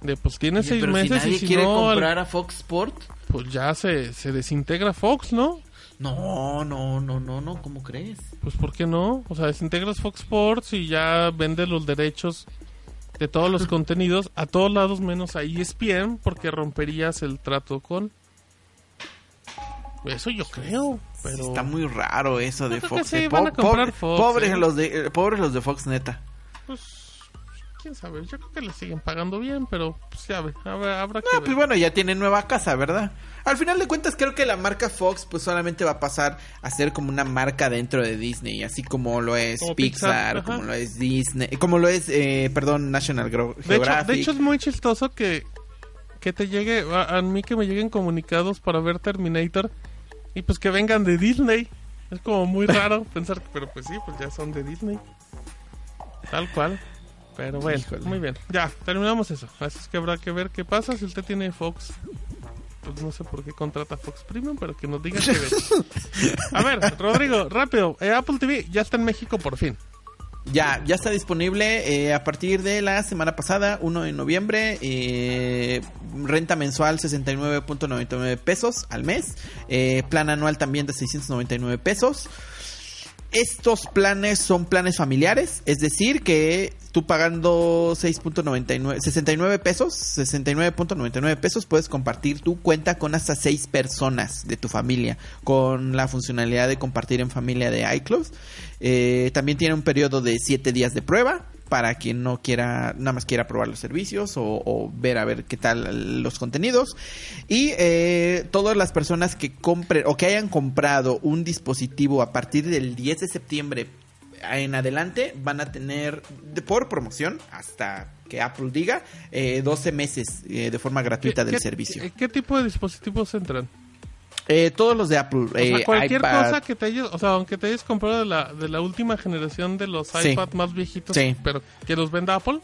De pues tiene Oye, seis pero meses si nadie y si quiere no, comprar a Fox Sport. pues ya se, se desintegra Fox, ¿no? No, no, no, no, no, ¿cómo crees? Pues ¿por qué no? O sea, desintegras Fox Sports y ya vendes los derechos de todos los contenidos a todos lados menos a ESPN porque romperías el trato con... Eso yo creo, pero... Está muy raro eso de Fox. sí, van a Po- comprar pobre- Fox, pobres eh. los de, eh, pobres los de Fox, neta. Pues, quién sabe, yo creo que le siguen pagando bien, pero pues ya ve, habrá, habrá que No, ver. pues bueno, ya tienen nueva casa, ¿verdad? Al final de cuentas creo que la marca Fox pues solamente va a pasar a ser como una marca dentro de Disney, así como lo es Como Pixar, como lo es Disney, como lo es, eh, perdón, National Gro- De hecho, Geographic. de hecho es muy chistoso que, que te llegue, a, a mí que me lleguen comunicados para ver Terminator y pues que vengan de Disney. Es como muy raro pensar que, pero pues sí, pues ya son de Disney. Tal cual. Pero bueno, Híjole. muy bien. Ya, terminamos eso. Así es que habrá que ver qué pasa si usted tiene Fox. Pues no sé por qué contrata Fox Premium, pero que nos diga qué ve. A ver, Rodrigo, rápido. eh, Apple TV ya está en México por fin. Ya, ya está disponible eh, a partir de la semana pasada, 1 de noviembre. eh, renta mensual 69.99 pesos al mes. eh, plan anual también de 699 pesos. Estos planes son planes familiares, es decir, que tú pagando 6.99, 69 pesos, 69.99 pesos, puedes compartir tu cuenta con hasta 6 personas de tu familia, con la funcionalidad de compartir en familia de iCloud. Eh, también tiene un periodo de 7 días de prueba para quien no quiera, nada más quiera probar los servicios o, o ver a ver qué tal los contenidos. Y eh, todas las personas que compren o que hayan comprado un dispositivo a partir del 10 de septiembre en adelante van a tener de- por promoción hasta que Apple diga eh, 12 meses eh, de forma gratuita ¿Qué- del servicio. ¿qué, qué tipo de dispositivos entran? Eh, todos los de Apple, O sea, eh, cualquier iPad, cosa que te hayas, o sea, aunque te hayas comprado de la, de la última generación de los Sí. iPad más viejitos, Sí. pero que los venda Apple,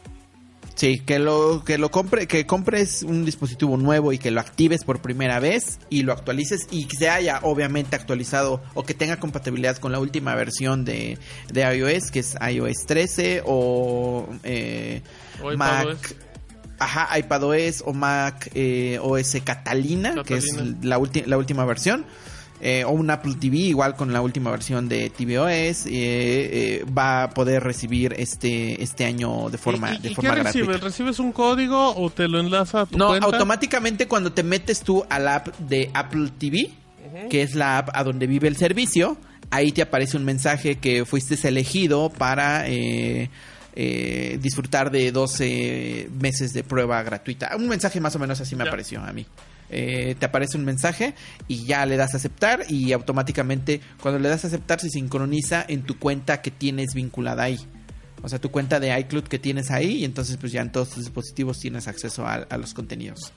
Sí, que lo que lo compre, que compres un dispositivo nuevo y que lo actives por primera vez y lo actualices y que se haya obviamente actualizado o que tenga compatibilidad con la última versión de, de iOS, que es iOS 13 o, eh, O Mac. Ajá, iPadOS o Mac eh, OS Catalina, que es la, la última versión. eh, o un Apple TV igual con la última versión de tvOS eh, eh, va a poder recibir este este año de forma ¿Y, y- de forma qué gratuita recibes? ¿Recibes un código o te lo enlaza a tu no, cuenta? automáticamente cuando te metes tú al app de Apple TV, que es la app a donde vive el servicio, ahí te aparece un mensaje que fuiste elegido para eh, disfrutar de 12 meses de prueba gratuita. Un mensaje más o menos así me apareció a mí. Eh, te aparece un mensaje y ya le das a aceptar y automáticamente cuando le das a aceptar se sincroniza en tu cuenta que tienes vinculada ahí. O sea, tu cuenta de iCloud que tienes ahí y entonces pues ya en todos tus dispositivos tienes acceso a, a los contenidos.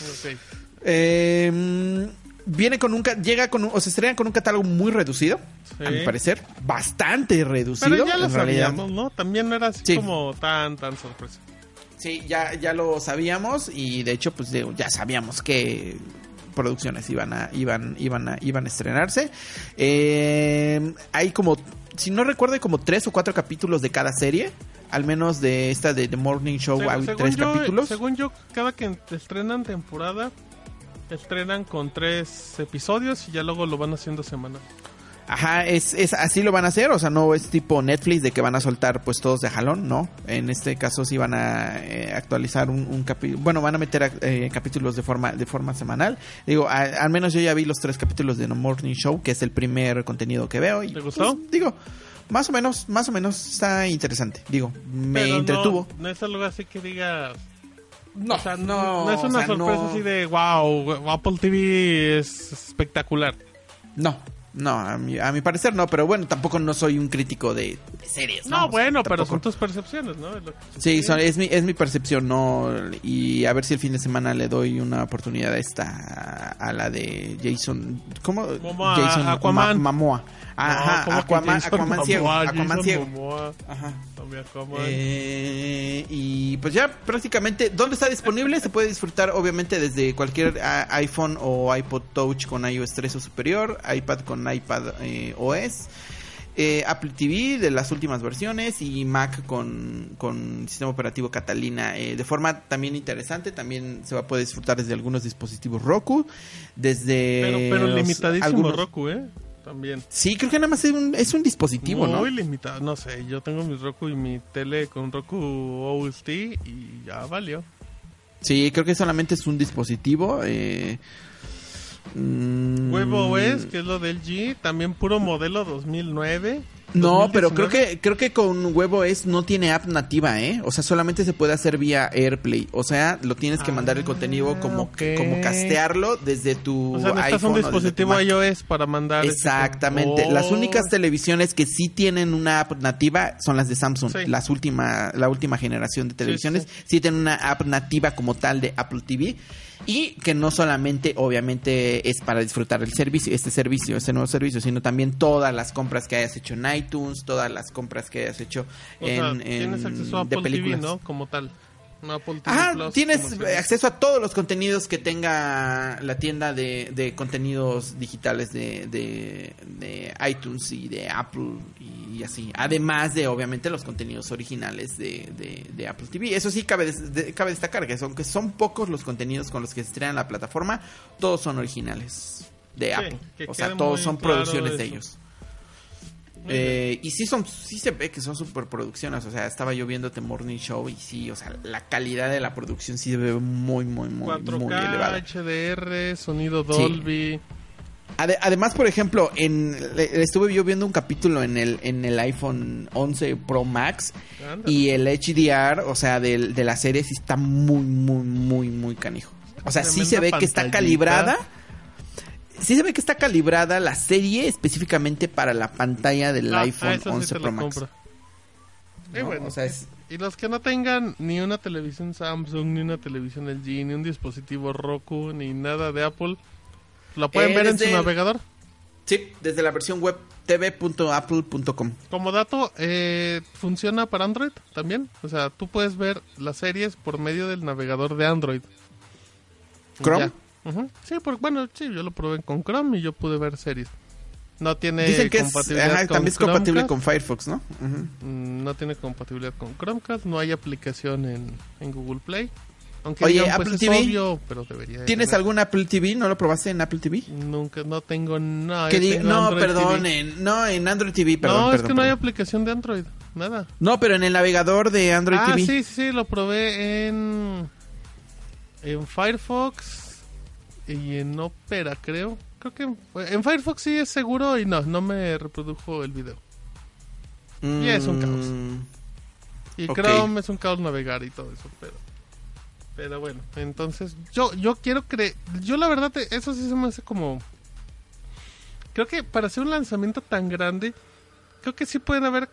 Ok. Eh, viene con un llega con un- o se estrena con un catálogo muy reducido, Sí. a mi parecer, bastante reducido Pero ya lo en realidad. sabíamos, ¿no? También no era así Sí. como tan, tan sorpresa. Sí, ya, ya lo sabíamos y de hecho, pues ya sabíamos que producciones iban a, iban, iban a, iban a estrenarse. Eh, hay como, si no recuerdo, hay como tres o cuatro capítulos de cada serie. Al menos de esta de The Morning Show hay tres yo, capítulos. Según yo, cada que estrenan temporada, estrenan con tres episodios y ya luego lo van haciendo semanal. Ajá, es, es así lo van a hacer, o sea, no es tipo Netflix de que van a soltar pues todos de jalón, no. En este caso sí van a eh, actualizar un, un capítulo, bueno, van a meter eh, capítulos de forma de forma semanal. Digo, a- al menos yo ya vi los tres capítulos de No Morning Show, que es el primer contenido que veo. Y, ¿Te gustó? pues, digo, más o menos, más o menos está interesante. Digo, me Pero no- entretuvo. No, es algo así que diga. No, o sea, no, no, es o una sea, sorpresa no. así de wow, Apple TV es espectacular. No, no, a mi, a mi parecer no, pero bueno, tampoco no soy un crítico de, de series. No, No, O sea, bueno, pero son tus percepciones, ¿no? Sí, son- es, mi, es mi percepción, ¿no? Y a ver si el fin de semana le doy una oportunidad a esta, a la de Jason, ¿cómo? Momoa, Jason Aquaman. Ma- Mamoa. Ajá, No, ¿cómo que Aquaman, Aquaman ciego, Momoa? Aquaman ciego. Momoa. Ajá. Eh, y pues ya prácticamente, ¿dónde está disponible? Se puede disfrutar obviamente desde cualquier ah, iPhone o iPod Touch con iOS 3 o superior, iPad con iPad eh, OS, eh, Apple TV de las últimas versiones y Mac con, con sistema operativo Catalina. eh, de forma también interesante, también se va a poder disfrutar desde algunos dispositivos Roku, desde... pero limitadísimo algunos- Roku, ¿eh? También. Sí, creo que nada más es un, es un dispositivo, ¿no? Muy limitado, no sé, yo tengo mi Roku y mi tele con Roku OST y ya valió. Sí, creo que solamente es un dispositivo. Eh, mm, Huevo OS, que es lo del G, también puro modelo 2009. No, pero creo 2019. que creo que con Huevo es no tiene app nativa, ¿eh? O sea, solamente se puede hacer vía AirPlay. O sea, lo tienes que mandar el Ah, contenido como como castearlo desde tu O sea, necesitas iPhone un dispositivo iOS para mandar. Exactamente. Las Oh. únicas televisiones que sí tienen una app nativa son las de Samsung. Sí. Las última, la última generación de televisiones sí. sí, tienen una app nativa como tal de Apple TV. Y que no solamente, obviamente, es para disfrutar el servicio, este servicio, este nuevo servicio, sino también todas las compras que hayas hecho en iTunes, todas las compras que hayas hecho O sea, en, tienes en- acceso a de Apple TV, películas. ¿no? Como tal. No Apple TV Ajá, Plus, tienes acceso a todos los contenidos que tenga la tienda de, de contenidos digitales de, de, de iTunes y de Apple y así. Además de, obviamente, los contenidos originales de, de- de Apple TV. Eso sí, cabe, cabe destacar que aunque son pocos los contenidos con los que se estrenan en la plataforma, todos son originales de Sí, Apple. O sea, todos son claro producciones de ellos. Eh, y sí son sí se ve que son superproducciones, o sea, estaba yo viendo The Morning Show y sí, o sea, la calidad de la producción sí se ve muy muy muy 4K, muy elevada. HDR, sonido Sí. Dolby. Ade- además, por ejemplo, en estuve yo viendo un capítulo en el en el iPhone 11 Pro Max Ándale. y el HDR, o sea, del- de, la serie sí está muy muy muy muy canijo. O sea, sí se ve que está calibrada. Sí se ve que está calibrada la serie específicamente para la pantalla del Ah, iPhone eso sí 11 te Pro Max. compro. Y ¿no? bueno, O sea, es- Y los que no tengan ni una televisión Samsung, ni una televisión LG, ni un dispositivo Roku, ni nada de Apple, ¿la pueden Eh, ver en su el- navegador? Sí, desde la versión web tv.apple.com. Como dato, eh, funciona para Android también. O sea, tú puedes ver las series por medio del navegador de Android. ¿Chrome? ya. Sí, por, bueno, sí, yo lo probé con Chrome y yo pude ver series. No tiene Dicen que es, compatibilidad ajá, con también es compatible con Firefox, ¿no? Mm, No tiene compatibilidad con Chromecast, no hay aplicación en, en Google Play. Aunque Oye, digan, pues, Apple es TV, obvio, pero debería de ¿Tienes tener. algún Apple TV? ¿No lo probaste en Apple TV? Nunca, no tengo nada. Diga- no, perdón, en, no, en Android TV, perdón. no, es perdón, que no hay aplicación de Android, nada. No, pero en el navegador de Android ah, TV. sí, sí, sí, lo probé en en Firefox y en Opera, creo. Creo que en, en Firefox sí es seguro y no, no me reprodujo el video. y es un caos. Mm, Y. Chrome es un caos navegar y todo eso, pero pero bueno, entonces yo yo quiero creer, yo la verdad te- eso sí se me hace como creo que para hacer un lanzamiento tan grande, creo que sí pueden haber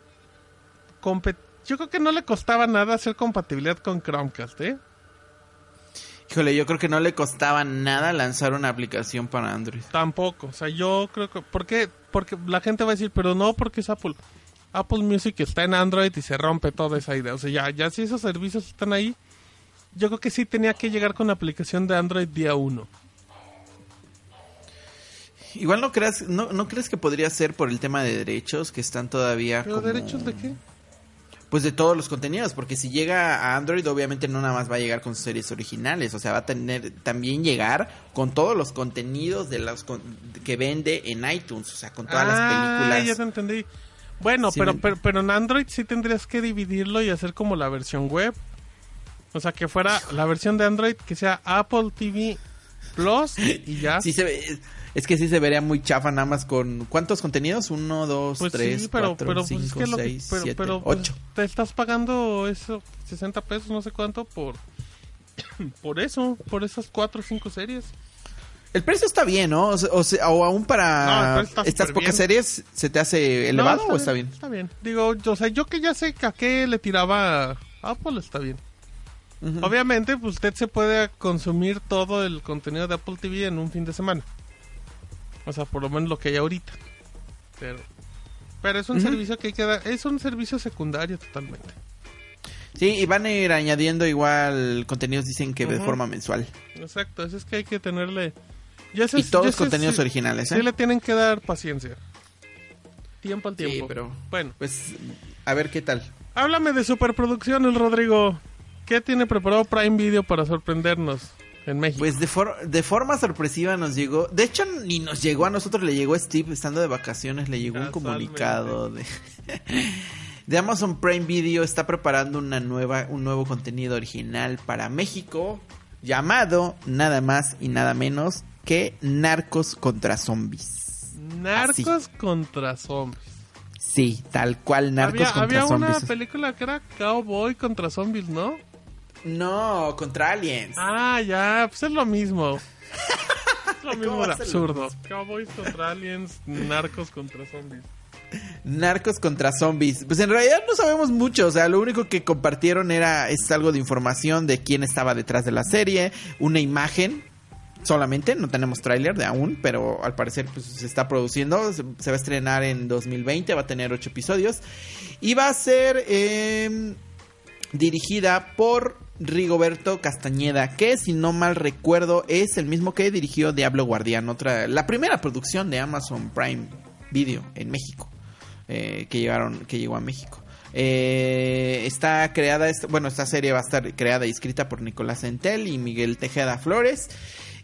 compet yo creo que no le costaba nada hacer compatibilidad con Chromecast, ¿eh? Híjole, yo creo que no le costaba nada lanzar una aplicación para Android. Tampoco, o sea, yo creo que ¿por qué? Porque la gente va a decir, pero no porque es Apple. Apple Music está en Android y se rompe toda esa idea. O sea, ya, ya si esos servicios están ahí, yo creo que sí tenía que llegar con la aplicación de Android día 1. Igual no creas, no, no crees que podría ser por el tema de derechos que están todavía ¿Pero como- derechos de qué? Pues de todos los contenidos, porque si llega a Android obviamente no nada más va a llegar con sus series originales, o sea, va a tener también llegar con todos los contenidos de los con- que vende en iTunes, o sea, con todas ah, las ya películas. te entendí. Bueno, Sí, pero, me- pero, pero en Android sí tendrías que dividirlo y hacer como la versión web. O sea, que fuera la versión de Android que sea Apple TV Plus y ya. Sí se ve- es que sí se vería muy chafa nada más con ¿cuántos contenidos? Uno, dos, Pues tres, sí, pero, cuatro, pero pues es cinco, que lo que- seis, pero, siete, pero, pues, ocho. te estás pagando eso 60 pesos, no sé cuánto por por eso, por esas cuatro o cinco series. El precio está bien, ¿no? O, sea, o o aún para está estas pocas bien. series se te hace elevado No, o está bien? Está bien. Digo, yo, o sea, yo que ya sé que a qué le tiraba Apple está bien. Obviamente, pues usted se puede consumir todo el contenido de Apple TV en un fin de semana. O sea, por lo menos lo que hay ahorita. Pero, pero es un servicio que hay que dar, es un servicio secundario totalmente. Sí, y van a ir añadiendo igual contenidos, dicen que de forma mensual. Exacto, así es que hay que tenerle... Yo sé- Y todos contenidos originales, ¿eh? Sí le tienen que dar paciencia. Tiempo al Sí, tiempo. pero- Bueno, Pues, a ver qué tal. háblame de superproducciones, Rodrigo. ¿Qué tiene preparado Prime Video para sorprendernos en México? Pues de, for- de forma sorpresiva nos llegó, de hecho ni nos llegó a nosotros, le llegó a Steve estando de vacaciones, le llegó un comunicado de, de Amazon Prime Video está preparando una nueva, un nuevo contenido original para México llamado nada más y nada menos que Narcos contra Zombies. Narcos contra zombies. Sí, tal cual Narcos había contra había una Zombies. película que era Cowboy contra zombies, ¿no? No, contra aliens. Ah, ya, pues es lo mismo. Es lo mismo de absurdo. Cowboys contra aliens, narcos contra zombies. Narcos contra zombies. Pues en realidad no sabemos mucho, o sea, lo único que compartieron era es algo de información de quién estaba detrás de la serie, una imagen solamente, no tenemos tráiler de aún, pero al parecer pues, se está produciendo, se, se va a estrenar en 2020, va a tener ocho episodios y va a ser eh, dirigida por Rigoberto Castañeda, que si no mal recuerdo es el mismo que dirigió Diablo Guardián, otra, la primera producción de Amazon Prime Video en México, eh, que llegaron, que llegó a México. Eh, está creada, bueno, esta serie va a estar creada y escrita por Nicolás Entel y Miguel Tejeda Flores.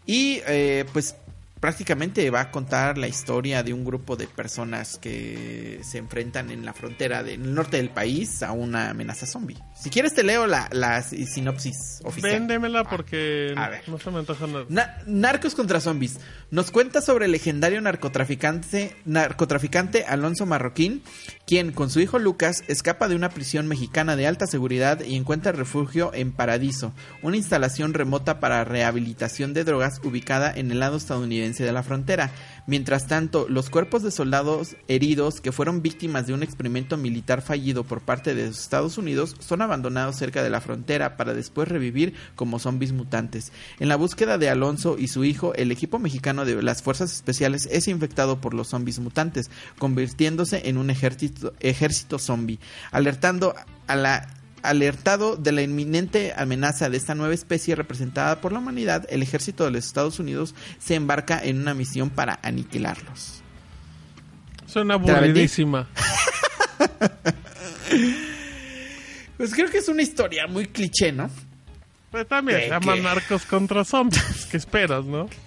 Y eh, pues prácticamente va a contar la historia de un grupo de personas que se enfrentan en la frontera del norte del país a una amenaza zombie. Si quieres te leo la, la sinopsis oficial. Véndemela porque A ver. no se me antoja nada. Na- Narcos contra zombies. Nos cuenta sobre el legendario narcotraficante, narcotraficante Alonso Marroquín, quien con su hijo Lucas escapa de una prisión mexicana de alta seguridad y encuentra refugio en Paradiso, una instalación remota para rehabilitación de drogas ubicada en el lado estadounidense de la frontera. Mientras tanto, los cuerpos de soldados heridos que fueron víctimas de un experimento militar fallido por parte de los Estados Unidos son abandonados cerca de la frontera para después revivir como zombies mutantes. En la búsqueda de Alonso y su hijo, el equipo mexicano de las fuerzas especiales es infectado por los zombies mutantes, convirtiéndose en un ejército, ejército zombie, alertando a la alertado de la inminente amenaza de esta nueva especie representada por la humanidad, el ejército de los Estados Unidos se embarca en una misión para aniquilarlos. Suena aburridísima. Pues creo que es una historia muy cliché, ¿no? Pero también ¿Qué, se llama qué? Narcos contra zombies. ¿Qué esperas, no?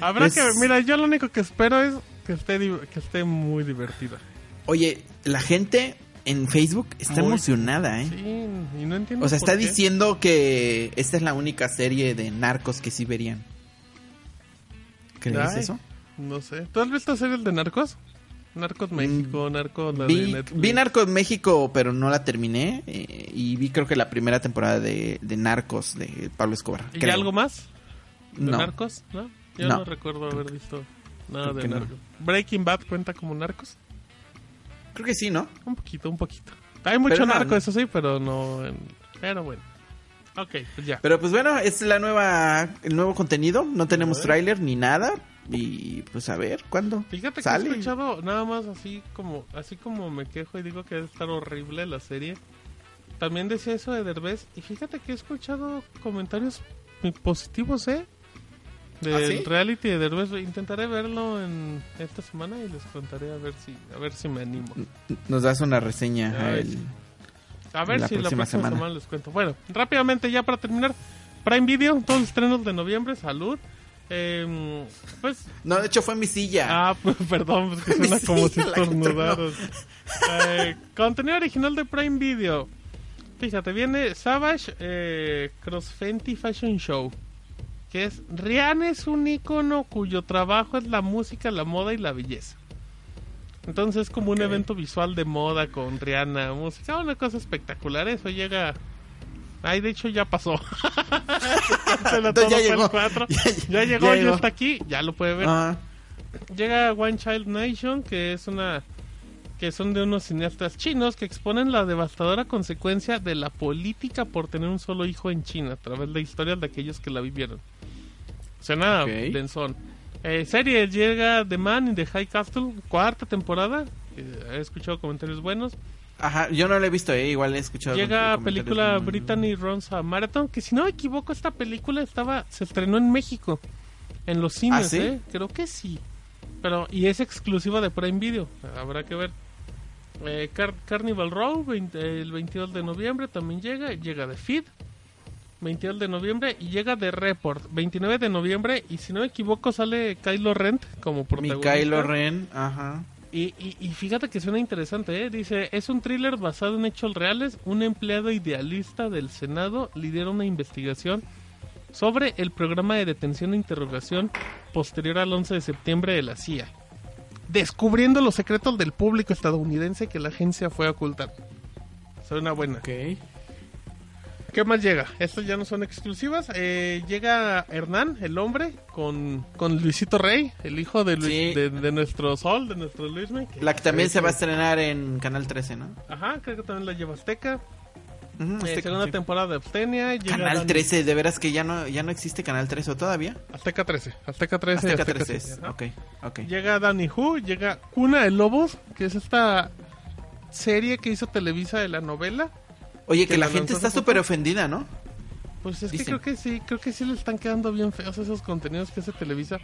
Habrá Pues- que... Mira, yo lo único que espero es que esté, que esté muy divertida. Oye, la gente en Facebook está Muy- emocionada, ¿eh? Sí, y no entiendo O sea, por está qué. diciendo que esta es la única serie de narcos que sí verían. ¿Crees Ay, eso? No sé. ¿Tú has visto series de Narcos? Narcos México, Narcos la de Mm, Vi, Netflix. vi Narcos México, pero no la terminé. eh, y vi creo que la primera temporada de, de Narcos de Pablo Escobar. ¿Y creo. algo más? ¿De No. Narcos? ¿No? Yo no, No. recuerdo haber visto nada Creo de que no. Narcos. ¿Breaking Bad cuenta como Narcos? Creo que sí, ¿no? Un poquito, un poquito. Hay mucho Pero narco, no. eso sí, pero no... Pero bueno. Ok, pues ya. Pero pues bueno, es la nueva, el nuevo contenido. No tenemos tráiler ni nada. Y pues a ver, ¿cuándo? Fíjate que he escuchado nada más así como así como me quejo y digo que debe estar horrible la serie. también decía eso de Derbez. Y fíjate que he escuchado comentarios positivos, ¿eh? Del ¿Ah, sí? reality de Derbez. Intentaré verlo en esta semana y les contaré a ver si, a ver si me animo. Nos das una reseña. A ver. el- A ver La si la próxima próxima semana. semana. les cuento. Bueno, rápidamente ya para terminar. Prime Video, todos los estrenos de noviembre, salud. Eh, pues, No, de hecho fue mi silla. ah, pues, perdón, pues que suena como si estornudaras. Eh, contenido original de Prime Video. Fíjate, viene Savage eh, Cross Fenty Fashion Show. Que es Rihanna es un icono cuyo trabajo es la música, la moda y la belleza. Entonces es como un evento visual de moda con Rihanna, música, una cosa espectacular. Eso llega. Ay, de hecho ya pasó. Entonces ya llegó. 4. Ya- Ya, llegó, ya ya, llegó. está aquí, ya lo puede ver. Ah, Llega One Child Nation, que es una que son de unos cineastas chinos que exponen la devastadora consecuencia de la política por tener un solo hijo en China a través de historias de aquellos que la vivieron. Suena Ok. densón. Eh, serie llega The Man in the High Castle, cuarta temporada. Eh, he escuchado comentarios buenos. ajá, yo no lo he visto, eh, igual he escuchado. Llega película muy- Brittany Runs a Marathon, que si no me equivoco esta película estaba se estrenó en México en los cines, ¿Ah, sí? ¿eh? Creo que sí. Pero y es exclusiva de Prime Video, habrá que ver. Eh, Car- Carnival Row 20 el 22 de noviembre también llega, llega de Feed 22 de noviembre y llega de Report 29 de noviembre y si no me equivoco sale Kylo Ren como Mi protagonista. Kylo Ren, ajá. Y, y- y fíjate que suena interesante, ¿eh? Dice, es un thriller basado en hechos reales. Un empleado idealista del Senado lidera una investigación sobre el programa de detención e interrogación posterior al 11 de septiembre de la CIA. Descubriendo los secretos del público estadounidense que la agencia fue a ocultar. Suena buena. Ok. ¿Qué más llega? Estas ya no son exclusivas. Eh, llega Hernán, el hombre, con, con Luisito Rey, el hijo de, Luis- Sí. de, de nuestro Sol, de nuestro Luisme. que- La que también se va a estrenar en Canal 13, ¿no? Ajá, creo que también la lleva Azteca. Ujú, Eh, Azteca, segunda sí. temporada de Abstenia. Canal Dani- 13, de veras que ya no, ya no existe Canal 13 o todavía. Azteca 13. Azteca 13. Azteca Azteca 13 es. 13, ajá. Ok, ok. Llega Danny Who, llega Cuna de Lobos, que es esta serie que hizo Televisa de la novela. Oye, que que la gente está súper ofendida, ¿no? Pues es que creo que sí, creo que sí le están quedando bien feos esos contenidos que hace Televisa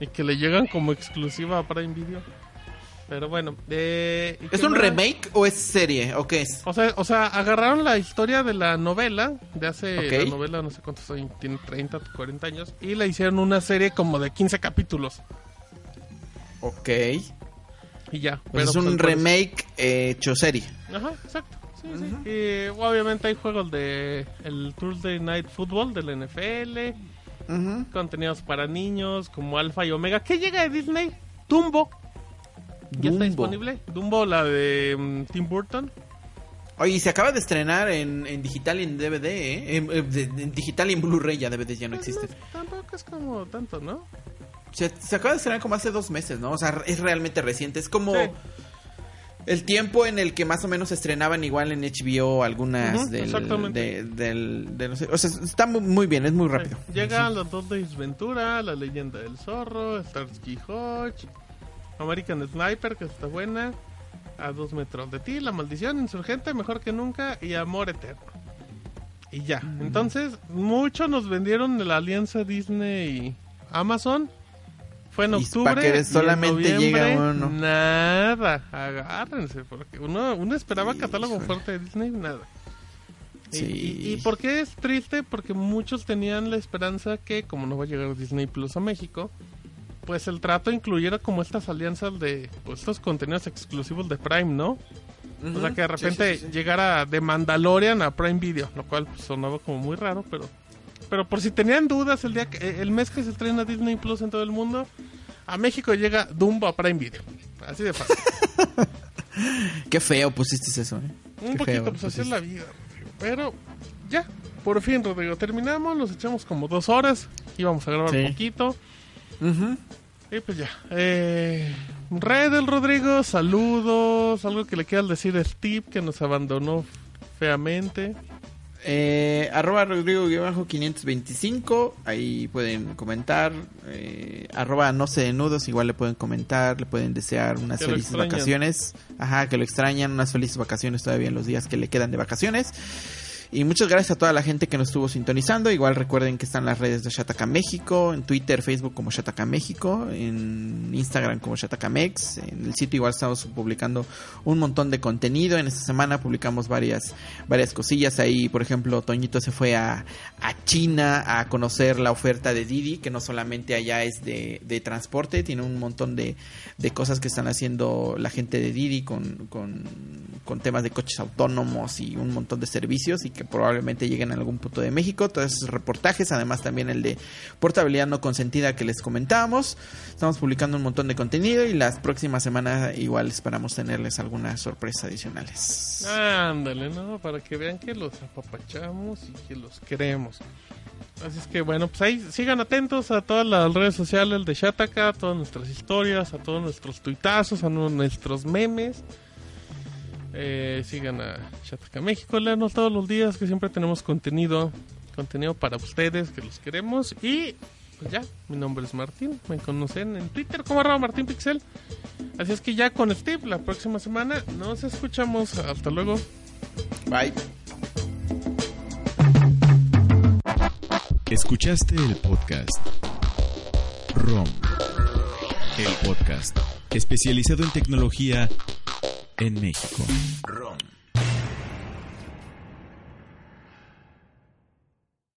y que le llegan como exclusiva a Prime Video. Pero bueno, eh, ¿y ¿Es un más? remake o es serie? ¿O qué es? O sea, o sea, agarraron la historia de la novela, de hace Ok. la novela, no sé cuántos años, tiene 30, 40 años, y la hicieron una serie como de 15 capítulos. Ok. Y ya. Pues es pues, un parecer- remake eh, hecho serie. Ajá, exacto. Sí, sí. Y obviamente hay juegos de el Thursday Night Football del NFL, contenidos para niños como Alpha y Omega. ¿Qué llega de Disney? Dumbo. Ya está disponible. Dumbo, la de mm, Tim Burton. Oye, se acaba de estrenar en, en digital y en DVD, ¿eh? En, en- digital y en Blu-ray ya DVD ya no existe. No, tampoco es como tanto, ¿no? Se, se acaba de estrenar como hace dos meses, ¿no? O sea, es realmente reciente. Es como Sí. El tiempo en el que más o menos estrenaban igual en HBO algunas Ujú, del, exactamente. de, del, de los- O sea, está mu- muy bien, es muy rápido. Sí. Llegan los dos de Ventura, La Leyenda del Zorro, Starsky Hodge, American Sniper, que está buena, A dos metros de ti, La Maldición, Insurgente, Mejor que Nunca y Amor Eterno. Y ya. Entonces, mucho nos vendieron la alianza Disney y Amazon. Fue en octubre. y en solamente llega uno. Nada. Agárrense, porque uno, uno esperaba catálogo Híjole. fuerte de Disney, nada. Sí. Y, y por qué es triste? Porque muchos tenían la esperanza que, como no va a llegar Disney Plus a México, pues el trato incluyera como estas alianzas de pues, estos contenidos exclusivos de Prime, ¿no? O sea, que de repente Sí, sí, sí. llegara de Mandalorian a Prime Video, lo cual pues, sonaba como muy raro, pero pero por si tenían dudas, el día que, eh, el mes que se estrena Disney Plus en todo el mundo, a México llega Dumbo a Prime Video. Así de fácil. Qué feo pusiste eso, ¿eh? Un Qué poquito, pues así es la vida, Rodrigo. Pero ya, por fin, Rodrigo, terminamos, nos echamos como dos horas, íbamos a grabar Sí. poquito. Y pues ya. Eh, Red del Rodrigo, saludos. Algo que le quieras decir a Steve que nos abandonó feamente. Eh, arroba Rodrigo-525, ahí pueden comentar. Eh, arroba no sé de nudos, igual le pueden comentar, le pueden desear unas Que felices vacaciones. Ajá, que lo extrañan, unas felices vacaciones todavía en los días que le quedan de vacaciones. Y muchas gracias a toda la gente que nos estuvo sintonizando. Igual recuerden que están las redes de Shataka México, en Twitter, Facebook como Shataka México, en Instagram como Shataka Mex. En el sitio igual estamos publicando un montón de contenido. En esta semana publicamos varias, varias cosillas. Ahí, por ejemplo, Toñito se fue a, a China a conocer la oferta de Didi, que no solamente allá es de, de transporte, tiene un montón de, de cosas que están haciendo la gente de Didi con, con, con temas de coches autónomos y un montón de servicios y probablemente lleguen a algún punto de México. Todos esos reportajes, además también el de portabilidad no consentida que les comentábamos. Estamos publicando un montón de contenido y las próximas semanas igual esperamos tenerles algunas sorpresas adicionales. Ándale, ¿no? Para que vean que los apapachamos y que los queremos. Así es que bueno, pues ahí sigan atentos a todas las redes sociales de Shataka, a todas nuestras historias, a todos nuestros tuitazos, a nu- nuestros memes. Eh, sigan a Shataka México, léanos todos los días que siempre tenemos contenido, contenido para ustedes que los queremos. Y pues ya, mi nombre es Martín, me conocen en Twitter como arroba Martín Pixel. Así es que ya con Steve la próxima semana nos escuchamos. Hasta luego. Bye. Escuchaste el podcast ROM, el podcast especializado en tecnología en México. ROM.